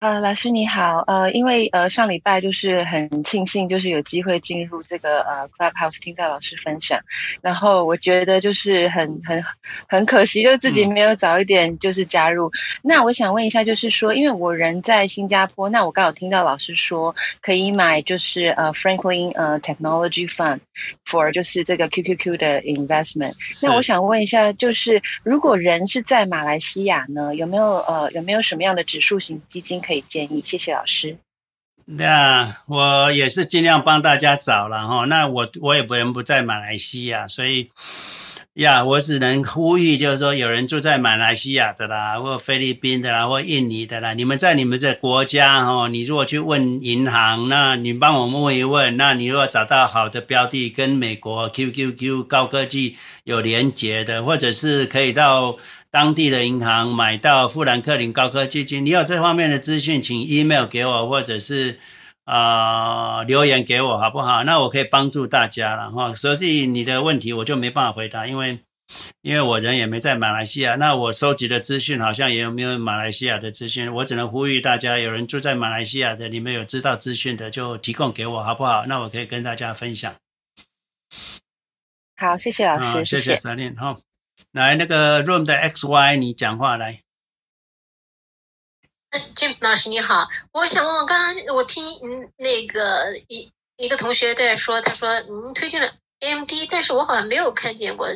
呃，老师你好，呃，因为呃上礼拜就是很庆幸，就是有机会进入这个呃 Clubhouse 听到老师分享，然后我觉得就是很很很可惜，就自己没有早一点就是加入。嗯、那我想问一下，就是说，因为我人在新加坡，那我刚好听到老师说可以买就是呃 Franklin 呃 Technology Fund for 就是这个 QQQ 的 investment。那我想问一下，就是如果人是在马来西亚呢，有没有呃有没有什么样的指数型基金可以？建议，谢谢老师。那我也是尽量帮大家找了哈。那我我也不能不在马来西亚，所以呀，我只能呼吁，就是说有人住在马来西亚的啦，或菲律宾的啦，或印尼的啦，你们在你们这国家哈，你如果去问银行，那你帮我们问一问，那你如果找到好的标的，跟美国 QQQ 高科技有连结的，或者是可以到。当地的银行买到富兰克林高科技基金，你有这方面的资讯，请 email 给我，或者是啊、呃、留言给我，好不好？那我可以帮助大家了哈。所以你的问题我就没办法回答，因为因为我人也没在马来西亚，那我收集的资讯好像也没有马来西亚的资讯，我只能呼吁大家，有人住在马来西亚的，你们有知道资讯的就提供给我，好不好？那我可以跟大家分享。好，谢谢老师，谢谢 Celine 哈。来，那个 Room 的 XY，你讲话来。James 老师你好，我想问问，刚刚我听嗯那个一一个同学在说，他说您推荐了 AMD，但是我好像没有看见过。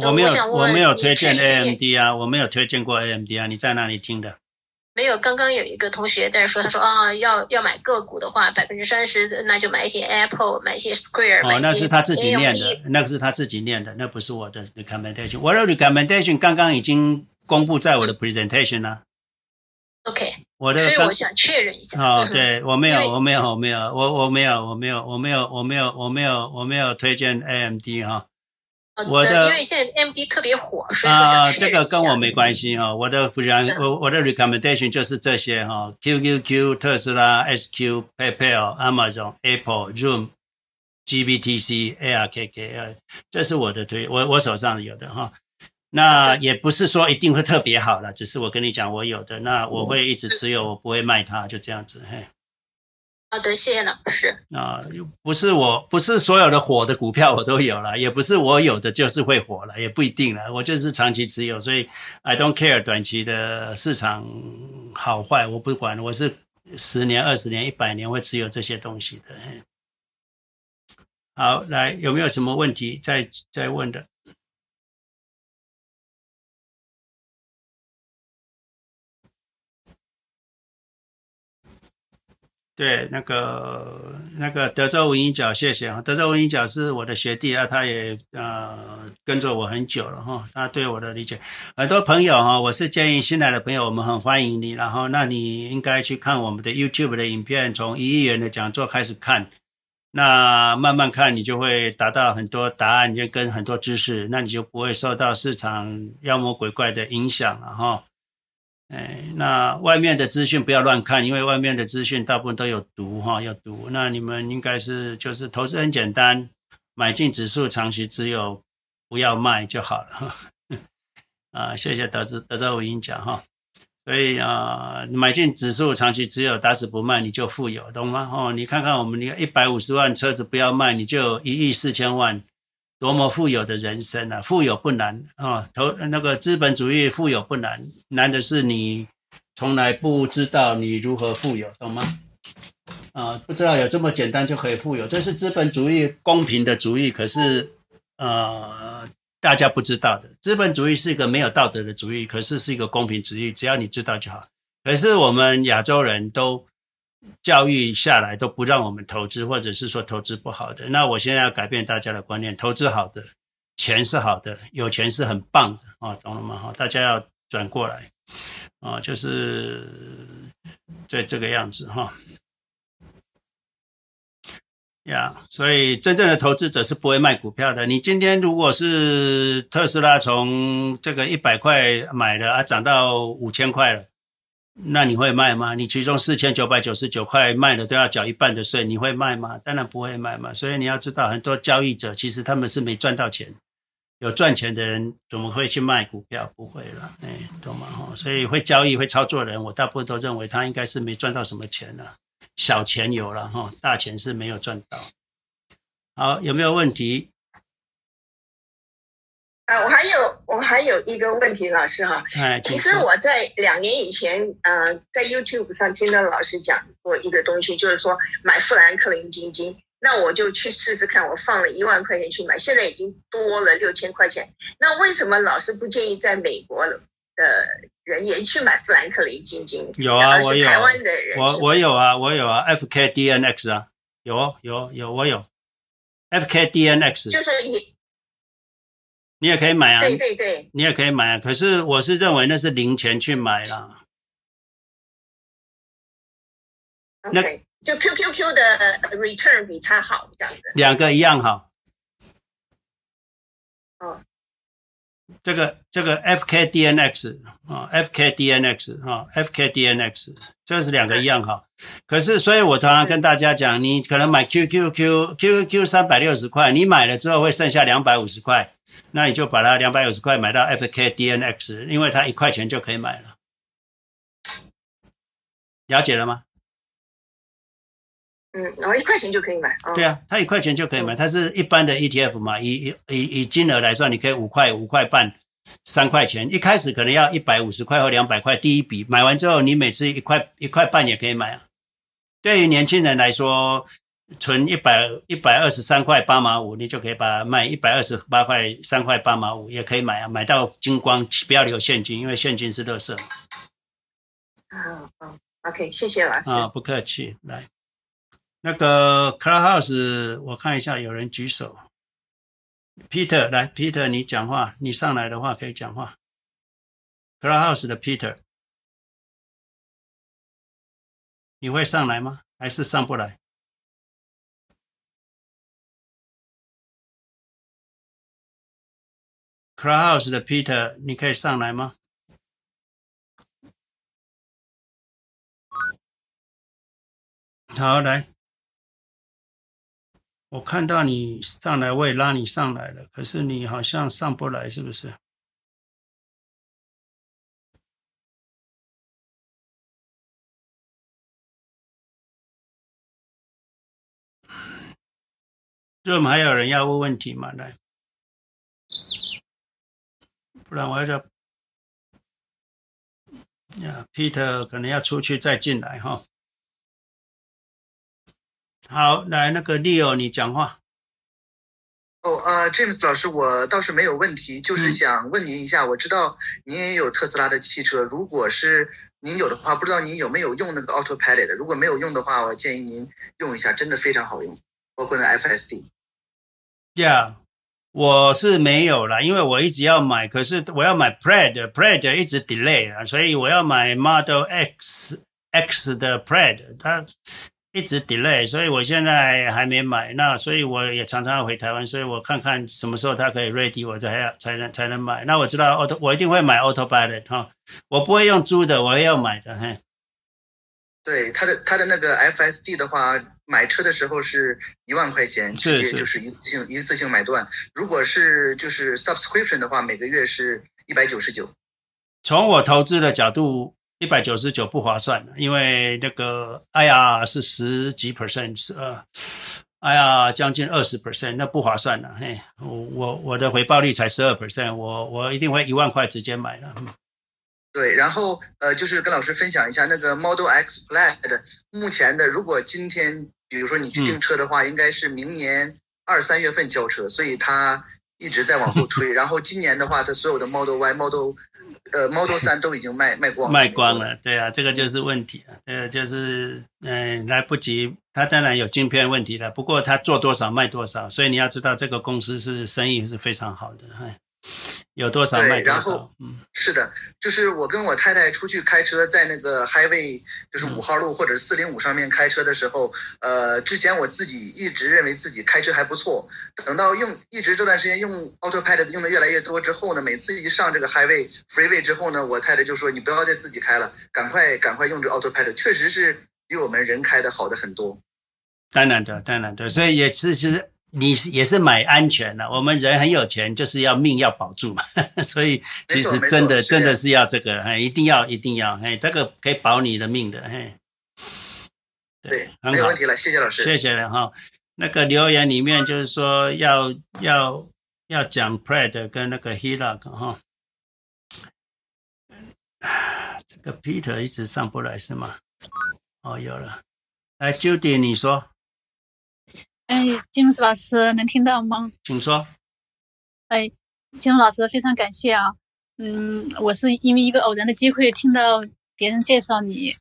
我没有，我，我没有推荐 AMD 啊，我没有推荐过 AMD 啊，你在哪里听的？没有，刚刚有一个同学在说，他说啊，要要买个股的话，百分之三十，那就买一些 Apple，买一些 Square，哦，那是他自己念的，那个是他自己念的，那不是我的 recommendation。我的 recommendation 刚刚已经公布在我的 presentation 了。OK，我的，所以我想确认一下。哦，对，我没有，我没有，我没有，我我没有，我没有，我没有，我没有，我没有，我没有推荐 AMD 哈。我的因为现在 AMD 特别火，所以啊，这个跟我没关系哈。我的不然，我我的 recommendation 就是这些哈：QQQ、特斯拉、SQ、PayPal、Amazon、Apple、Zoom、GBTC、ARKK，这是我的推，我我手上有的哈。那也不是说一定会特别好了，只是我跟你讲我有的，那我会一直持有，我不会卖它，就这样子嘿。好的，谢谢老师。啊，不是我，不是所有的火的股票我都有了，也不是我有的就是会火了，也不一定了。我就是长期持有，所以 I don't care 短期的市场好坏，我不管。我是十年、二十年、一百年会持有这些东西的。好，来，有没有什么问题再再问的？对，那个那个德州文英角，谢谢啊。德州文英角是我的学弟啊，他也呃跟着我很久了哈。他对我的理解，很多朋友哈，我是建议新来的朋友，我们很欢迎你。然后，那你应该去看我们的 YouTube 的影片，从一亿元的讲座开始看，那慢慢看，你就会达到很多答案，就跟很多知识，那你就不会受到市场妖魔鬼怪的影响了哈。哎，那外面的资讯不要乱看，因为外面的资讯大部分都有毒哈，有毒。那你们应该是就是投资很简单，买进指数长期持有，不要卖就好了哈。啊，谢谢德志德州我跟你讲哈。所以啊，买进指数长期持有，打死不卖，你就富有，懂吗？哦，你看看我们，你一百五十万车子不要卖，你就一亿四千万，多么富有的人生啊！富有不难啊，投那个资本主义富有不难，难的是你从来不知道你如何富有，懂吗？啊，不知道有这么简单就可以富有，这是资本主义公平的主义，可是呃。大家不知道的，资本主义是一个没有道德的主义，可是是一个公平主义，只要你知道就好。可是我们亚洲人都教育下来都不让我们投资，或者是说投资不好的。那我现在要改变大家的观念，投资好的，钱是好的，有钱是很棒的啊，懂了吗？哈，大家要转过来啊，就是这这个样子哈。呀所以真正的投资者是不会卖股票的。你今天如果是特斯拉从这个一百块买的啊，涨到五千块了，那你会卖吗？你其中四千九百九十九块卖了都要缴一半的税，你会卖吗？当然不会卖嘛。所以你要知道，很多交易者其实他们是没赚到钱，有赚钱的人怎么会去卖股票？不会了，哎，懂吗？哈，所以会交易、会操作的人，我大部分都认为他应该是没赚到什么钱了。小钱有了哈，大钱是没有赚到。好，有没有问题？啊，我还有我还有一个问题，老师哈。哎，其实我在两年以前，呃，在 YouTube 上听到老师讲过一个东西，就是说买富兰克林基金。那我就去试试看，我放了一万块钱去买，现在已经多了六千块钱。那为什么老师不建议在美国的人也去买富兰克林基金？有啊，我有。台湾的人，我我有啊，我有啊，FKDNX 啊，有有有，我有。FKDNX 就是也，你也可以买啊，对对对，你也可以买啊。可是我是认为那是零钱去买啦。Okay, 那就 QQQ 的 return 比它好，这样子。两个一样好。哦。这个这个 FKDNX 啊，FKDNX 啊，FKDNX，这是两个一样好。可是，所以我常常跟大家讲，你可能买 QQQ，QQQ 三百六十块，你买了之后会剩下两百五十块，那你就把它两百五十块买到 FKDNX，因为它一块钱就可以买了。了解了吗？嗯，然后一块钱就可以买。哦、对啊，它一块钱就可以买，它是一般的 ETF 嘛，以以以金额来算，你可以五块、五块半、三块钱。一开始可能要一百五十块或两百块，第一笔买完之后，你每次一块一块半也可以买啊。对于年轻人来说，存一百一百二十三块八毛五，你就可以把它卖一百二十八块三块八毛五，也可以买啊，买到金光，不要留现金，因为现金是垃圾。嗯嗯，OK，谢谢老师。啊，不客气，来。那个 Clubhouse，我看一下，有人举手。Peter，来，Peter，你讲话，你上来的话可以讲话。Clubhouse 的 Peter，你会上来吗？还是上不来？Clubhouse 的 Peter，你可以上来吗？好，来。我看到你上来，我也拉你上来了，可是你好像上不来，是不是？这我们还有人要问问题吗？来，不然我要叫呀，Peter 可能要出去再进来哈。好，来那个 Leo，你讲话。哦，呃，James 老师，我倒是没有问题，就是想问您一下，嗯、我知道您也有特斯拉的汽车，如果是您有的话，不知道您有没有用那个 Autopilot？如果没有用的话，我建议您用一下，真的非常好用，包括那 FSD。Yeah，我是没有啦，因为我一直要买，可是我要买 Plaid，Plaid 一直 delay 啊，所以我要买 Model X X 的 Plaid，它。一直 delay，所以我现在还没买。那所以我也常常要回台湾，所以我看看什么时候它可以 ready，我才要才能才能买。那我知道 auto，我一定会买 Autopilot 哈，我不会用租的，我要买的。嘿，对，它的它的那个 FSD 的话，买车的时候是一万块钱，直接就是一次性一次性买断。如果是就是 subscription 的话，每个月是一百九十九。从我投资的角度，一百九十九不划算，因为那个 IRR 是十几 percent，呃哎呀将近二十 percent，那不划算了。嘿，我我我的回报率才十二 percent，我我一定会一万块直接买了。对，然后呃，就是跟老师分享一下那个 Model X Plaid 目前的，如果今天比如说你去订车的话，嗯、应该是明年二三月份交车，所以它一直在往后 推。然后今年的话，它所有的 Model Y、Model 呃 Model 三都已经卖卖光了，卖光了。对啊，这个就是问题啊，呃，就是嗯、呃、来不及，它当然有晶片问题了，不过它做多少卖多少，所以你要知道这个公司是生意是非常好的，哎。有多少卖多少？对，然后，嗯，是的，就是我跟我太太出去开车，在那个 Highway，就是五号路或者四零五上面开车的时候，呃，之前我自己一直认为自己开车还不错，等到用一直这段时间用 AutoPilot 用的越来越多之后呢，每次一上这个 Highway Freeway 之后呢，我太太就说：“你不要再自己开了，赶快赶快用这 AutoPilot，确实是比我们人开的好的很多。”当然的，当然的，所以也是其实。你是也是买安全的，我们人很有钱，就是要命要保住嘛，所以其实真的真的是要这个，哎，一定要一定要，哎，这个可以保你的命的，嘿。对，没有问题了，谢谢老师。谢谢了哈。那个留言里面就是说要要要讲 Plaid 跟那个 Hillock 哈。这个 Peter 一直上不来是吗？哦，有了。来，Judy，你说。哎，金老师老师能听到吗？请说。哎，金老师非常感谢啊。嗯，我是因为一个偶然的机会听到别人介绍你，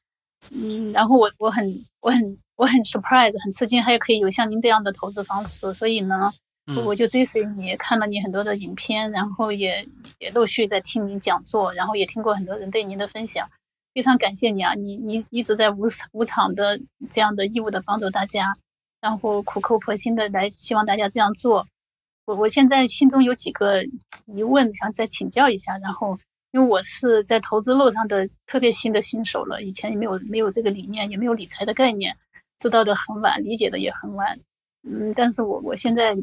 嗯，然后我我很我很我很 surprise，很吃惊，还有可以有像您这样的投资方式，所以呢，嗯、我就追随你，看了你很多的影片，然后也也陆续在听您讲座，然后也听过很多人对您的分享，非常感谢你啊，你你一直在无无偿的这样的义务的帮助大家。然后苦口婆心的来，希望大家这样做。我我现在心中有几个疑问，想再请教一下。然后，因为我是在投资路上的特别新的新手了，以前也没有没有这个理念，也没有理财的概念，知道的很晚，理解的也很晚。嗯，但是我我现在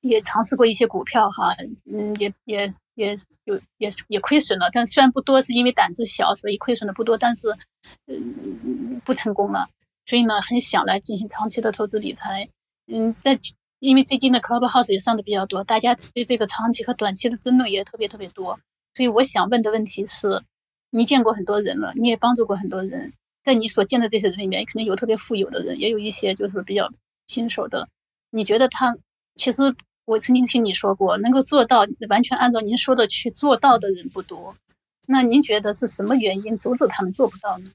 也尝试过一些股票哈，嗯，也也也有也也亏损了，但虽然不多，是因为胆子小，所以亏损的不多，但是嗯不成功了。所以呢，很想来进行长期的投资理财。嗯，在因为最近的 Clubhouse 也上的比较多，大家对这个长期和短期的争论也特别特别多。所以我想问的问题是，你见过很多人了，你也帮助过很多人，在你所见的这些人里面，可能有特别富有的人，也有一些就是比较新手的。你觉得他，其实我曾经听你说过，能够做到完全按照您说的去做到的人不多。那您觉得是什么原因阻止他们做不到呢？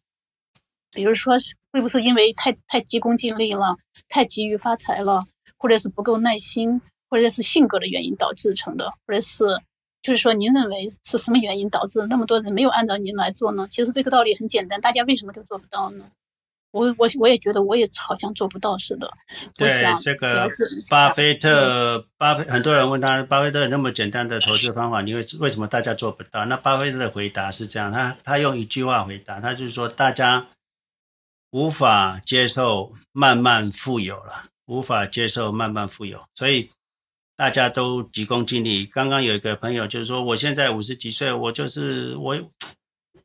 比如说，是会不会是因为太太急功近利了，太急于发财了，或者是不够耐心，或者是性格的原因导致成的，或者是就是说，您认为是什么原因导致那么多人没有按照您来做呢？其实这个道理很简单，大家为什么都做不到呢？我我我也觉得我也好像做不到似的。对，这个巴菲特，巴菲很多人问他，巴菲特那么简单的投资方法，你为为什么大家做不到？那巴菲特的回答是这样，他他用一句话回答，他就是说大家。无法接受慢慢富有了，无法接受慢慢富有，所以大家都急功近利。刚刚有一个朋友就是说，我现在五十几岁，我就是我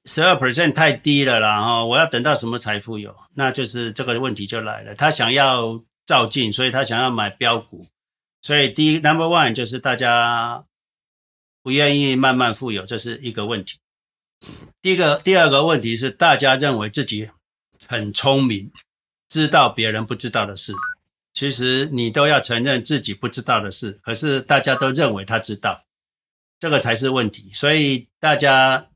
十二 percent 太低了啦，哈，我要等到什么才富有？那就是这个问题就来了。他想要照进，所以他想要买标股，所以第一 number one 就是大家不愿意慢慢富有，这是一个问题。第一个第二个问题是大家认为自己。很聪明，知道别人不知道的事，其实你都要承认自己不知道的事，可是大家都认为他知道，这个才是问题。所以大家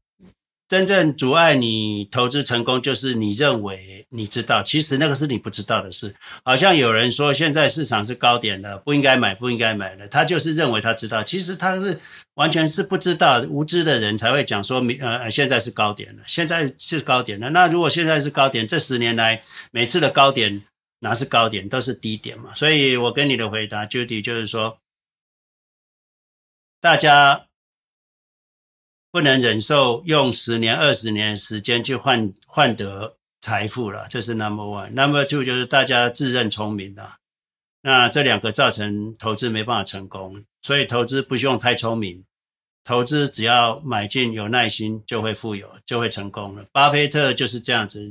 真正阻碍你投资成功，就是你认为你知道，其实那个是你不知道的事。好像有人说现在市场是高点的，不应该买，不应该买的，他就是认为他知道，其实他是。完全是不知道、无知的人才会讲说，呃，现在是高点了，现在是高点了。那如果现在是高点，这十年来每次的高点哪是高点，都是低点嘛。所以我跟你的回答，Judy，就是说，大家不能忍受用十年、二十年时间去换换得财富了，这是 number one。number two 就是大家自认聪明的，那这两个造成投资没办法成功，所以投资不用太聪明，投资只要买进有耐心就会富有，就会成功了。巴菲特就是这样子。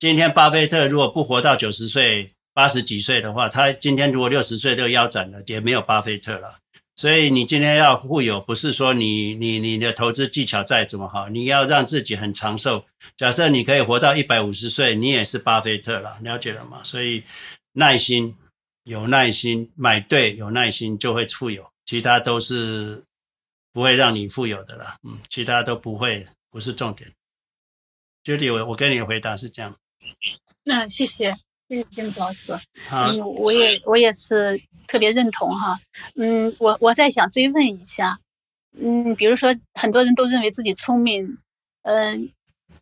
今天巴菲特如果不活到九十岁、八十几岁的话，他今天如果六十岁都腰斩了，也没有巴菲特了。所以你今天要富有，不是说你你你的投资技巧再怎么好，你要让自己很长寿。假设你可以活到一百五十岁，你也是巴菲特了，了解了吗？所以耐心，有耐心，买对，有耐心就会富有，其他都是不会让你富有的了。嗯，其他都不会，不是重点。Judy，我我跟你的回答是这样。那谢谢。谢谢金子老师，嗯，我也我也是特别认同哈，嗯，我我在想追问一下，嗯，比如说很多人都认为自己聪明，嗯，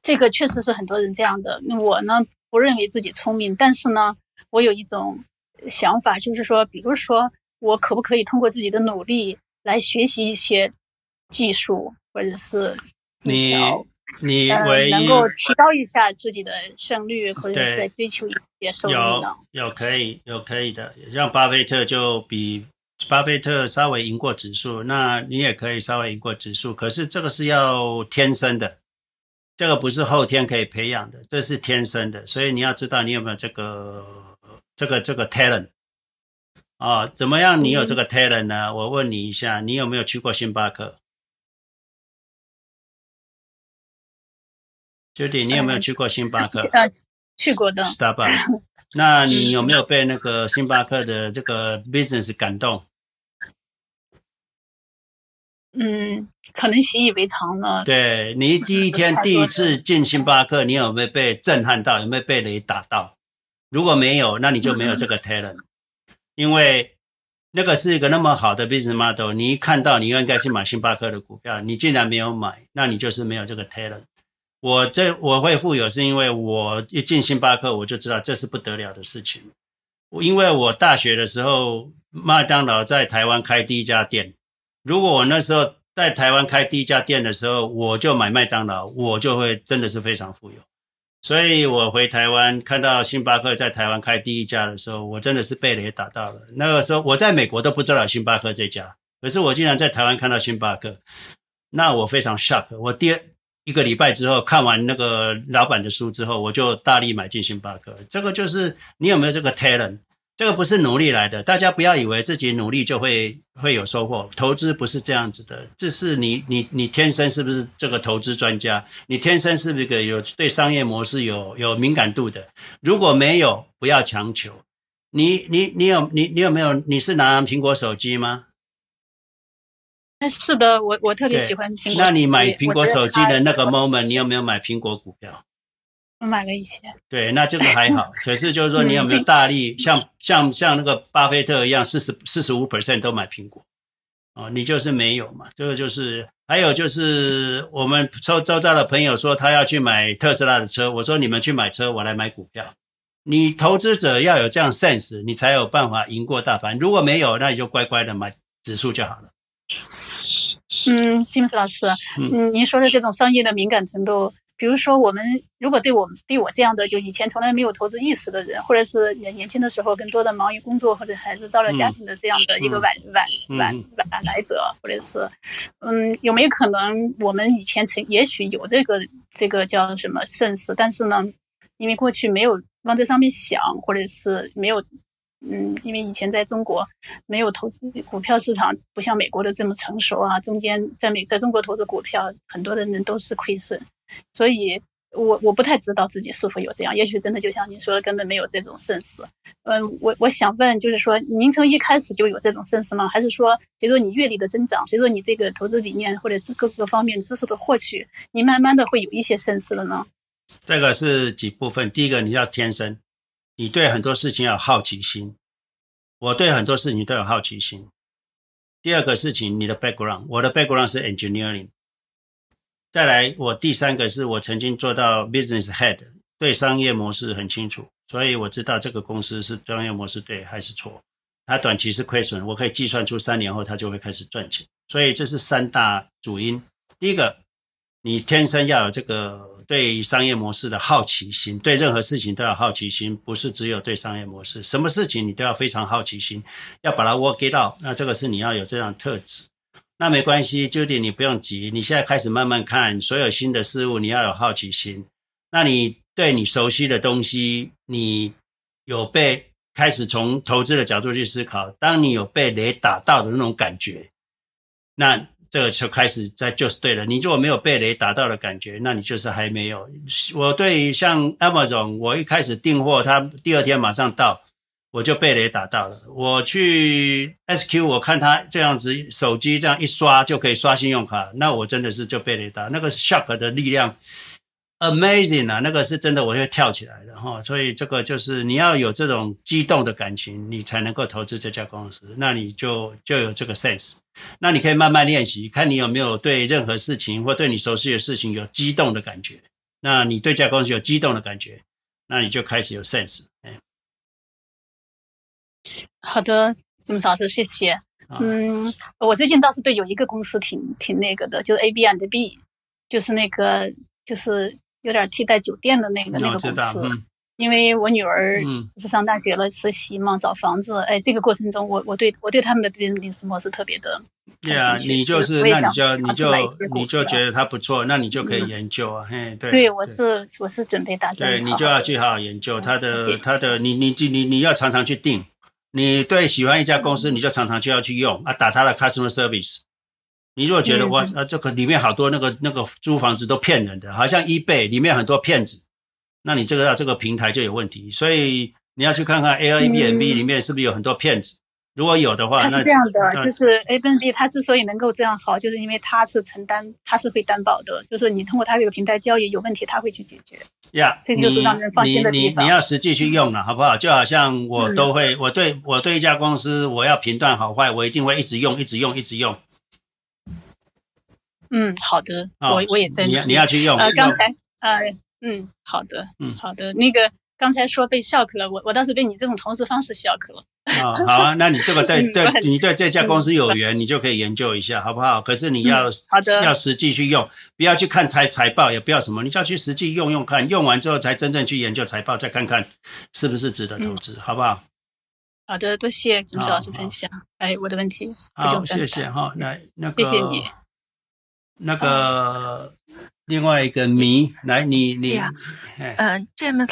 这个确实是很多人这样的。那我呢不认为自己聪明，但是呢，我有一种想法，就是说，比如说我可不可以通过自己的努力来学习一些技术，或者是你。你唯一、呃、能够提高一下自己的胜率，或者再追求一些收益呢？有有可以有可以的，像巴菲特就比巴菲特稍微赢过指数，那你也可以稍微赢过指数。可是这个是要天生的，这个不是后天可以培养的，这是天生的。所以你要知道你有没有这个这个这个 talent 啊、哦？怎么样？你有这个 talent 呢？嗯、我问你一下，你有没有去过星巴克？Judy，你有没有去过星巴克？呃，去过的。Starbucks，那你有没有被那个星巴克的这个 business 感动？嗯，可能习以为常了。对，你第一天 第一次进星巴克，你有没有被震撼到？有没有被雷打到？如果没有，那你就没有这个 talent，因为那个是一个那么好的 business model，你一看到你应该去买星巴克的股票，你竟然没有买，那你就是没有这个 talent。我这我会富有，是因为我一进星巴克，我就知道这是不得了的事情。因为我大学的时候，麦当劳在台湾开第一家店。如果我那时候在台湾开第一家店的时候，我就买麦当劳，我就会真的是非常富有。所以我回台湾看到星巴克在台湾开第一家的时候，我真的是被雷打到了。那个时候我在美国都不知道星巴克这家，可是我竟然在台湾看到星巴克，那我非常 shock。我第。一个礼拜之后，看完那个老板的书之后，我就大力买进星巴克。这个就是你有没有这个 talent？这个不是努力来的，大家不要以为自己努力就会会有收获。投资不是这样子的，这是你你你天生是不是这个投资专家？你天生是不是个有对商业模式有有敏感度的？如果没有，不要强求。你你你有你你有没有？你是拿苹果手机吗？是的，我我特别喜欢苹果。那你买苹果手机的那个 moment，你有没有买苹果股票？我买了一些。对，那这个还好。可是就是说，你有没有 大力像像像那个巴菲特一样，四十四十五 percent 都买苹果？哦，你就是没有嘛。这个就是还有就是我们周周遭的朋友说他要去买特斯拉的车，我说你们去买车，我来买股票。你投资者要有这样 sense，你才有办法赢过大盘。如果没有，那你就乖乖的买指数就好了。嗯，金姆斯老师，嗯，您说的这种商业的敏感程度，比如说我们如果对我们对我这样的就以前从来没有投资意识的人，或者是年年轻的时候更多的忙于工作或者孩子照料家庭的这样的一个晚晚晚晚来者，或者是，嗯，有没有可能我们以前曾也许有这个这个叫什么 sense，但是呢，因为过去没有往这上面想，或者是没有。嗯，因为以前在中国没有投资股票市场，不像美国的这么成熟啊。中间在美在中国投资股票，很多的人都是亏损，所以我我不太知道自己是否有这样。也许真的就像您说的，根本没有这种 sense。嗯，我我想问，就是说您从一开始就有这种 sense 吗？还是说随着你阅历的增长，随着你这个投资理念或者是各个方面知识的获取，你慢慢的会有一些 sense 了呢？这个是几部分，第一个你要天生。你对很多事情要有好奇心，我对很多事情都有好奇心。第二个事情，你的 background，我的 background 是 engineering。再来，我第三个是我曾经做到 business head，对商业模式很清楚，所以我知道这个公司是商业模式对还是错。它短期是亏损，我可以计算出三年后它就会开始赚钱。所以这是三大主因。第一个，你天生要有这个对商业模式的好奇心，对任何事情都要好奇心，不是只有对商业模式，什么事情你都要非常好奇心，要把它 work it out。那这个是你要有这样的特质。那没关系，Judy，你不用急，你现在开始慢慢看所有新的事物，你要有好奇心。那你对你熟悉的东西，你有被开始从投资的角度去思考，当你有被雷打到的那种感觉，那。这个就开始在就是对了。你如果没有被雷打到的感觉，那你就是还没有。我对像 Amazon，我一开始订货，它第二天马上到，我就被雷打到了。我去 SQ，我看他这样子，手机这样一刷就可以刷信用卡，那我真的是就被雷打。那个 shock 的力量。Amazing 啊，那个是真的，我会跳起来的哈。所以这个就是你要有这种激动的感情，你才能够投资这家公司。那你就就有这个 sense。那你可以慢慢练习，看你有没有对任何事情或对你熟悉的事情有激动的感觉。那你对这家公司有激动的感觉，那你就开始有 sense。好的，詹姆斯老师，谢谢。嗯，我最近倒是对有一个公司挺挺那个的，就是 A B and B，就是那个就是。有点替代酒店的那个那个公司，嗯、因为我女儿是上大学了，实习嘛，找房子，哎，这个过程中我我对我对他们的 business 模式特别的。对啊，你就是那你就你就你就觉得它不错，那你就可以研究啊，嘿，对。对，我是我是准备打算。对，你就要去好好研究它的它的，你你你你要常常去订，你对喜欢一家公司，你就常常就要去用啊，打他的 customer service。你如果觉得哇，啊，这个里面好多那个那个租房子都骗人的，好像 eBay 里面很多骗子，那你这个这个平台就有问题。所以你要去看看 Airbnb 里面是不是有很多骗子。如果有的话，它是这样的，就是 Airbnb 它之所以能够这样好，就是因为它是承担，它是会担保的，就是你通过它这个平台交易有问题，它会去解决。呀，这就是让人放心的地方。你你你要实际去用了，好不好？就好像我都会，我对我对一家公司，我要评断好坏，我一定会一直用，一直用，一直用。嗯，好的，哦、我我也在。你你要去用。呃，刚才呃，嗯，好的，嗯，好的。那个刚才说被 shock 了，我我倒是被你这种投资方式 shock 了。啊、哦，好啊，那你这个 对对，你对这家公司有缘，嗯、你就可以研究一下，好不好？可是你要、嗯、好的，要实际去用，不要去看财财报，也不要什么，你就要去实际用用看，用完之后才真正去研究财报，再看看是不是值得投资，嗯、好不好？好的，多谢金志老师分享。哎，我的问题不好，谢谢哈，那那个。谢谢你。那个另外一个谜，来你你，嗯，James。詹詹姆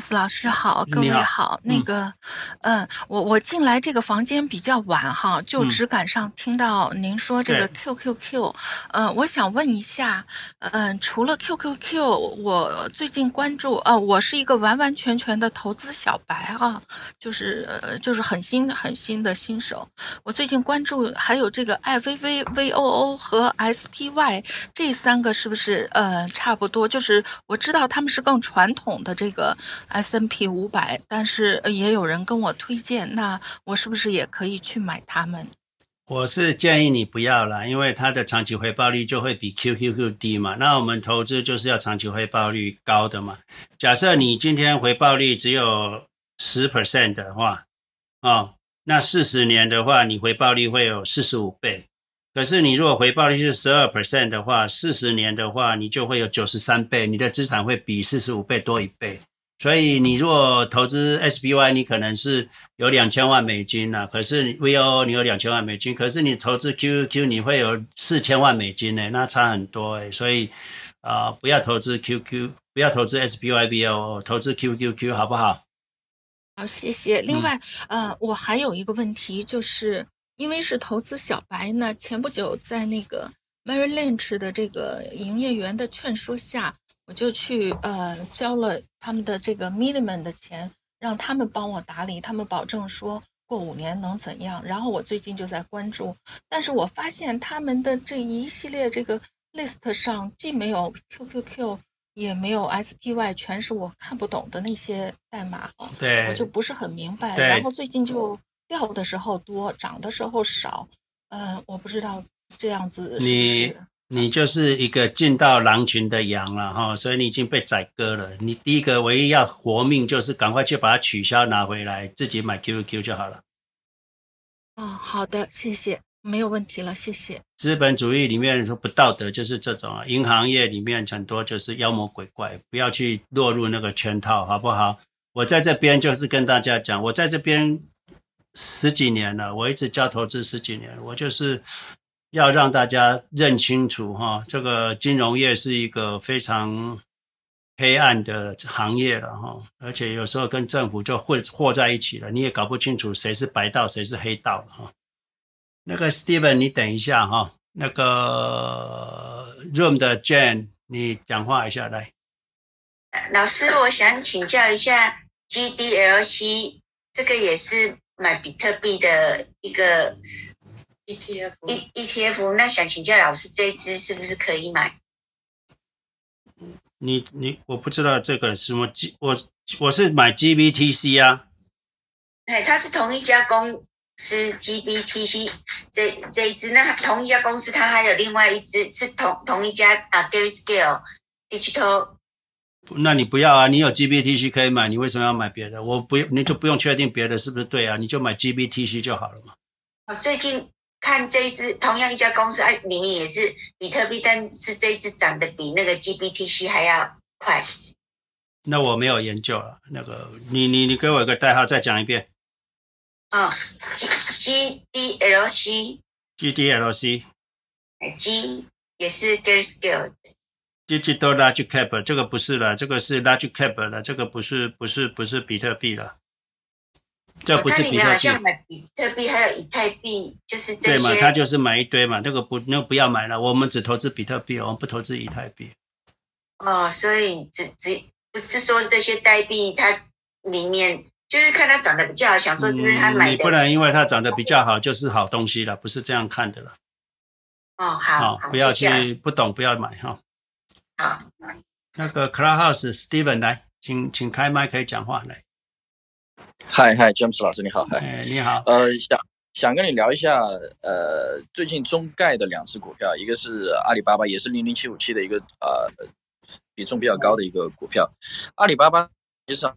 斯老师好，各位好。好那个，嗯、呃，我我进来这个房间比较晚哈，就只赶上听到您说这个 QQQ。嗯、呃，我想问一下，嗯、呃，除了 QQQ，我最近关注，呃，我是一个完完全全的投资小白啊，就是呃就是很新很新的新手。我最近关注还有这个 IVVVOO 和 SPY 这三个是不是呃差不多？就是我知道他们是更传统的这这个 S&P 五百，但是也有人跟我推荐，那我是不是也可以去买它们？我是建议你不要啦，因为它的长期回报率就会比 QQQ 低嘛。那我们投资就是要长期回报率高的嘛。假设你今天回报率只有十 percent 的话，哦，那四十年的话，你回报率会有四十五倍。可是你如果回报率是十二 percent 的话，四十年的话，你就会有九十三倍，你的资产会比四十五倍多一倍。所以你如果投资 SPY，你可能是有两千万美金呐，可是 VOO 你有两千万美金，可是你投资 QQQ 你会有四千万美金呢，那差很多诶。所以啊、呃，不要投资 QQ，不要投资 SPY VOO，投资 QQQ 好不好？好，谢谢。另外，嗯、呃，我还有一个问题就是。因为是投资小白呢，前不久在那个 Merrill Lynch 的这个营业员的劝说下，我就去呃交了他们的这个 minimum 的钱，让他们帮我打理，他们保证说过五年能怎样。然后我最近就在关注，但是我发现他们的这一系列这个 list 上既没有 QQQ，也没有 SPY，全是我看不懂的那些代码，对，我就不是很明白。然后最近就。掉的时候多，涨的时候少，呃，我不知道这样子。你你就是一个进到狼群的羊了哈，所以你已经被宰割了。你第一个唯一要活命就是赶快去把它取消拿回来，自己买 QQQ 就好了。哦，好的，谢谢，没有问题了，谢谢。资本主义里面说不道德就是这种啊，银行业里面很多就是妖魔鬼怪，不要去落入那个圈套，好不好？我在这边就是跟大家讲，我在这边十几年了，我一直教投资十几年，我就是要让大家认清楚哈，这个金融业是一个非常黑暗的行业了哈，而且有时候跟政府就混和在一起了，你也搞不清楚谁是白道，谁是黑道哈。那个 Steven，你等一下哈。那个 Room 的 Jane，你讲话一下来。老师，我想请教一下，GDLC 这个也是买比特币的一个 ETF，E ETF。那想请教老师，这一支是不是可以买？你你，我不知道这个什么 G，我我是买 GBTC 啊。哎，它是同一家公。司 GBTC 这这一支，那同一家公司，它还有另外一支是同同一家啊，Grayscale Digital。那你不要啊，你有 GBTC 可以买，你为什么要买别的？我不，你就不用确定别的是不是对啊，你就买 GBTC 就好了嘛。我最近看这一支，同样一家公司，哎，里面也是比特币，但是这一支涨得比那个 GBTC 还要快。那我没有研究了，那个你你你给我一个代号，再讲一遍。啊、哦、G G D L C G D L C G 也是 Grayscale Digital Large Cap 这个不是了，这个是 Large Cap 了，这个不是不是不是比特币了，这不是比特币。好像买比特币还有以太币，就是这对嘛？他就是买一堆嘛，那个不那个不要买了，我们只投资比特币，我们不投资以太币。哦，所以只只不是说这些代币它里面。就是看它长得比较好，想说是不是他买的？你不能因为它长得比较好就是好东西了，不是这样看的了。哦，好，好，不要去不懂不要买哈。好，那个 Clubhouse Steven 来，请请开麦可以讲话来。嗨嗨，James 老师你好，嗨，哎，你好。呃，想想跟你聊一下，呃，最近中概的两只股票，一个是阿里巴巴，也是零零七五七的一个呃比重比较高的一个股票，阿里巴巴实际上。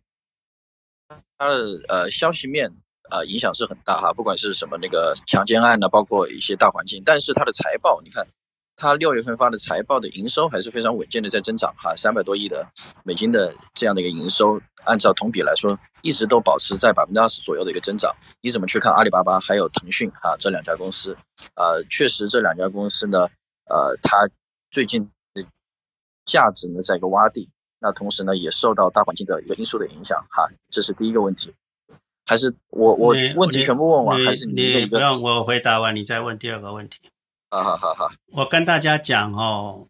它的呃消息面呃影响是很大哈，不管是什么那个强奸案呢，包括一些大环境，但是它的财报，你看它六月份发的财报的营收还是非常稳健的在增长哈，三百多亿的美金的这样的一个营收，按照同比来说，一直都保持在百分之二十左右的一个增长。你怎么去看阿里巴巴还有腾讯哈这两家公司？呃，确实这两家公司呢，呃，它最近的价值呢在一个洼地。那同时呢，也受到大环境的一个因素的影响，哈，这是第一个问题。还是我我问题全部问完，还是你你不让我回答完，你再问第二个问题。好好好好，我跟大家讲哦，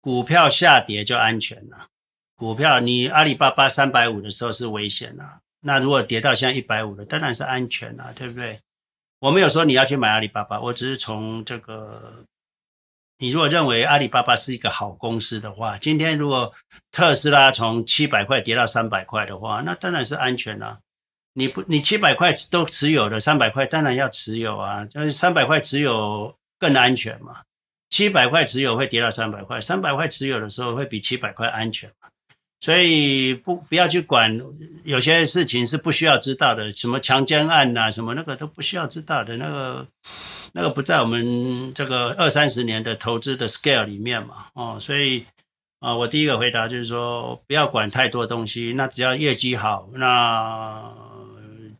股票下跌就安全了。股票你阿里巴巴三百五的时候是危险了，那如果跌到现在一百五了，当然是安全了，对不对？我没有说你要去买阿里巴巴，我只是从这个。你如果认为阿里巴巴是一个好公司的话，今天如果特斯拉从七百块跌到三百块的话，那当然是安全了。你不，你七百块都持有的，三百块当然要持有啊。就是三百块持有更安全嘛。七百块持有会跌到三百块，三百块持有的时候会比七百块安全嘛。所以不不要去管，有些事情是不需要知道的，什么强奸案呐，什么那个都不需要知道的，那个那个不在我们这个二三十年的投资的 scale 里面嘛，哦，所以啊，我第一个回答就是说，不要管太多东西，那只要业绩好，那。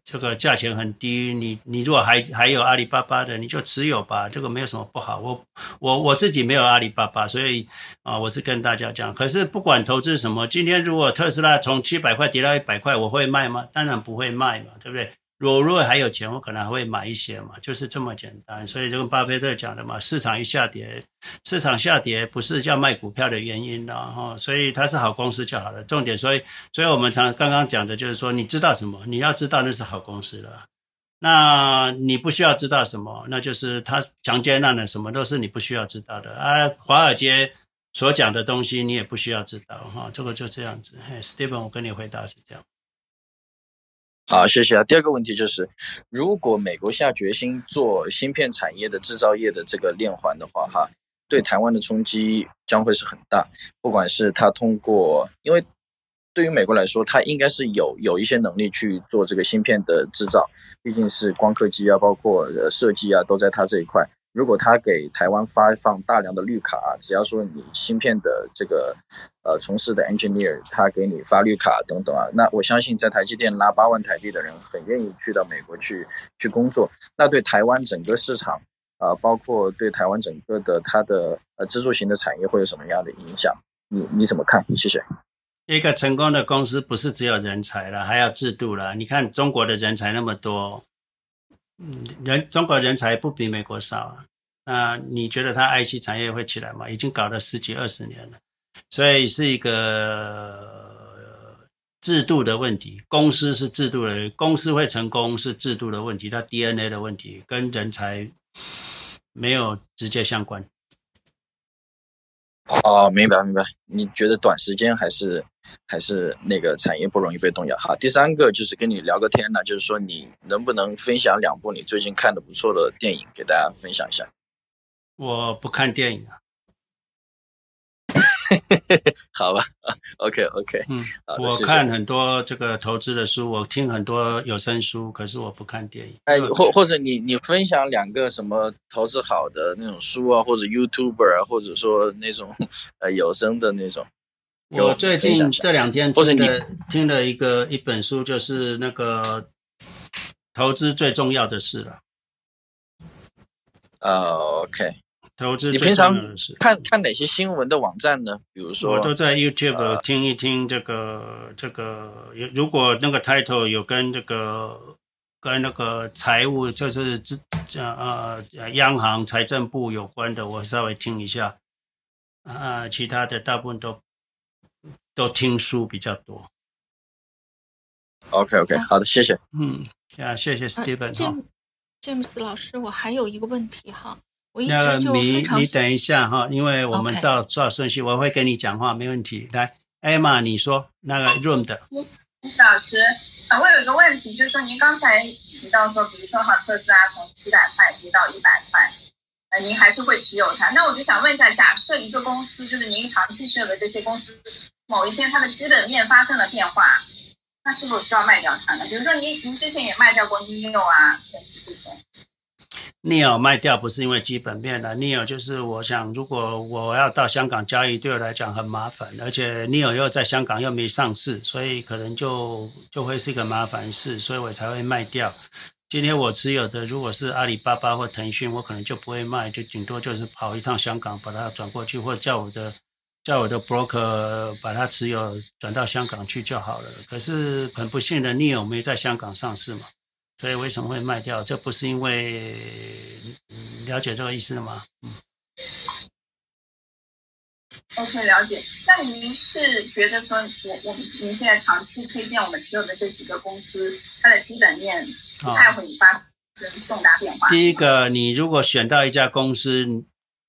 这个价钱很低，你你如果还还有阿里巴巴的，你就持有吧，这个没有什么不好。我我我自己没有阿里巴巴，所以啊，我是跟大家讲。可是不管投资什么，今天如果特斯拉从七百块跌到一百块，我会卖吗？当然不会卖嘛，对不对？我如果还有钱，我可能还会买一些嘛，就是这么简单。所以就跟巴菲特讲的嘛，市场一下跌，市场下跌不是叫卖股票的原因了哈。所以它是好公司就好了。重点，所以所以我们常刚刚讲的就是说，你知道什么？你要知道那是好公司了。那你不需要知道什么？那就是他强奸案的什么都是你不需要知道的啊。华尔街所讲的东西你也不需要知道哈。这个就这样子。嘿，Steven，我跟你回答是这样。好，谢谢啊。第二个问题就是，如果美国下决心做芯片产业的制造业的这个链环的话，哈，对台湾的冲击将会是很大。不管是他通过，因为对于美国来说，它应该是有有一些能力去做这个芯片的制造，毕竟是光刻机啊，包括呃设计啊，都在它这一块。如果他给台湾发放大量的绿卡，只要说你芯片的这个呃从事的 engineer，他给你发绿卡等等啊，那我相信在台积电拉八万台币的人很愿意去到美国去去工作。那对台湾整个市场啊、包括对台湾整个的它的呃支柱型的产业会有什么样的影响？你你怎么看？谢谢。一个成功的公司不是只有人才了，还要制度了。你看中国的人才那么多。嗯，人中国人才不比美国少啊。那你觉得它 IC 产业会起来吗？已经搞了十几二十年了，所以是一个制度的问题。公司是制度的，公司会成功是制度的问题，它 DNA 的问题跟人才没有直接相关。哦，明白明白。你觉得短时间还是还是那个产业不容易被动摇？好，第三个就是跟你聊个天呢，就是说你能不能分享两部你最近看的不错的电影给大家分享一下？我不看电影啊。好吧，OK OK，嗯，我看很多这个投资的书，我听很多有声书，可是我不看电影。哎，或或者你你分享两个什么投资好的那种书啊，或者 YouTuber 啊，或者说那种呃有声的那种。我最近这两天听的听了一个一本书，就是那个投资最重要的事了。呃，OK。投资，你平常看看哪些新闻的网站呢？比如说，我都在 YouTube 听一听这个、呃、这个。如果那个 title 有跟这个跟那个财务，就是资呃呃央行财政部有关的，我稍微听一下。啊、呃，其他的大部分都都听书比较多。OK OK，好的，谢谢。嗯，啊，谢谢 Steven、啊。James 老师，我还有一个问题哈。那个你你等一下哈，因为我们照照顺序，我会跟你讲话，没问题。来，Emma，你说那个 Room 的。老师，啊，我有一个问题，就是说您刚才提到说，比如说哈，特斯拉从七百块跌到一百块，您还是会持有它。那我就想问一下，假设一个公司，就是您长期持有的这些公司，某一天它的基本面发生了变化，那是否需要卖掉它呢？比如说您您之前也卖掉过 NIO 啊，这种。Neo 卖掉不是因为基本面的，Neo 就是我想，如果我要到香港交易，对我来讲很麻烦，而且 Neo 又在香港又没上市，所以可能就就会是一个麻烦事，所以我才会卖掉。今天我持有的如果是阿里巴巴或腾讯，我可能就不会卖，就顶多就是跑一趟香港把它转过去，或者叫我的叫我的 broker 把它持有转到香港去就好了。可是很不幸的，NIO 没在香港上市嘛。所以为什么会卖掉？这不是因为了解这个意思吗？嗯。OK，了解。那您是觉得说，我我们您现在长期推荐我们持有的这几个公司，它的基本面不太会发生重大变化？第一个，你如果选到一家公司，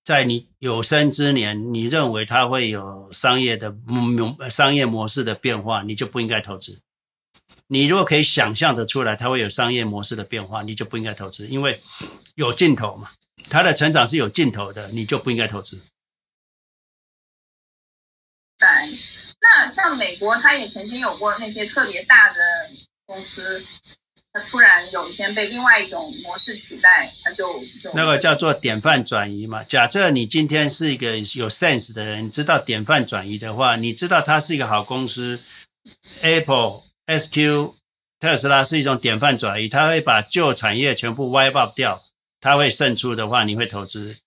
在你有生之年，你认为它会有商业的模商业模式的变化，你就不应该投资。你如果可以想象得出来，它会有商业模式的变化，你就不应该投资，因为有尽头嘛。它的成长是有尽头的，你就不应该投资。那像美国，它也曾经有过那些特别大的公司，它突然有一天被另外一种模式取代，它就，那个叫做典范转移嘛。假设你今天是一个有 sense 的人，知道典范转移的话，你知道它是一个好公司，Apple。SQ 特斯拉是一种典范转移，它会把旧产业全部 wipe out 掉，它会胜出的话，你会投资。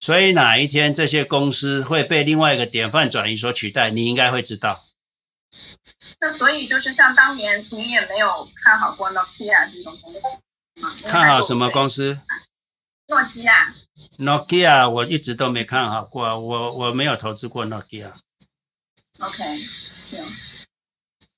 所以哪一天这些公司会被另外一个典范转移所取代，你应该会知道。那所以就是像当年你也没有看好过诺基亚这种公司吗？看好什么公司？诺基亚。Nokia 我一直都没看好过，我我没有投资过 Nokia。OK，行。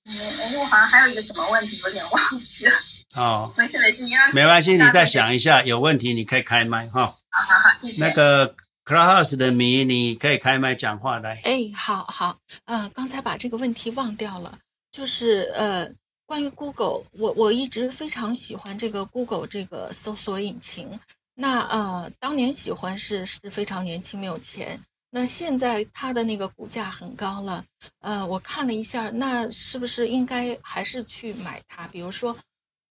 嗯我好像还有一个什么问题，有点忘记了。哦，没事没事，你让没关系，你再想一下，有问题你可以开麦哈。好好好，谢谢。那个 Clubhouse 的迷，你可以开麦讲话来。哎，好好，呃，刚才把这个问题忘掉了，就是呃，关于 Google，我我一直非常喜欢这个 Google 这个搜索引擎。那呃，当年喜欢是是非常年轻没有钱。那现在它的那个股价很高了，呃，我看了一下，那是不是应该还是去买它？比如说，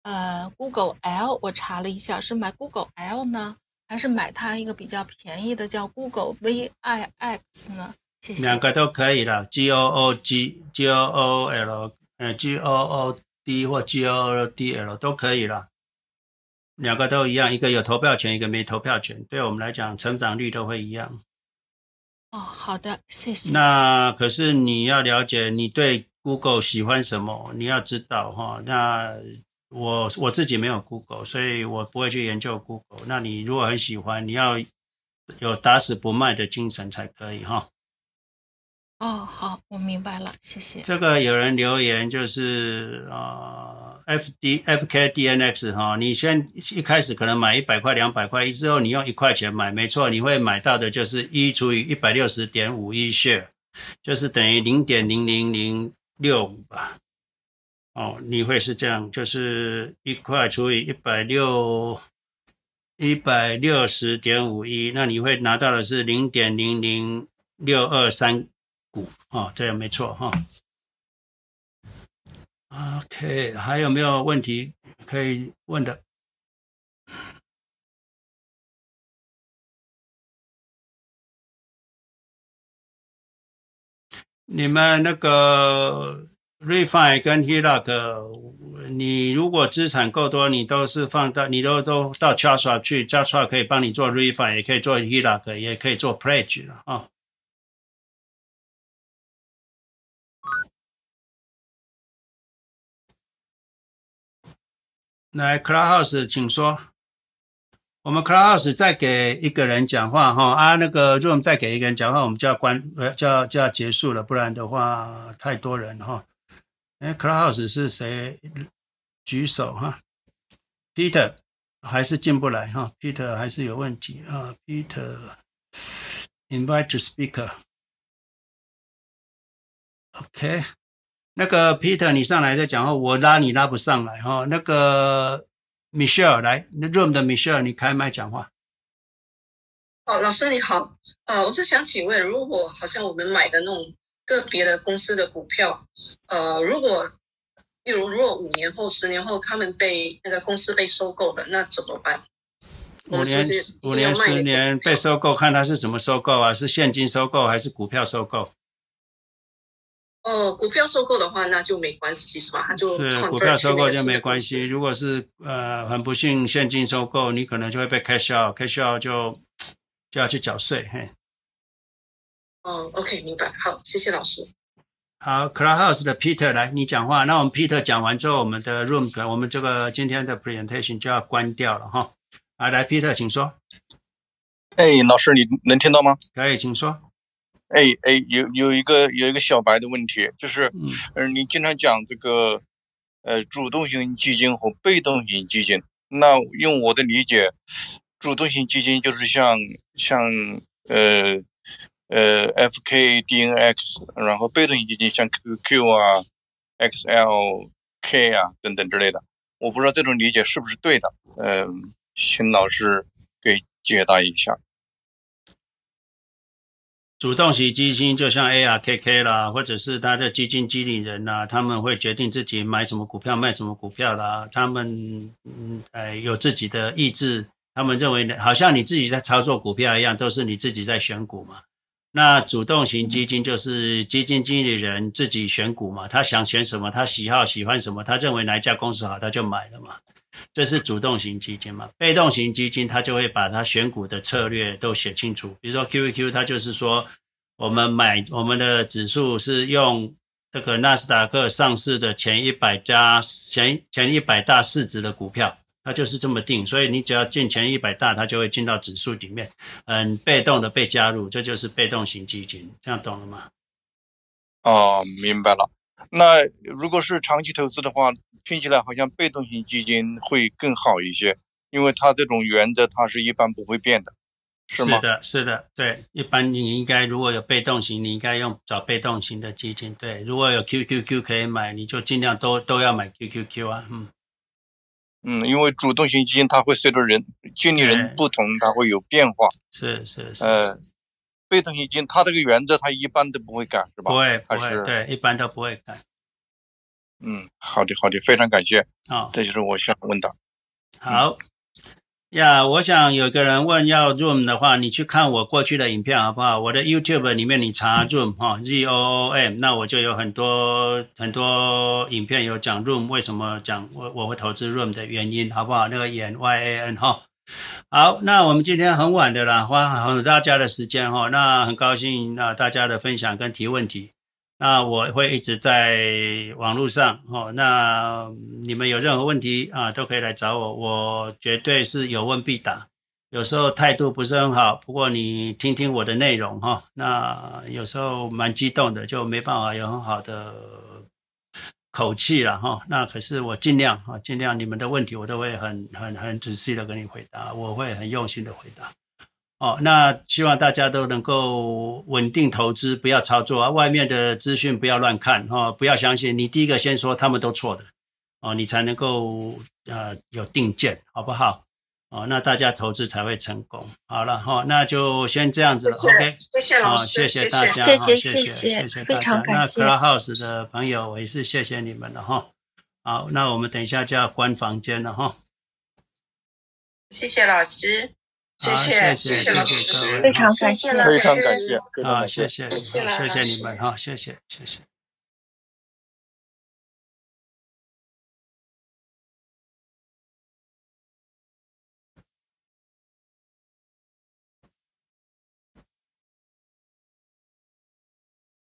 呃，Google L，我查了一下，是买 Google L 呢，还是买它一个比较便宜的叫 Google VIX 呢？谢谢。两个都可以了，G O O G G O O L，呃，G O O D 或 G O O D L 都可以了，两个都一样，一个有投票权，一个没投票权，对我们来讲，成长率都会一样。哦，好的，谢谢。那可是你要了解，你对 Google 喜欢什么，你要知道哈。那我我自己没有 Google，所以我不会去研究 Google。那你如果很喜欢，你要有打死不卖的精神才可以哈。哦，好，我明白了，谢谢。这个有人留言就是啊。呃 F D F K D N X 哈，你先一开始可能买一百块两百块，之后你用一块钱买，没错，你会买到的就是一除以一百六十点五一 share，就是等于零点零零零六五吧。哦，你会是这样，就是一块除以一百六一百六十点五一，那你会拿到的是零点零零六二三股哦，这样没错哈。哦 OK，还有没有问题可以问的？你们那个 Refine 跟 HELOC，你如果资产够多，你都是放到，你都都到 Charles 去，Charles 可以帮你做 Refine，也可以做 HELOC，也可以做 Pledge 啊。哦来，Clubhouse，请说。我们 Clubhouse 再给一个人讲话哈啊，那个 Room 再给一个人讲话，我们就要关呃，就要就要结束了，不然的话太多人哈。哎，Clubhouse 是谁？举手哈。Peter 还是进不来哈，Peter 还是有问题啊。Peter，invite to speaker。OK。那个 Peter，你上来再讲话，我拉你拉不上来哈。那个 Michelle 来，Room 的 Michelle，你开麦讲话。哦，老师你好，呃，我是想请问，如果好像我们买的那种个别的公司的股票，呃，如果例如如果五年后、十年后他们被那个公司被收购了，那怎么办？五年、五年、十年被收购，看他是怎么收购啊？是现金收购还是股票收购？哦，股票收购的话，那就没关系，是吧？它就是股票收购就没关系。如果是呃很不幸现金收购，你可能就会被 cash out，cash out 就就要去缴税。嘿。哦，OK，明白。好，谢谢老师。好，Clubhouse 的 Peter 来，你讲话。那我们 Peter 讲完之后，我们的 Room，我们这个今天的 Presentation 就要关掉了哈。啊，来，Peter，请说。哎，老师，你能听到吗？可以，请说。哎哎，有有一个有一个小白的问题，就是，嗯、呃，你经常讲这个，呃，主动型基金和被动型基金。那用我的理解，主动型基金就是像像呃呃 FKDNX，然后被动型基金像 Q Q 啊、XLK 啊等等之类的。我不知道这种理解是不是对的，嗯、请老师给解答一下。主动型基金就像 ARKK 啦，或者是他的基金经理人呐，他们会决定自己买什么股票、卖什么股票啦。他们嗯，呃，有自己的意志。他们认为，好像你自己在操作股票一样，都是你自己在选股嘛。那主动型基金就是基金经理人自己选股嘛，他想选什么，他喜好喜欢什么，他认为哪一家公司好，他就买了嘛。这是主动型基金嘛？被动型基金，它就会把它选股的策略都写清楚。比如说 QQQ，它就是说，我们买我们的指数是用这个纳斯达克上市的前一百家前前一百大市值的股票，它就是这么定。所以你只要进前一百大，它就会进到指数里面，嗯，被动的被加入，这就是被动型基金。这样懂了吗？哦，明白了。那如果是长期投资的话，听起来好像被动型基金会更好一些，因为它这种原则它是一般不会变的，是吗？是的，是的，对，一般你应该如果有被动型，你应该用找被动型的基金。对，如果有 QQQ 可以买，你就尽量都都要买 QQQ 啊，嗯嗯，因为主动型基金它会随着人经理人不同，它会有变化。是是是。呃被动型基金，它这个原则它一般都不会改，是吧？不会，不会，对，一般都不会改。嗯，好的，好的，非常感谢。啊，这就是我想问的。好呀，yeah, 我想有个人问要 Zoom 的话，你去看我过去的影片好不好？我的 YouTube 里面你查 Zoom 哈，Z O O M，那我就有很多很多影片有讲 Zoom 为什么讲我我会投资 Zoom 的原因，好不好？那个演 Y A N 哈。好，那我们今天很晚的啦，花很大家的时间哈，那很高兴那大家的分享跟提问题。那我会一直在网络上哦。那你们有任何问题啊，都可以来找我，我绝对是有问必答。有时候态度不是很好，不过你听听我的内容哈。那有时候蛮激动的，就没办法有很好的口气了哈。那可是我尽量啊，尽量你们的问题我都会很很很仔细的跟你回答，我会很用心的回答。哦，那希望大家都能够稳定投资，不要操作啊！外面的资讯不要乱看哦，不要相信。你第一个先说他们都错的哦，你才能够呃有定见，好不好？哦，那大家投资才会成功。好了哈，那就先这样子了。OK，谢谢老师，谢谢大家，谢谢谢谢谢谢非常感谢。那 Clubhouse 的朋友，我也是谢谢你们了哈。好，那我们等一下就要关房间了哈。谢谢老师。谢谢，谢谢老师，非常感谢，非常感谢，啊，谢谢，谢谢你们哈，谢谢，谢谢。